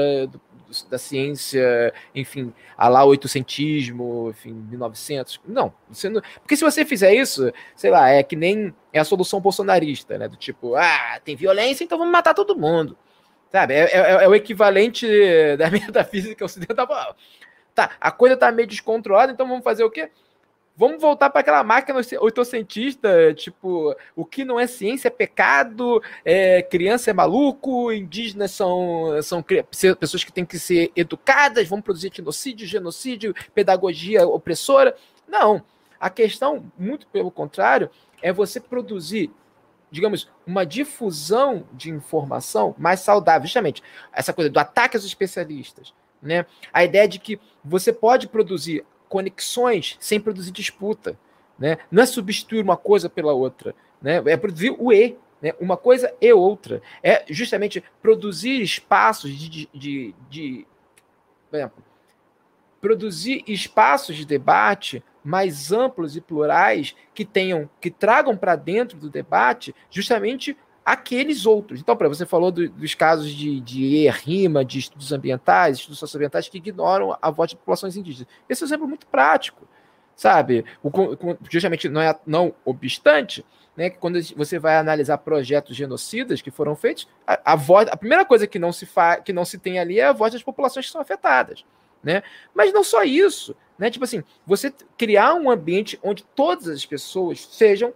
da ciência, enfim, a lá oitocentismo, enfim, 1900. Não, você não, porque se você fizer isso, sei lá, é que nem é a solução bolsonarista, né? Do tipo, ah, tem violência, então vamos matar todo mundo. Sabe? É, é, é o equivalente da metafísica ocidental. Tá, a coisa tá meio descontrolada, então vamos fazer o quê? Vamos voltar para aquela máquina oitocentista, tipo, o que não é ciência é pecado, é, criança é maluco, indígenas são, são pessoas que têm que ser educadas, vão produzir genocídio, genocídio, pedagogia opressora. Não. A questão, muito pelo contrário, é você produzir, digamos, uma difusão de informação mais saudável. Justamente, essa coisa do ataque aos especialistas. Né? A ideia de que você pode produzir conexões sem produzir disputa. Né? Não é substituir uma coisa pela outra, né? é produzir o E, né? uma coisa e outra. É justamente produzir espaços de, de, de, de por exemplo, produzir espaços de debate mais amplos e plurais que tenham, que tragam para dentro do debate justamente aqueles outros. Então, para você falou do, dos casos de, de rima, de estudos ambientais, estudos socioambientais que ignoram a voz de populações indígenas. Esse é um exemplo muito prático, sabe? O, justamente não é não obstante, né, que quando você vai analisar projetos genocidas que foram feitos, a, a voz, a primeira coisa que não se fa, que não se tem ali é a voz das populações que são afetadas, né? Mas não só isso, né? Tipo assim, você criar um ambiente onde todas as pessoas sejam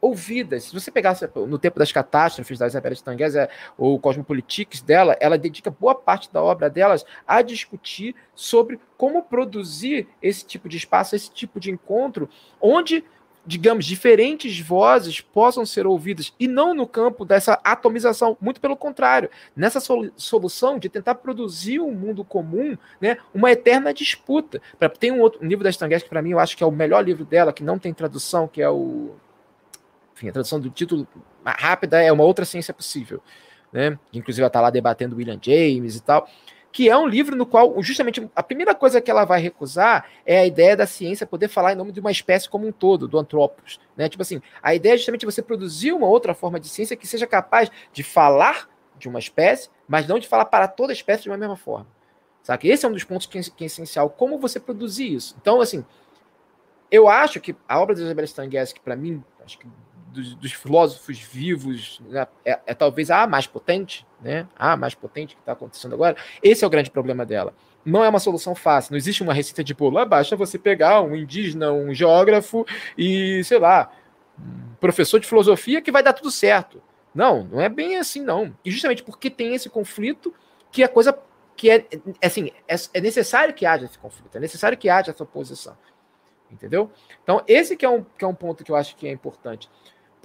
ouvidas. Se você pegasse no tempo das catástrofes da Isabela Stangues, é, ou Cosmopolitics dela, ela dedica boa parte da obra delas a discutir sobre como produzir esse tipo de espaço, esse tipo de encontro, onde digamos, diferentes vozes possam ser ouvidas, e não no campo dessa atomização, muito pelo contrário, nessa solução de tentar produzir um mundo comum, né, uma eterna disputa. Tem um outro um livro da Stangues que para mim eu acho que é o melhor livro dela, que não tem tradução, que é o enfim, a tradução do título rápida é uma outra ciência possível, né? Inclusive ela está lá debatendo William James e tal, que é um livro no qual justamente a primeira coisa que ela vai recusar é a ideia da ciência poder falar em nome de uma espécie como um todo, do antropos, né? Tipo assim, a ideia é justamente você produzir uma outra forma de ciência que seja capaz de falar de uma espécie, mas não de falar para toda espécie de uma mesma forma. Sabe? Esse é um dos pontos que, que é essencial. Como você produzir isso? Então, assim, eu acho que a obra de Isabel Stangues, para mim, acho que dos, dos filósofos vivos, né, é, é, talvez a mais potente, né? A mais potente que está acontecendo agora. Esse é o grande problema dela. Não é uma solução fácil. Não existe uma receita de bolo. Ah, basta você pegar um indígena, um geógrafo e, sei lá, professor de filosofia que vai dar tudo certo. Não, não é bem assim, não. E justamente porque tem esse conflito que a coisa que é, assim, é, é necessário que haja esse conflito, é necessário que haja essa oposição. Entendeu? Então, esse que é um, que é um ponto que eu acho que é importante.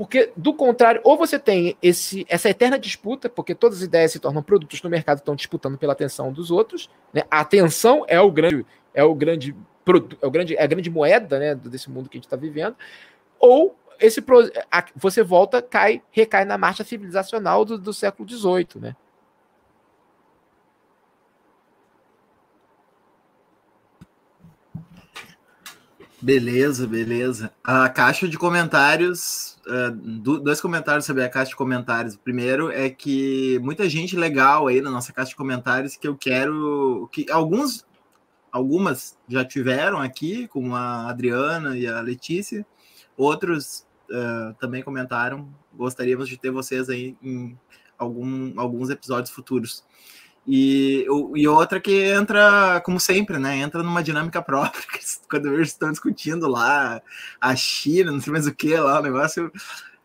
Porque, do contrário, ou você tem esse, essa eterna disputa, porque todas as ideias se tornam produtos no mercado, estão disputando pela atenção dos outros. Né? A atenção é o grande, é o grande, é o grande, é a grande moeda né, desse mundo que a gente está vivendo. Ou esse você volta, cai, recai na marcha civilizacional do, do século XVIII, né? Beleza, beleza. A caixa de comentários, uh, dois comentários sobre a caixa de comentários. O primeiro é que muita gente legal aí na nossa caixa de comentários que eu quero que alguns algumas já tiveram aqui, como a Adriana e a Letícia. Outros uh, também comentaram. Gostaríamos de ter vocês aí em algum, alguns episódios futuros. E, e outra que entra, como sempre, né? Entra numa dinâmica própria. Quando eles estão discutindo lá a China, não sei mais o que lá, o negócio.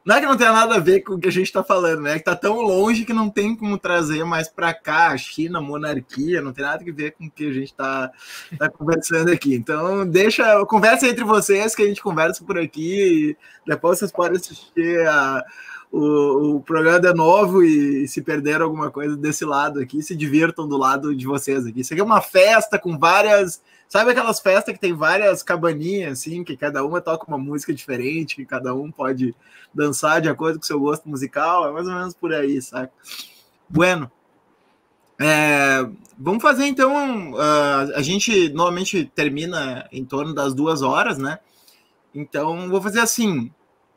Não é que não tenha nada a ver com o que a gente está falando, né? É que tá tão longe que não tem como trazer mais para cá a China, a monarquia, não tem nada a ver com o que a gente está tá conversando aqui. Então, deixa, conversa entre vocês que a gente conversa por aqui. depois vocês podem assistir a o, o programa é novo e se perderam alguma coisa desse lado aqui, se divirtam do lado de vocês aqui. Isso aqui é uma festa com várias. Sabe aquelas festas que tem várias cabaninhas, assim, que cada uma toca uma música diferente, que cada um pode dançar de acordo com o seu gosto musical? É mais ou menos por aí, saca? Bueno. É, vamos fazer então. Uh, a gente normalmente termina em torno das duas horas, né? Então, vou fazer assim.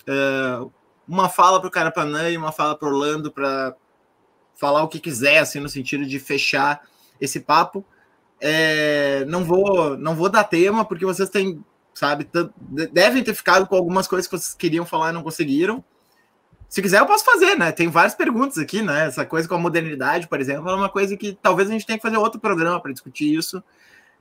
Uh, uma fala para o Carapanã e uma fala para Orlando para falar o que quiser, assim, no sentido de fechar esse papo. É, não vou não vou dar tema, porque vocês têm, sabe, devem ter ficado com algumas coisas que vocês queriam falar e não conseguiram. Se quiser, eu posso fazer, né? Tem várias perguntas aqui, né? Essa coisa com a modernidade, por exemplo, é uma coisa que talvez a gente tenha que fazer outro programa para discutir isso.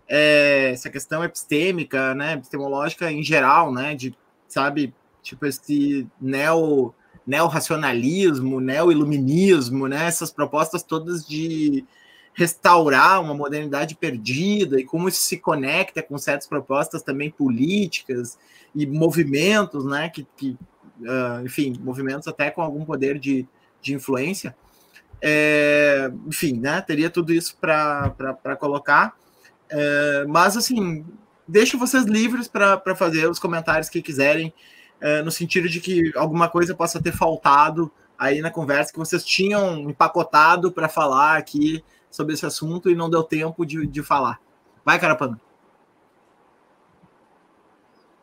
É, essa questão epistêmica, né? Epistemológica em geral, né? De, sabe, tipo esse neo neo-racionalismo, neo-iluminismo, né? Essas propostas todas de restaurar uma modernidade perdida e como isso se conecta com certas propostas também políticas e movimentos, né? Que, que uh, enfim, movimentos até com algum poder de, de influência. É, enfim, né? Teria tudo isso para colocar. É, mas assim, deixo vocês livres para fazer os comentários que quiserem é, no sentido de que alguma coisa possa ter faltado aí na conversa que vocês tinham empacotado para falar aqui sobre esse assunto e não deu tempo de, de falar. Vai, Carapana.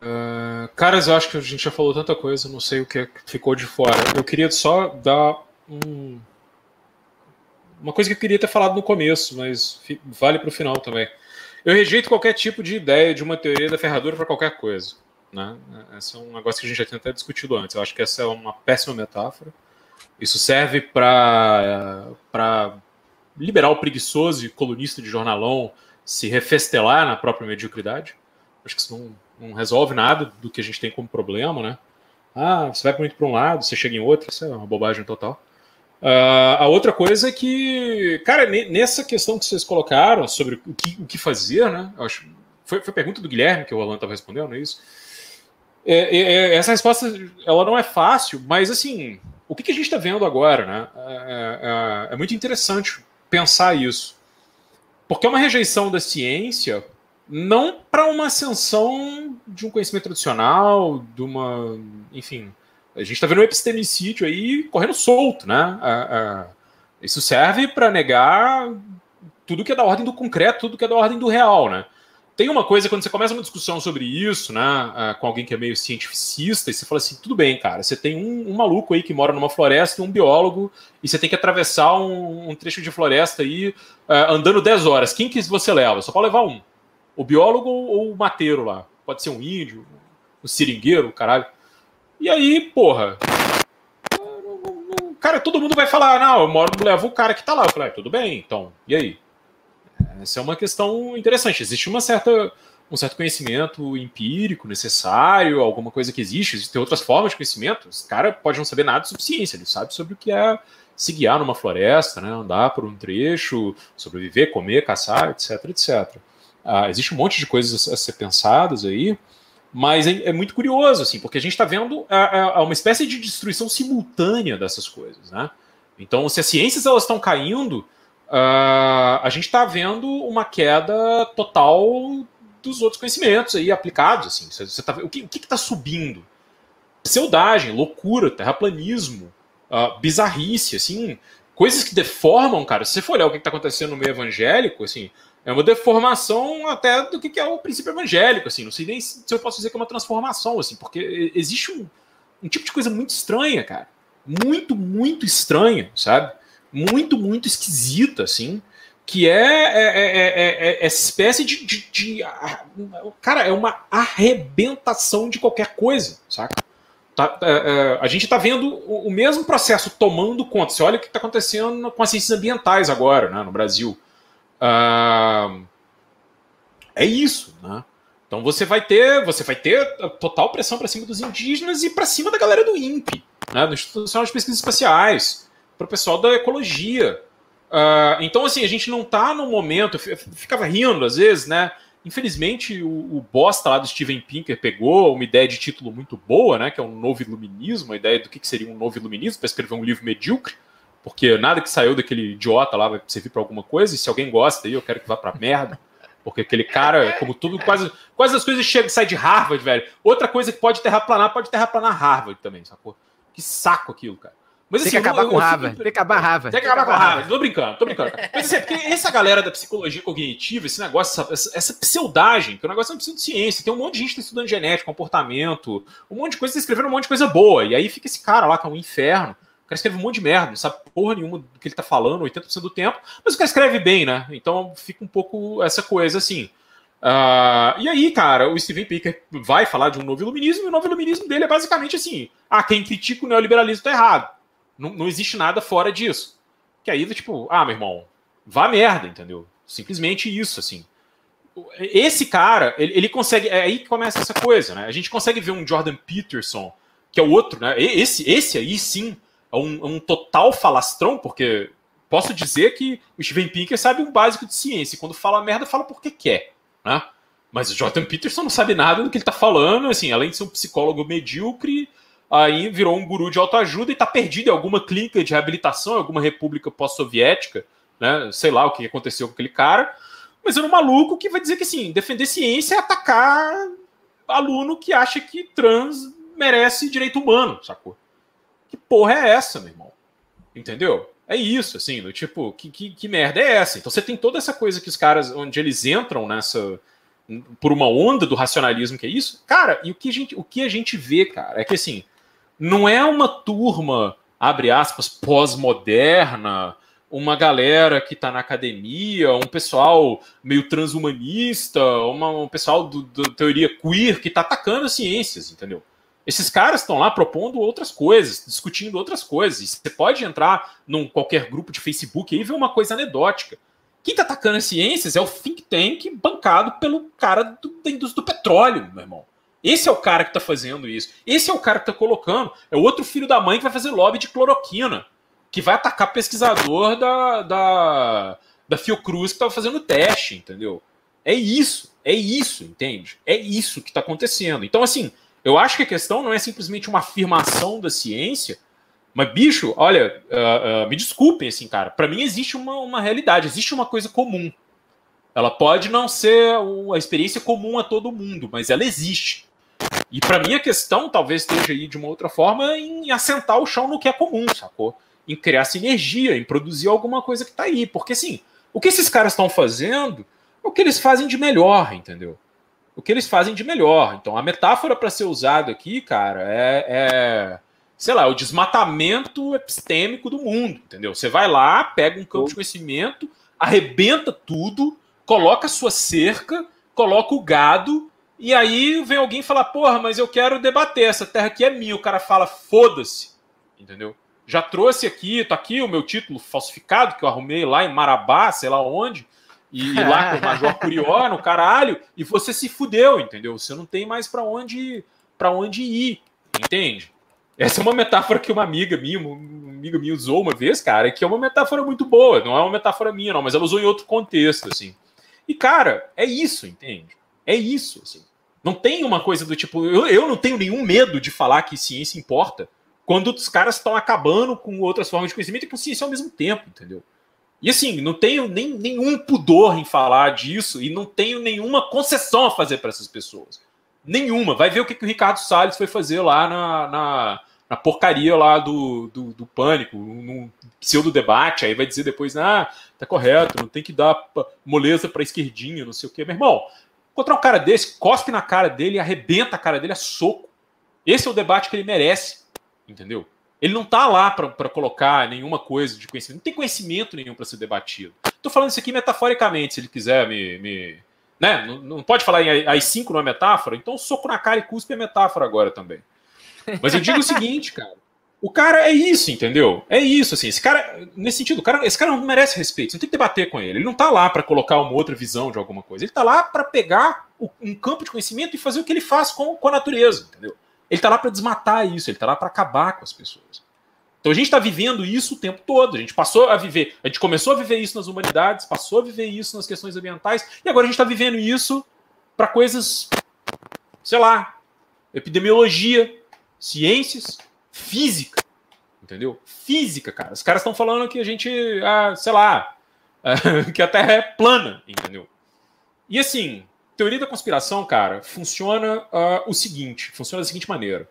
Uh, caras, eu acho que a gente já falou tanta coisa, não sei o que ficou de fora. Eu queria só dar um... uma coisa que eu queria ter falado no começo, mas vale para o final também. Eu rejeito qualquer tipo de ideia de uma teoria da ferradura para qualquer coisa. Né? Esse é um negócio que a gente já tinha até discutido antes. Eu acho que essa é uma péssima metáfora. Isso serve para liberar o preguiçoso e colunista de jornalão se refestelar na própria mediocridade. Acho que isso não, não resolve nada do que a gente tem como problema, né? Ah, você vai muito para um lado, você chega em outro, isso é uma bobagem total. Uh, a outra coisa é que, cara, nessa questão que vocês colocaram sobre o que, o que fazer, né? Acho, foi, foi a pergunta do Guilherme que o Rolando estava respondendo, não é isso? É, é, é, essa resposta ela não é fácil, mas assim, o que, que a gente está vendo agora, né? É, é, é, muito interessante pensar isso, porque é uma rejeição da ciência não para uma ascensão de um conhecimento tradicional, de uma, enfim, a gente está vendo um epistemicídio aí correndo solto, né? isso serve para negar tudo que é da ordem do concreto, tudo que é da ordem do real, né? Tem uma coisa, quando você começa uma discussão sobre isso, né, uh, com alguém que é meio cientificista, e você fala assim: tudo bem, cara, você tem um, um maluco aí que mora numa floresta, um biólogo, e você tem que atravessar um, um trecho de floresta aí uh, andando 10 horas. Quem que você leva? Só pode levar um: o biólogo ou o mateiro lá. Pode ser um índio, um seringueiro, caralho. E aí, porra. Cara, todo mundo vai falar: não, eu moro, levo o cara que tá lá. Eu falei: ah, tudo bem, então, e aí? Essa é uma questão interessante. Existe uma certa, um certo conhecimento empírico necessário, alguma coisa que existe, existem outras formas de conhecimento. Esse cara pode não saber nada sobre ciência, ele sabe sobre o que é se guiar numa floresta, né, andar por um trecho, sobreviver, comer, caçar, etc, etc. Ah, existe um monte de coisas a ser pensadas aí, mas é, é muito curioso, assim, porque a gente está vendo a, a, a uma espécie de destruição simultânea dessas coisas, né? Então, se as ciências elas estão caindo, uh, a gente está vendo uma queda total dos outros conhecimentos aí aplicados. Assim. Você, você tá, o que está subindo? Pseudagem, loucura, terraplanismo, uh, bizarrice, assim, coisas que deformam, cara. Se você for olhar o que está acontecendo no meio evangélico, assim, é uma deformação até do que é o princípio evangélico, assim. Não sei nem se eu posso dizer que é uma transformação, assim, porque existe um, um tipo de coisa muito estranha, cara. Muito, muito estranha, sabe? Muito, muito esquisita, assim, que é, é, é, é, essa espécie de, de, de, Cara, é uma arrebentação de qualquer coisa, saca? Tá, a gente está vendo o, o, mesmo processo tomando conta. Você olha o que está acontecendo com as ciências ambientais agora, né, no Brasil. Uh, é isso, né? Então você vai ter, você vai ter total pressão para cima dos indígenas e para cima da galera do INPE, né, do Instituto Nacional de Pesquisas Espaciais para o pessoal da ecologia. Uh, então, assim, a gente não está no momento. Ficava rindo às vezes, né? Infelizmente, o, o bosta lá do Steven Pinker pegou uma ideia de título muito boa, né? Que é um novo iluminismo, a ideia do que, que seria um novo iluminismo para escrever um livro medíocre, porque nada que saiu daquele idiota lá vai servir para alguma coisa, e se alguém gosta aí, eu quero que vá para merda. Porque aquele cara, como tudo, quase, quase as coisas chegam sai de Harvard, velho. Outra coisa que pode terraplanar, pode terraplanar Harvard também, sacou? Que saco aquilo, cara. Mas, tem assim, que acabar eu, com rava. Tem que acabar rava. Tem que acabar com rava. Tô brincando, tô brincando. Mas assim, é porque essa galera da psicologia cognitiva, esse negócio, essa, essa pseudagem, que o negócio não precisa de ciência. Tem um monte de gente que tá estudando genética, comportamento, um monte de coisa, tá escrevendo um monte de coisa boa. E aí fica esse cara lá, que é um inferno. O cara escreve um monte de merda, não sabe porra nenhuma do que ele tá falando, 80% do tempo, mas o cara escreve bem, né? Então fica um pouco essa coisa assim. Uh, e aí, cara, o Steven Pinker vai falar de um novo iluminismo, e o novo iluminismo dele é basicamente assim: ah, quem critica o neoliberalismo tá errado. Não, não existe nada fora disso. Que aí, tipo, ah, meu irmão, vá merda, entendeu? Simplesmente isso, assim. Esse cara, ele, ele consegue. É aí que começa essa coisa, né? A gente consegue ver um Jordan Peterson, que é o outro, né? Esse, esse aí sim é um, é um total falastrão, porque posso dizer que o Steven Pinker sabe um básico de ciência. E quando fala merda, fala porque quer, né? Mas o Jordan Peterson não sabe nada do que ele tá falando, assim, além de ser um psicólogo medíocre, aí virou um guru de autoajuda e está perdido em alguma clínica de reabilitação, alguma república pós-soviética, né? Sei lá o que aconteceu com aquele cara. Mas era um maluco que vai dizer que sim, defender ciência é atacar aluno que acha que trans merece direito humano, sacou? Que porra é essa, meu irmão? Entendeu? É isso, assim, do tipo, que, que, que merda é essa? Então você tem toda essa coisa que os caras, onde eles entram nessa. por uma onda do racionalismo que é isso. Cara, e o que a gente, o que a gente vê, cara, é que assim não é uma turma, abre aspas, pós-moderna, uma galera que está na academia, um pessoal meio transhumanista, uma, um pessoal da teoria queer que está atacando as ciências, entendeu? Esses caras estão lá propondo outras coisas, discutindo outras coisas. E você pode entrar num qualquer grupo de Facebook e ver uma coisa anedótica. Quem está atacando as ciências é o think tank bancado pelo cara do, da indústria do petróleo, meu irmão. Esse é o cara que está fazendo isso. Esse é o cara que está colocando. É o outro filho da mãe que vai fazer lobby de cloroquina. Que vai atacar pesquisador da, da, da Fiocruz que estava fazendo teste, entendeu? É isso. É isso, entende? É isso que está acontecendo. Então, assim, eu acho que a questão não é simplesmente uma afirmação da ciência, mas, bicho, olha, uh, uh, me desculpem, assim, cara. Para mim existe uma, uma realidade, existe uma coisa comum. Ela pode não ser a experiência comum a todo mundo, mas ela existe. E para mim a questão talvez esteja aí de uma outra forma em assentar o chão no que é comum, sacou? Em criar sinergia, em produzir alguma coisa que está aí. Porque assim, o que esses caras estão fazendo é o que eles fazem de melhor, entendeu? O que eles fazem de melhor. Então, a metáfora para ser usada aqui, cara, é, é, sei lá, o desmatamento epistêmico do mundo, entendeu? Você vai lá, pega um campo de conhecimento, arrebenta tudo, coloca sua cerca, coloca o gado, e aí vem alguém falar, porra, mas eu quero debater, essa terra aqui é minha. O cara fala, foda-se, entendeu? Já trouxe aqui, tá aqui o meu título falsificado que eu arrumei lá em Marabá, sei lá onde, e, e lá com o Major Curió no caralho, e você se fudeu, entendeu? Você não tem mais para onde para onde ir, entende? Essa é uma metáfora que uma amiga minha, uma amiga minha usou uma vez, cara, que é uma metáfora muito boa, não é uma metáfora minha, não, mas ela usou em outro contexto, assim. E, cara, é isso, entende? É isso, assim. Não tem uma coisa do tipo. Eu, eu não tenho nenhum medo de falar que ciência importa quando os caras estão acabando com outras formas de conhecimento e com ciência ao mesmo tempo, entendeu? E assim, não tenho nem, nenhum pudor em falar disso e não tenho nenhuma concessão a fazer para essas pessoas. Nenhuma. Vai ver o que, que o Ricardo Salles foi fazer lá na, na, na porcaria lá do, do, do pânico, no pseudo debate, aí vai dizer depois, ah, tá correto, não tem que dar moleza pra esquerdinha, não sei o quê. Meu irmão, encontrar um cara desse, cospe na cara dele, arrebenta a cara dele a soco. Esse é o debate que ele merece, entendeu? Ele não tá lá para colocar nenhuma coisa de conhecimento, não tem conhecimento nenhum para ser debatido. Tô falando isso aqui metaforicamente, se ele quiser me. me né? não, não, pode falar em AI5 não é metáfora, então soco na cara e cuspe é metáfora agora também. Mas eu digo o seguinte, cara. O cara é isso, entendeu? É isso, assim. Esse cara, nesse sentido, cara, esse cara não merece respeito. Você não tem que debater com ele. Ele não tá lá para colocar uma outra visão de alguma coisa. Ele tá lá para pegar um campo de conhecimento e fazer o que ele faz com, com a natureza, entendeu? Ele tá lá para desmatar isso, ele tá lá para acabar com as pessoas. Então a gente está vivendo isso o tempo todo. A gente passou a viver, a gente começou a viver isso nas humanidades, passou a viver isso nas questões ambientais, e agora a gente está vivendo isso para coisas, sei lá, epidemiologia, ciências, física. Entendeu? Física, cara. Os caras estão falando que a gente, ah, sei lá, que a Terra é plana, entendeu? E assim, teoria da conspiração, cara, funciona uh, o seguinte: funciona da seguinte maneira.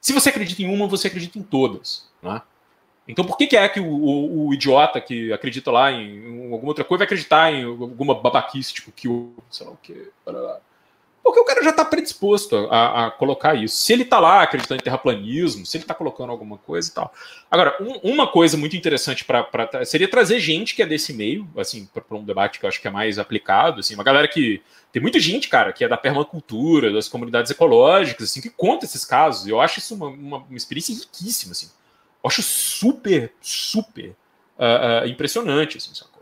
Se você acredita em uma, você acredita em todas. Né? Então, por que, que é que o, o, o, idiota que acredita lá em, alguma outra coisa vai acreditar em alguma babaquice, tipo que o. sei lá o quê? Porque o cara já está predisposto a, a, colocar isso. Se ele está lá acreditando em terraplanismo, se ele está colocando alguma coisa e tal. Agora, um, uma coisa muito interessante para seria trazer gente que é desse meio, assim, para um debate que eu acho que é mais aplicado, assim, uma galera que tem muita gente, cara, que é da permacultura, das comunidades ecológicas, assim, que conta esses casos. Eu acho isso uma, uma, uma experiência riquíssima, assim. Eu acho super, super uh, uh, impressionante, assim, sabe?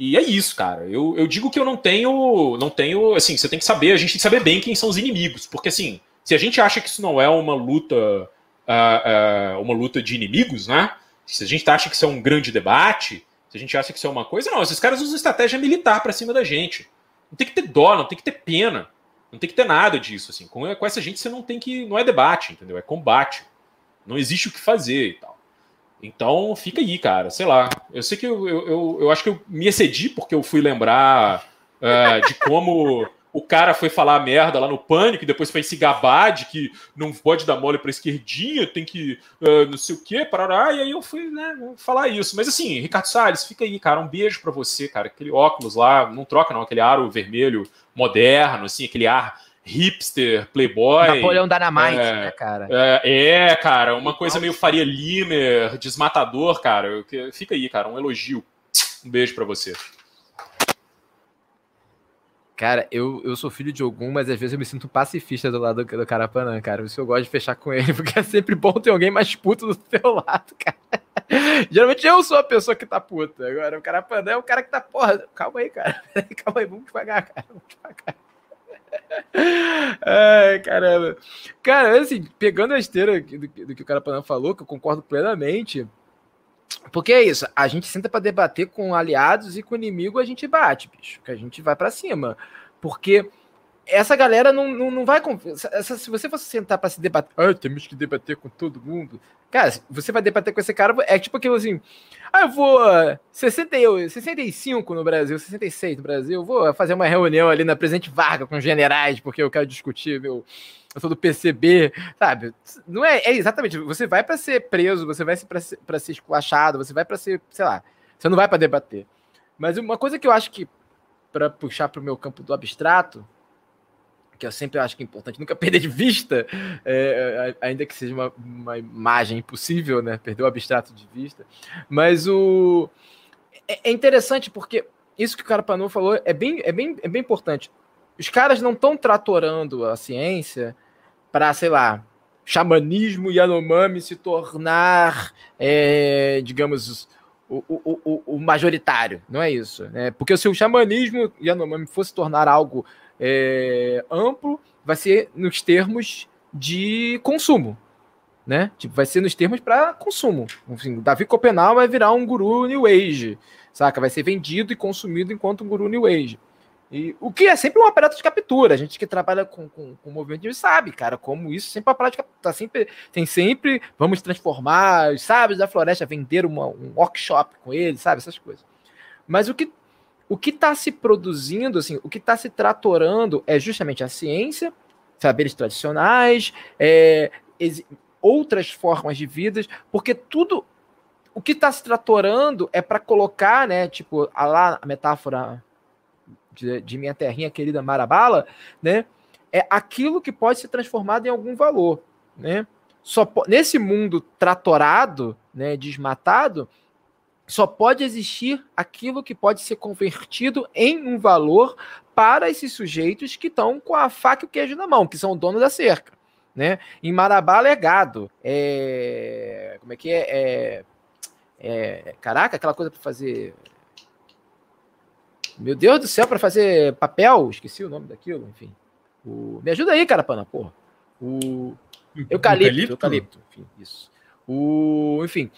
E é isso, cara. Eu, eu digo que eu não tenho. Não tenho. Assim, você tem que saber, a gente tem que saber bem quem são os inimigos. Porque assim, se a gente acha que isso não é uma luta. Uh, uh, uma luta de inimigos, né? Se a gente acha que isso é um grande debate, se a gente acha que isso é uma coisa, não, esses caras usam estratégia militar para cima da gente. Não tem que ter dó, não tem que ter pena. Não tem que ter nada disso, assim. Com, com essa gente você não tem que. Não é debate, entendeu? É combate. Não existe o que fazer e tal. Então fica aí, cara. Sei lá. Eu sei que eu, eu, eu acho que eu me excedi porque eu fui lembrar uh, de como o cara foi falar merda lá no pânico e depois foi se gabar de que não pode dar mole pra esquerdinha, tem que uh, não sei o que, parará, e aí eu fui né, falar isso. Mas assim, Ricardo Salles, fica aí, cara. Um beijo para você, cara. Aquele óculos lá, não troca não, aquele aro vermelho moderno, assim, aquele ar hipster, playboy. Napoleão Dynamite, é, né, cara? É, é, cara, uma coisa meio Faria Limer, desmatador, cara. Fica aí, cara, um elogio. Um beijo para você. Cara, eu, eu sou filho de algum, mas às vezes eu me sinto pacifista do lado do, do Carapanã, cara. Por isso eu gosto de fechar com ele, porque é sempre bom ter alguém mais puto do teu lado, cara. Geralmente eu sou a pessoa que tá puta. Agora, o Carapanã é o cara que tá, porra, calma aí, cara. Calma aí, vamos devagar, cara. Vamos devagar. Ai, caramba. Cara, assim, pegando a esteira do, do que o cara falou, que eu concordo plenamente. Porque é isso, a gente senta para debater com aliados e com inimigo a gente bate, bicho. Que a gente vai para cima. Porque essa galera não, não, não vai. Se você fosse sentar para se debater, ah, temos que debater com todo mundo. Cara, você vai debater com esse cara, é tipo aquilo assim. Ah, eu vou 60, 65 no Brasil, 66 no Brasil, vou fazer uma reunião ali na Presidente Vargas com os generais, porque eu quero discutir meu. Eu sou do PCB, sabe? Não é, é exatamente. Você vai para ser preso, você vai para ser, pra ser esculachado, você vai para ser, sei lá. Você não vai para debater. Mas uma coisa que eu acho que para puxar para o meu campo do abstrato, que eu sempre acho que é importante nunca perder de vista, é, é, ainda que seja uma, uma, imagem impossível, né? Perder o abstrato de vista. Mas o é, é interessante porque isso que o cara Panu falou é bem, é bem, é bem importante. Os caras não estão tratorando a ciência para, sei lá, xamanismo Yanomami se tornar, é, digamos, o, o, o, o, majoritário. Não é isso. Né? Porque se o xamanismo Yanomami fosse tornar algo é, amplo, vai ser nos termos de consumo. Né? Tipo, vai ser nos termos para consumo. Enfim, Davi Copenal vai virar um guru New Age, saca? Vai ser vendido e consumido enquanto um guru New Age. E, o que é sempre um aparato de captura. A gente que trabalha com, com, com movimento sabe, cara, como isso sempre é um aparato de captura. Tá sempre, tem sempre, vamos transformar os sábios da floresta, vender uma, um workshop com eles, sabe? Essas coisas. Mas o que o que está se produzindo, assim, o que está se tratorando é justamente a ciência, saberes tradicionais, é, outras formas de vidas, porque tudo o que está se tratorando é para colocar, né, tipo, a lá a metáfora de, de, minha terrinha querida Marabala, né, é aquilo que pode ser transformado em algum valor, né? Só nesse mundo tratorado, né, desmatado, só pode existir aquilo que pode ser convertido em um valor para esses sujeitos que estão com a faca e o queijo na mão, que são o dono da cerca. Né? Em Marabá é gado. É... Como é que é? é... é... Caraca, aquela coisa para fazer. Meu Deus do céu, para fazer papel, esqueci o nome daquilo, enfim. O... Me ajuda aí, cara, pana, porra. O eucalipto, eucalipto, enfim, isso. O, enfim,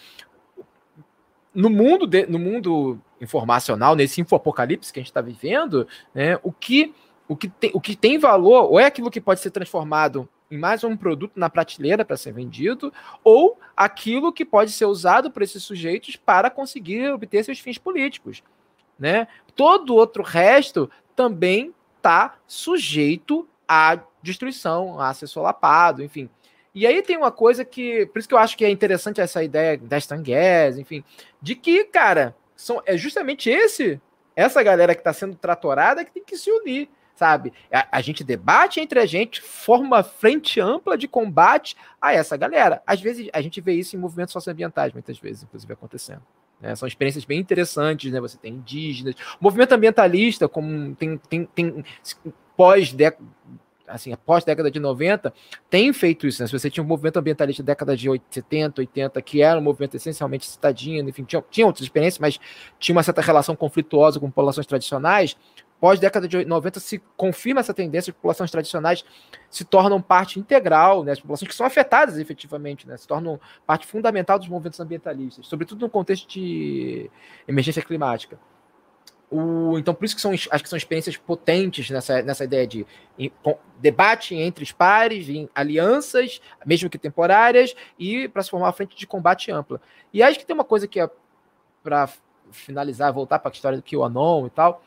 no mundo, de, no mundo informacional, nesse infopocalipse que a gente está vivendo, né, o, que, o, que tem, o que tem valor ou é aquilo que pode ser transformado em mais um produto na prateleira para ser vendido, ou aquilo que pode ser usado por esses sujeitos para conseguir obter seus fins políticos. Né? Todo outro resto também está sujeito à destruição, a ser solapado, enfim. E aí tem uma coisa que. Por isso que eu acho que é interessante essa ideia da Stan enfim, de que, cara, são, é justamente esse, essa galera que está sendo tratorada que tem que se unir, sabe? A, a, gente debate entre a gente, forma frente ampla de combate a essa galera. Às vezes a gente vê isso em movimentos socioambientais, muitas vezes, inclusive, acontecendo. Né? São experiências bem interessantes, né? Você tem indígenas. O movimento ambientalista, como tem, tem, tem pós assim, após década de 90, tem feito isso. Né? Se você tinha um movimento ambientalista da década de 70, 80, que era um movimento essencialmente citadino, enfim, tinha, tinha outras experiências, mas tinha uma certa relação conflituosa com populações tradicionais, pós década de 90 se confirma essa tendência, as populações tradicionais se tornam parte integral, né, as populações que são afetadas efetivamente, né, se tornam parte fundamental dos movimentos ambientalistas, sobretudo no contexto de emergência climática. O, então, por isso que são, acho que são experiências potentes nessa, nessa ideia de em, com, debate entre os pares, em alianças, mesmo que temporárias, e para se formar uma frente de combate ampla. E acho que tem uma coisa que é para finalizar, voltar para a história do QAnon e tal.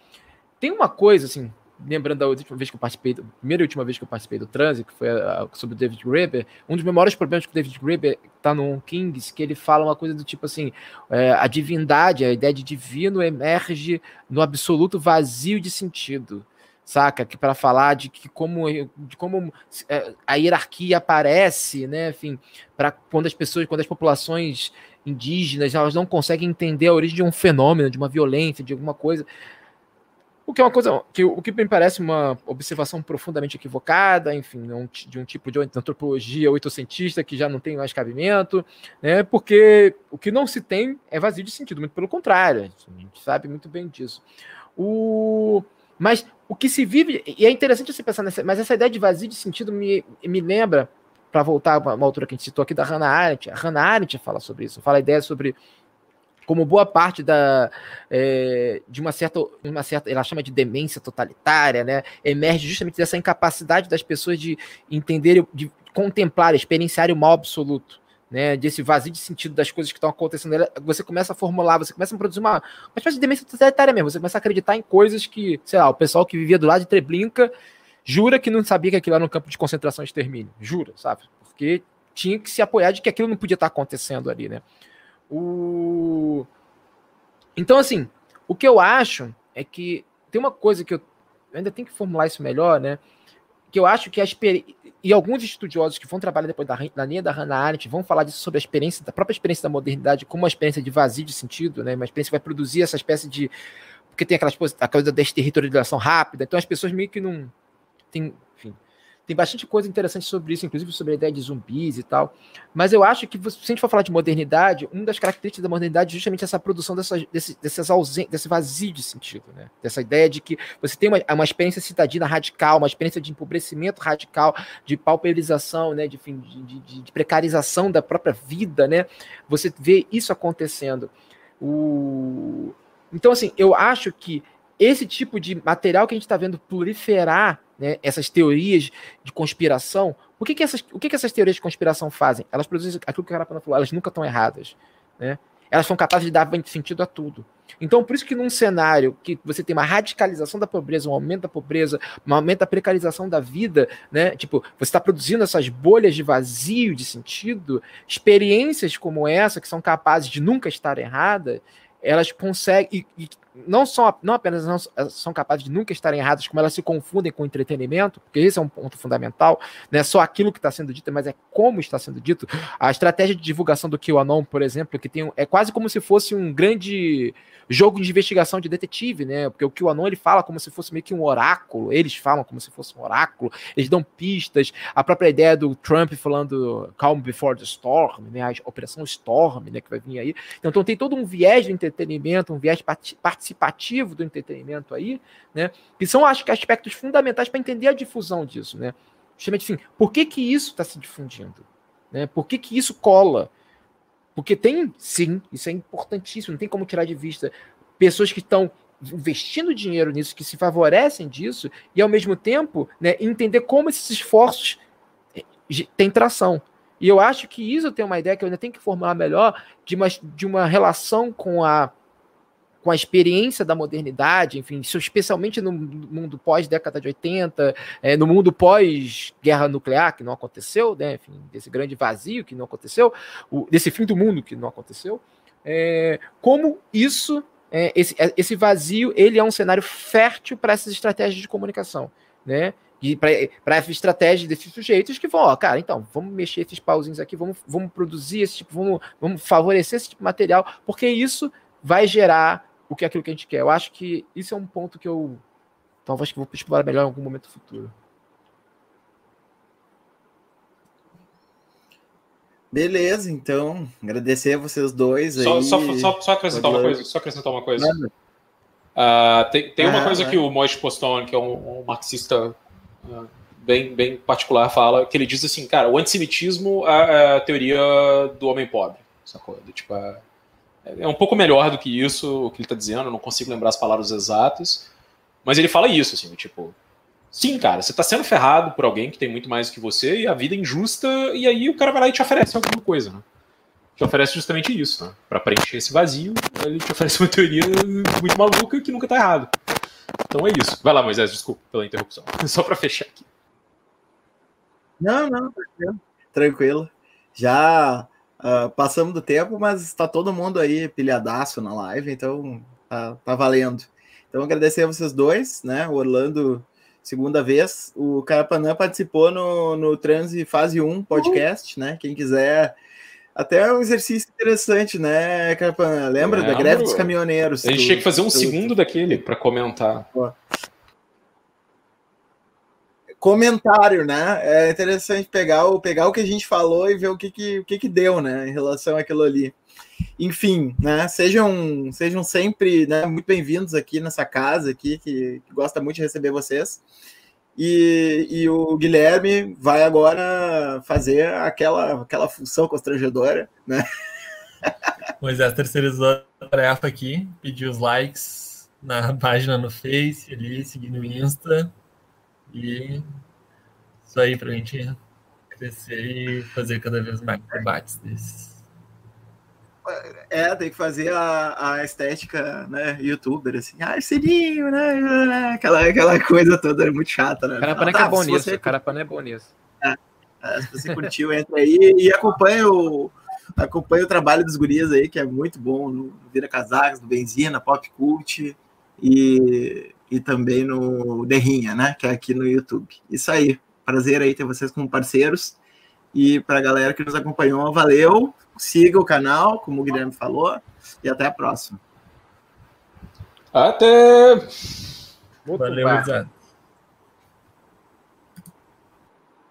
Tem uma coisa, assim, lembrando da última vez que eu participei, primeira e última vez que eu participei do transe, que foi a, sobre o David Graeber, um dos maiores problemas que o David Graeber está no Kings, que ele fala uma coisa do tipo assim, é, a divindade, a ideia de divino emerge no absoluto vazio de sentido, saca? Que para falar de que como, de como é, a hierarquia aparece, né? Enfim, para quando as pessoas, quando as populações indígenas, elas não conseguem entender a origem de um fenômeno, de uma violência, de alguma coisa o que é uma coisa que o que me parece uma observação profundamente equivocada, enfim, um, de um tipo de antropologia oitocentista que já não tem mais cabimento, né? Porque o que não se tem é vazio de sentido, muito pelo contrário, a gente sabe muito bem disso. O mas o que se vive e é interessante você pensar nessa, mas essa ideia de vazio de sentido me, me lembra para voltar a uma altura que a gente citou aqui da Hannah Arendt. A Hannah Arendt fala sobre isso, fala a ideia sobre como boa parte da, é, de uma certa, uma certa, ela chama de demência totalitária, né, emerge justamente dessa incapacidade das pessoas de entender, de contemplar, experienciar o mal absoluto, né, desse vazio de sentido das coisas que estão acontecendo. Você começa a formular, você começa a produzir uma, uma espécie de demência totalitária mesmo. Você começa a acreditar em coisas que, sei lá, o pessoal que vivia do lado de Treblinka jura que não sabia que aquilo era um campo de concentração e extermínio. Jura, sabe? Porque tinha que se apoiar de que aquilo não podia estar acontecendo ali, né? O... Então, assim, o que eu acho é que tem uma coisa que eu, eu ainda tenho que formular isso melhor, né? Que eu acho que a experiência. E alguns estudiosos que vão trabalhar depois da, linha da Hannah Arendt vão falar disso sobre a experiência, da própria experiência da modernidade, como uma experiência de vazio de sentido, né? Uma experiência que vai produzir essa espécie de. Porque tem aquela a coisa da exterritorialização rápida, então as pessoas meio que não. Tem, tem bastante coisa interessante sobre isso, inclusive sobre a ideia de zumbis e tal. Mas eu acho que, se a gente for falar de modernidade, uma das características da modernidade é justamente essa produção dessas, desse, dessas ausências, desse vazio de sentido, né? Dessa ideia de que você tem uma, uma experiência citadina radical, uma experiência de empobrecimento radical, de pauperização, né? De, de, de, de precarização da própria vida, né? Você vê isso acontecendo. O... Então, assim, eu acho que esse tipo de material que a gente está vendo proliferar né, essas teorias de conspiração, o que, que, essas, o que, que essas teorias de conspiração fazem? Elas produzem aquilo que o Carapana falou, elas nunca estão erradas. Né? Elas são capazes de dar sentido a tudo. Então, por isso que num cenário que você tem uma radicalização da pobreza, um aumento da pobreza, um aumento da precarização da vida, né? Tipo, você está produzindo essas bolhas de vazio de sentido, experiências como essa, que são capazes de nunca estar erradas, elas conseguem. E, e não, são, não apenas não são capazes de nunca estarem erradas, como elas se confundem com entretenimento, porque esse é um ponto fundamental, não é só aquilo que está sendo dito, mas é como está sendo dito. A estratégia de divulgação do QAnon, por exemplo, que tem é quase como se fosse um grande jogo de investigação de detetive, né? Porque o QAnon ele fala como se fosse meio que um oráculo, eles falam como se fosse um oráculo, eles dão pistas, a própria ideia do Trump falando Calm Before the Storm, né? A Operação Storm, né? Que vai vir aí. Então tem todo um viés do entretenimento, um viés participativo participativo do entretenimento aí, né? Que são, acho que, aspectos fundamentais para entender a difusão disso, né? Justamente assim, por que, que isso está se difundindo? Né? Por que, que isso cola? Porque tem, sim, isso é importantíssimo, não tem como tirar de vista pessoas que estão investindo dinheiro nisso, que se favorecem disso, e ao mesmo tempo né, entender como esses esforços eh, têm tração. E eu acho que isso tem uma ideia que eu ainda tenho que formular melhor de uma, de uma relação com a com a experiência da modernidade, enfim, especialmente no mundo pós-década de 80, é, no mundo pós-guerra nuclear, que não aconteceu, né, enfim, desse grande vazio que não aconteceu, o, desse fim do mundo que não aconteceu, é, como isso, é, esse, é, esse vazio, ele é um cenário fértil para essas estratégias de comunicação, né, e para essa estratégia desses sujeitos que vão, ó, cara, então, vamos mexer esses pauzinhos aqui, vamos, vamos produzir esse tipo, vamos, vamos favorecer esse tipo de material, porque isso vai gerar o que é aquilo que a gente quer. Eu acho que isso é um ponto que eu talvez que vou explorar melhor em algum momento futuro. Beleza, então, agradecer a vocês dois. Só, aí. só, só, só acrescentar uma coisa, só acrescentar uma coisa. Uh, tem tem uma ah, coisa que o Mois Poston, que é um, um marxista uh, bem, bem particular, fala, que ele diz assim, cara, o antissemitismo é, é a teoria do homem pobre, sacou? Tipo, é, é um pouco melhor do que isso, o que ele está dizendo, eu não consigo lembrar as palavras exatas, mas ele fala isso, assim, tipo, sim, cara, você está sendo ferrado por alguém que tem muito mais do que você e a vida é injusta, e aí o cara vai lá e te oferece alguma coisa, né? Te oferece justamente isso, né? Para preencher esse vazio, ele te oferece uma teoria muito maluca que nunca tá errado. Então é isso. Vai lá, Moisés, desculpa pela interrupção. Só para fechar aqui. Não, não. Tranquilo. Já Uh, passamos do tempo, mas está todo mundo aí pilhadaço na live, então tá, tá valendo. Então agradecer a vocês dois, né? O Orlando, segunda vez. O Carapanã participou no, no Transi Fase 1 podcast, uhum. né? Quem quiser. Até é um exercício interessante, né, Carapanã? Lembra da greve dos caminhoneiros? A gente tinha que fazer um segundo daquele para comentar. Pô comentário, né? É interessante pegar o, pegar o que a gente falou e ver o que, que, o que, que deu, né, em relação àquilo ali. Enfim, né? Sejam, sejam sempre né, muito bem-vindos aqui nessa casa aqui, que, que, gosta muito de receber vocês. E, e o Guilherme vai agora fazer aquela, aquela função constrangedora, né? Moisés terceirizou a tarefa aqui, pediu os likes na página no Face, ali, seguir no Insta, e isso aí para a gente crescer e fazer cada vez mais debates desses. É, tem que fazer a, a estética, né, youtuber, assim, ah, sininho, né, aquela, aquela coisa toda muito chata, né? Carapanã ah, tá, é bom nisso, você... Carapanã é bom nisso. É, é, se você curtiu, entra aí e acompanha o, acompanha o trabalho dos gurias aí, que é muito bom, no Vira Casacas, no Benzina, Pop Cult, e e também no Derrinha, né? Que é aqui no YouTube. Isso aí. Prazer aí ter vocês como parceiros. E para a galera que nos acompanhou, valeu. Siga o canal, como o Guilherme falou. E até a próxima. Até! Valeu, Exato.